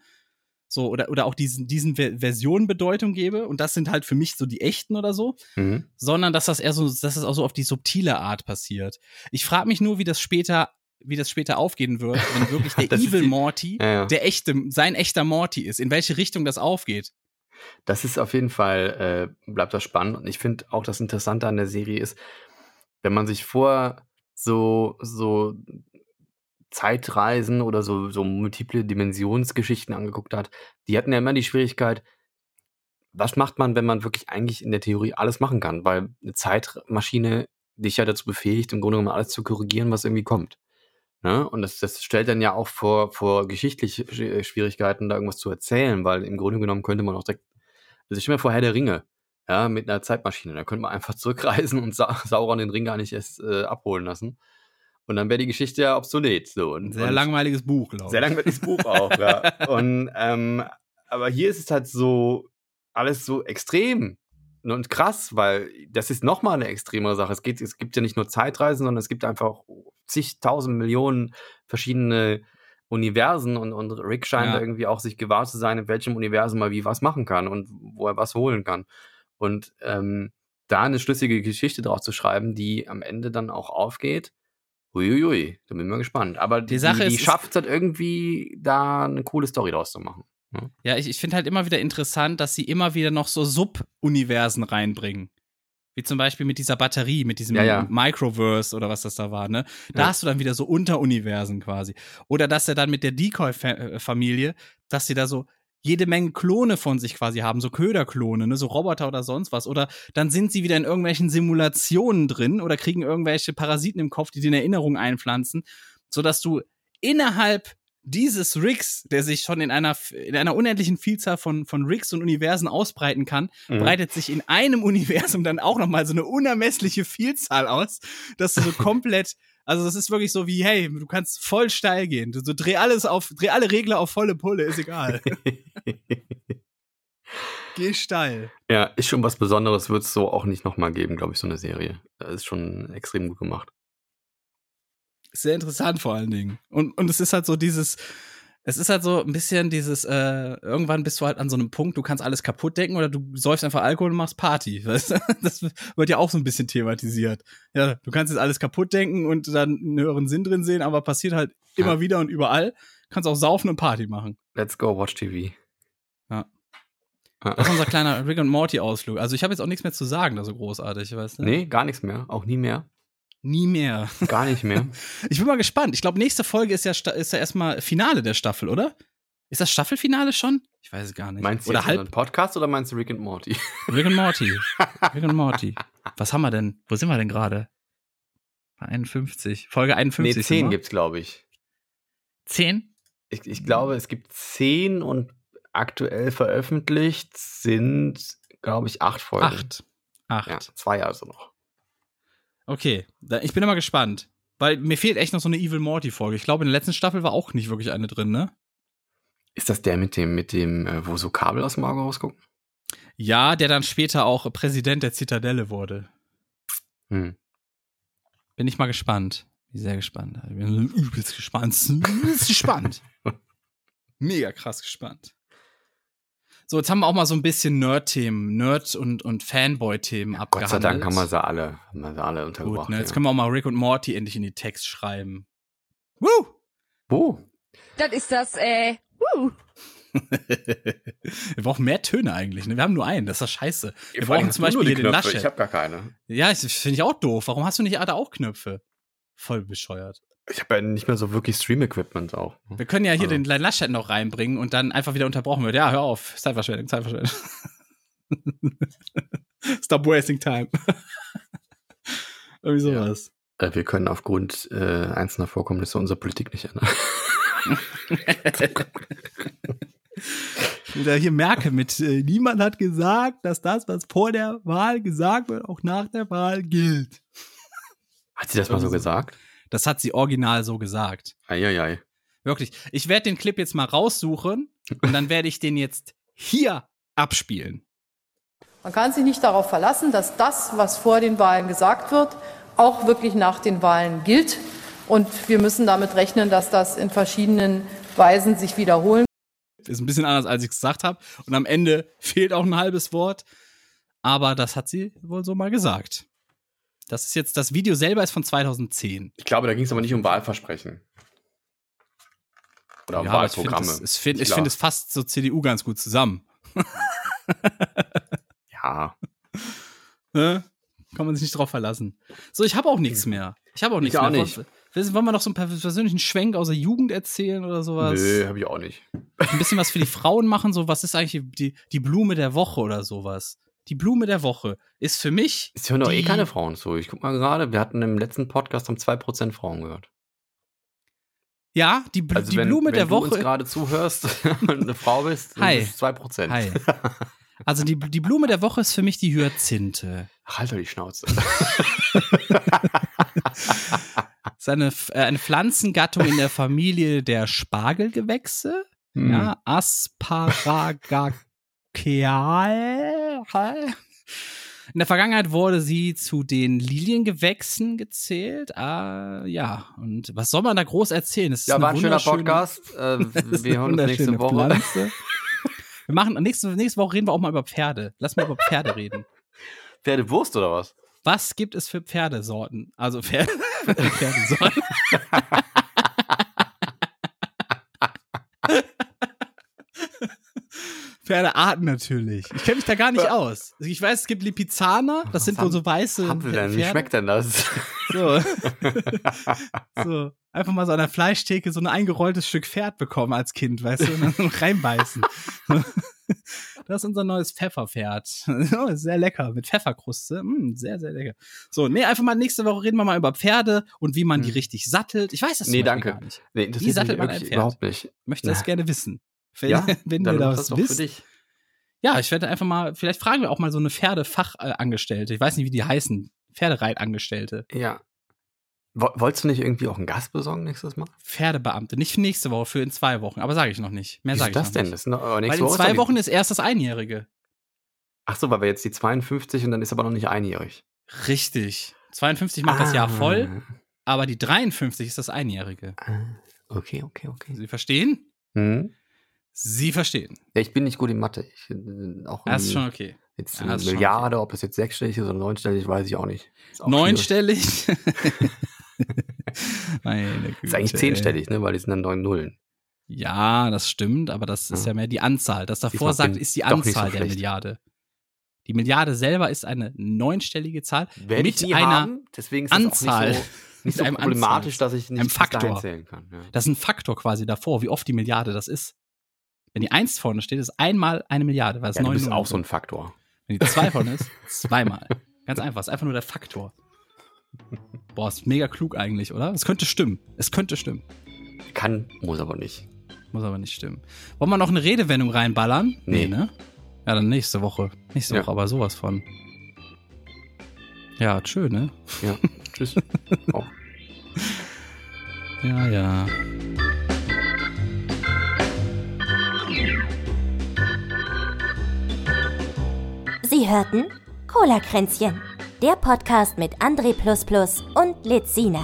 So, oder, oder auch diesen, diesen Versionen Bedeutung gebe. Und das sind halt für mich so die echten oder so. Mhm. Sondern dass das eher so, dass das auch so auf die subtile Art passiert. Ich frage mich nur, wie das später wie das später aufgehen wird, wenn wirklich der Evil Morty ja, ja. der echte, sein echter Morty ist, in welche Richtung das aufgeht. Das ist auf jeden Fall, äh, bleibt das spannend. Und ich finde auch das Interessante an der Serie ist, wenn man sich vor so, so Zeitreisen oder so, so multiple Dimensionsgeschichten angeguckt hat, die hatten ja immer die Schwierigkeit, was macht man, wenn man wirklich eigentlich in der Theorie alles machen kann? Weil eine Zeitmaschine dich ja dazu befähigt, im Grunde genommen alles zu korrigieren, was irgendwie kommt. Ne? Und das, das stellt dann ja auch vor, vor geschichtliche Schwierigkeiten, da irgendwas zu erzählen, weil im Grunde genommen könnte man auch direkt also ich stelle mir vor Herr der Ringe, ja, mit einer Zeitmaschine. Da könnte man einfach zurückreisen und Sa Sauron den Ring gar nicht erst äh, abholen lassen. Und dann wäre die Geschichte ja obsolet. So. Und, sehr und langweiliges Buch, glaube ich. Sehr langweiliges Buch auch, ja. Und, ähm, aber hier ist es halt so, alles so extrem und krass, weil das ist nochmal eine extremere Sache. Es, geht, es gibt ja nicht nur Zeitreisen, sondern es gibt einfach zigtausend Millionen verschiedene Universen und, und Rick scheint ja. irgendwie auch sich gewahr zu sein, in welchem Universum mal wie was machen kann und wo er was holen kann. Und ähm, da eine schlüssige Geschichte drauf zu schreiben, die am Ende dann auch aufgeht, Uiuiui, da bin ich mal gespannt. Aber die, die, Sache die, die schafft es halt irgendwie, da eine coole Story draus zu machen. Ja, ne? ja ich, ich finde halt immer wieder interessant, dass sie immer wieder noch so Sub-Universen reinbringen. Wie zum Beispiel mit dieser Batterie, mit diesem ja, ja. Microverse oder was das da war, ne? Da ja. hast du dann wieder so Unteruniversen quasi. Oder dass er dann mit der Decoy-Familie, dass sie da so jede Menge Klone von sich quasi haben, so Köderklone, ne, so Roboter oder sonst was. Oder dann sind sie wieder in irgendwelchen Simulationen drin oder kriegen irgendwelche Parasiten im Kopf, die dir in Erinnerung einpflanzen, sodass du innerhalb dieses Rigs, der sich schon in einer, in einer unendlichen Vielzahl von, von Rigs und Universen ausbreiten kann, mhm. breitet sich in einem Universum dann auch nochmal so eine unermessliche Vielzahl aus, dass du so komplett, also das ist wirklich so wie, hey, du kannst voll steil gehen. Du so dreh alles auf, dreh alle Regler auf volle Pulle, ist egal. Geh steil. Ja, ist schon was Besonderes, wird es so auch nicht nochmal geben, glaube ich, so eine Serie. Das ist schon extrem gut gemacht. Sehr interessant vor allen Dingen. Und, und es ist halt so dieses, es ist halt so ein bisschen dieses, äh, irgendwann bist du halt an so einem Punkt, du kannst alles kaputt decken oder du säufst einfach Alkohol und machst Party. Weißt du? Das wird ja auch so ein bisschen thematisiert. Ja, du kannst jetzt alles kaputt denken und dann einen höheren Sinn drin sehen, aber passiert halt immer ja. wieder und überall. Kannst auch saufen und Party machen. Let's go, watch TV. Ja. Das ist unser kleiner Rick und Morty Ausflug. Also ich habe jetzt auch nichts mehr zu sagen, da so großartig, weißt du? Nee, gar nichts mehr. Auch nie mehr. Nie mehr. Gar nicht mehr. Ich bin mal gespannt. Ich glaube, nächste Folge ist ja, ist ja erstmal Finale der Staffel, oder? Ist das Staffelfinale schon? Ich weiß es gar nicht. Meinst du oder halb Podcast oder meinst du Rick and Morty? Rick and Morty. Rick and Morty. Was haben wir denn? Wo sind wir denn gerade? 51. Folge 51. Nee, 10 gibt's, glaube ich. 10? Ich, ich glaube, es gibt 10 und aktuell veröffentlicht sind, glaube ich, 8 Folgen. 8. 8. Ja, zwei also noch. Okay, ich bin immer gespannt. Weil mir fehlt echt noch so eine Evil Morty-Folge. Ich glaube, in der letzten Staffel war auch nicht wirklich eine drin, ne? Ist das der mit dem, mit dem, äh, wo so Kabel aus dem Auge rausgucken? Ja, der dann später auch Präsident der Zitadelle wurde. Hm. Bin ich mal gespannt. Bin sehr gespannt. Ich bin übelst gespannt. Übelst gespannt. Mega krass gespannt. So, jetzt haben wir auch mal so ein bisschen Nerd-Themen, Nerd- und, und Fanboy-Themen ja, abgehandelt. Gott sei Dank haben wir sie alle, haben wir sie alle untergebracht. Gut, ne, jetzt ja. können wir auch mal Rick und Morty endlich in die Text schreiben. Woo! Wo? Das ist das, äh, woo! wir brauchen mehr Töne eigentlich. Ne? Wir haben nur einen, das ist das scheiße. Wir brauchen zum Beispiel hier den Laschet. Ich habe gar keine. Ja, das finde ich auch doof. Warum hast du nicht da auch Knöpfe? Voll bescheuert. Ich habe ja nicht mehr so wirklich Stream-Equipment auch. Wir können ja hier also. den Laschet noch reinbringen und dann einfach wieder unterbrochen wird. Ja, hör auf. Zeitverschwendung, Zeitverschwendung. Stop wasting time. Irgendwie sowas. Ja. Äh, wir können aufgrund äh, einzelner Vorkommnisse unsere Politik nicht ändern. Wieder hier Merkel mit, äh, niemand hat gesagt, dass das, was vor der Wahl gesagt wird, auch nach der Wahl gilt. Hat sie das mal so gesagt? Das hat sie original so gesagt. Eieiei. Wirklich. Ich werde den Clip jetzt mal raussuchen und dann werde ich den jetzt hier abspielen. Man kann sich nicht darauf verlassen, dass das, was vor den Wahlen gesagt wird, auch wirklich nach den Wahlen gilt. Und wir müssen damit rechnen, dass das in verschiedenen Weisen sich wiederholen. Ist ein bisschen anders, als ich gesagt habe. Und am Ende fehlt auch ein halbes Wort. Aber das hat sie wohl so mal gesagt. Das ist jetzt, das Video selber ist von 2010. Ich glaube, da ging es aber nicht um Wahlversprechen. Oder um ja, Wahlprogramme. Ich finde find, find es fast so CDU ganz gut zusammen. ja. Ne? Kann man sich nicht drauf verlassen. So, ich habe auch nichts mehr. Ich habe auch nichts ich auch mehr. Nicht. Wollen wir noch so einen persönlichen Schwenk aus der Jugend erzählen oder sowas? Nö, habe ich auch nicht. Ein bisschen was für die Frauen machen, so was ist eigentlich die, die Blume der Woche oder sowas? Die Blume der Woche ist für mich. Es hören doch eh keine Frauen zu. Ich guck mal gerade, wir hatten im letzten Podcast haben 2% Frauen gehört. Ja, die, Bl also die wenn, Blume wenn der Woche. Wenn du gerade zuhörst und eine Frau bist, Hi. ist 2%. Hi. Also die, die Blume der Woche ist für mich die Hyazinthe. Halt doch die Schnauze. ist eine, äh, eine Pflanzengattung in der Familie der Spargelgewächse. Hm. Ja, Asparagaceae. In der Vergangenheit wurde sie zu den Liliengewächsen gezählt. Ah, ja. Und was soll man da groß erzählen? Es ja, war ein schöner Podcast. Äh, wir hören uns nächste Woche. Wir machen nächste, nächste Woche reden wir auch mal über Pferde. Lass mal über Pferde reden. Pferdewurst oder was? Was gibt es für Pferdesorten? Also Pferde, Pferdesorten. Pferdearten natürlich. Ich kenne mich da gar nicht aus. Ich weiß, es gibt Lipizzaner, das sind wohl so weiße. Haben sie denn? Wie schmeckt denn das? So. so. Einfach mal so an der Fleischtheke so ein eingerolltes Stück Pferd bekommen als Kind, weißt du, und dann reinbeißen. Das ist unser neues Pfefferpferd. sehr lecker. Mit Pfefferkruste. Mm, sehr, sehr lecker. So, nee, einfach mal nächste Woche reden wir mal über Pferde und wie man hm. die richtig sattelt. Ich weiß das nee, danke. gar nicht. Nee, wie sattelt man ein Pferd? Überhaupt nicht. Möchte das gerne wissen. Wenn, ja, wenn du das wisst. Ja, ich werde einfach mal, vielleicht fragen wir auch mal so eine Pferdefachangestellte. Ich weiß nicht, wie die heißen. Pferdereitangestellte. Ja. Wolltest du nicht irgendwie auch einen Gast besorgen nächstes Mal? Pferdebeamte. Nicht für nächste Woche, für in zwei Wochen. Aber sage ich noch nicht. Mehr sage ich das denn? Nicht. Das noch, weil in Woche zwei Wochen ist erst das Einjährige. Ach so, weil wir jetzt die 52 und dann ist aber noch nicht einjährig. Richtig. 52 macht ah. das Jahr ah. voll, aber die 53 ist das Einjährige. Ah. Okay, okay, okay. Sie verstehen? Hm? Sie verstehen. Ja, ich bin nicht gut in Mathe. Ich, äh, auch das ist schon okay. Jetzt eine Milliarde, okay. ob es jetzt sechsstellig ist oder neunstellig, weiß ich auch nicht. Auch neunstellig? Meine Güte. Ist eigentlich zehnstellig, ne? Weil die sind dann neun Nullen. Ja, das stimmt, aber das ist ja, ja mehr die Anzahl. Das davor sagt, ist die Anzahl so der Milliarde. Die Milliarde selber ist eine neunstellige Zahl Werde mit einer haben. Deswegen ist Anzahl. Nicht so, nicht so problematisch, dass ich nicht einem Faktor. zählen kann. Ja. Das ist ein Faktor quasi davor, wie oft die Milliarde das ist. Wenn die Eins vorne steht, ist einmal eine Milliarde, weil es ja, neun du bist auch so ein Faktor. Wenn die zwei vorne ist, zweimal. Ganz einfach, ist einfach nur der Faktor. Boah, ist mega klug eigentlich, oder? Es könnte stimmen. Es könnte stimmen. Kann, muss aber nicht. Muss aber nicht stimmen. Wollen wir noch eine Redewendung reinballern? Nee, nee ne? Ja, dann nächste Woche. Nächste ja. Woche, aber sowas von. Ja, tschö, ne? Ja, tschüss. Auch. Ja, ja. Sie hörten Cola-Kränzchen, der Podcast mit André und Lizina.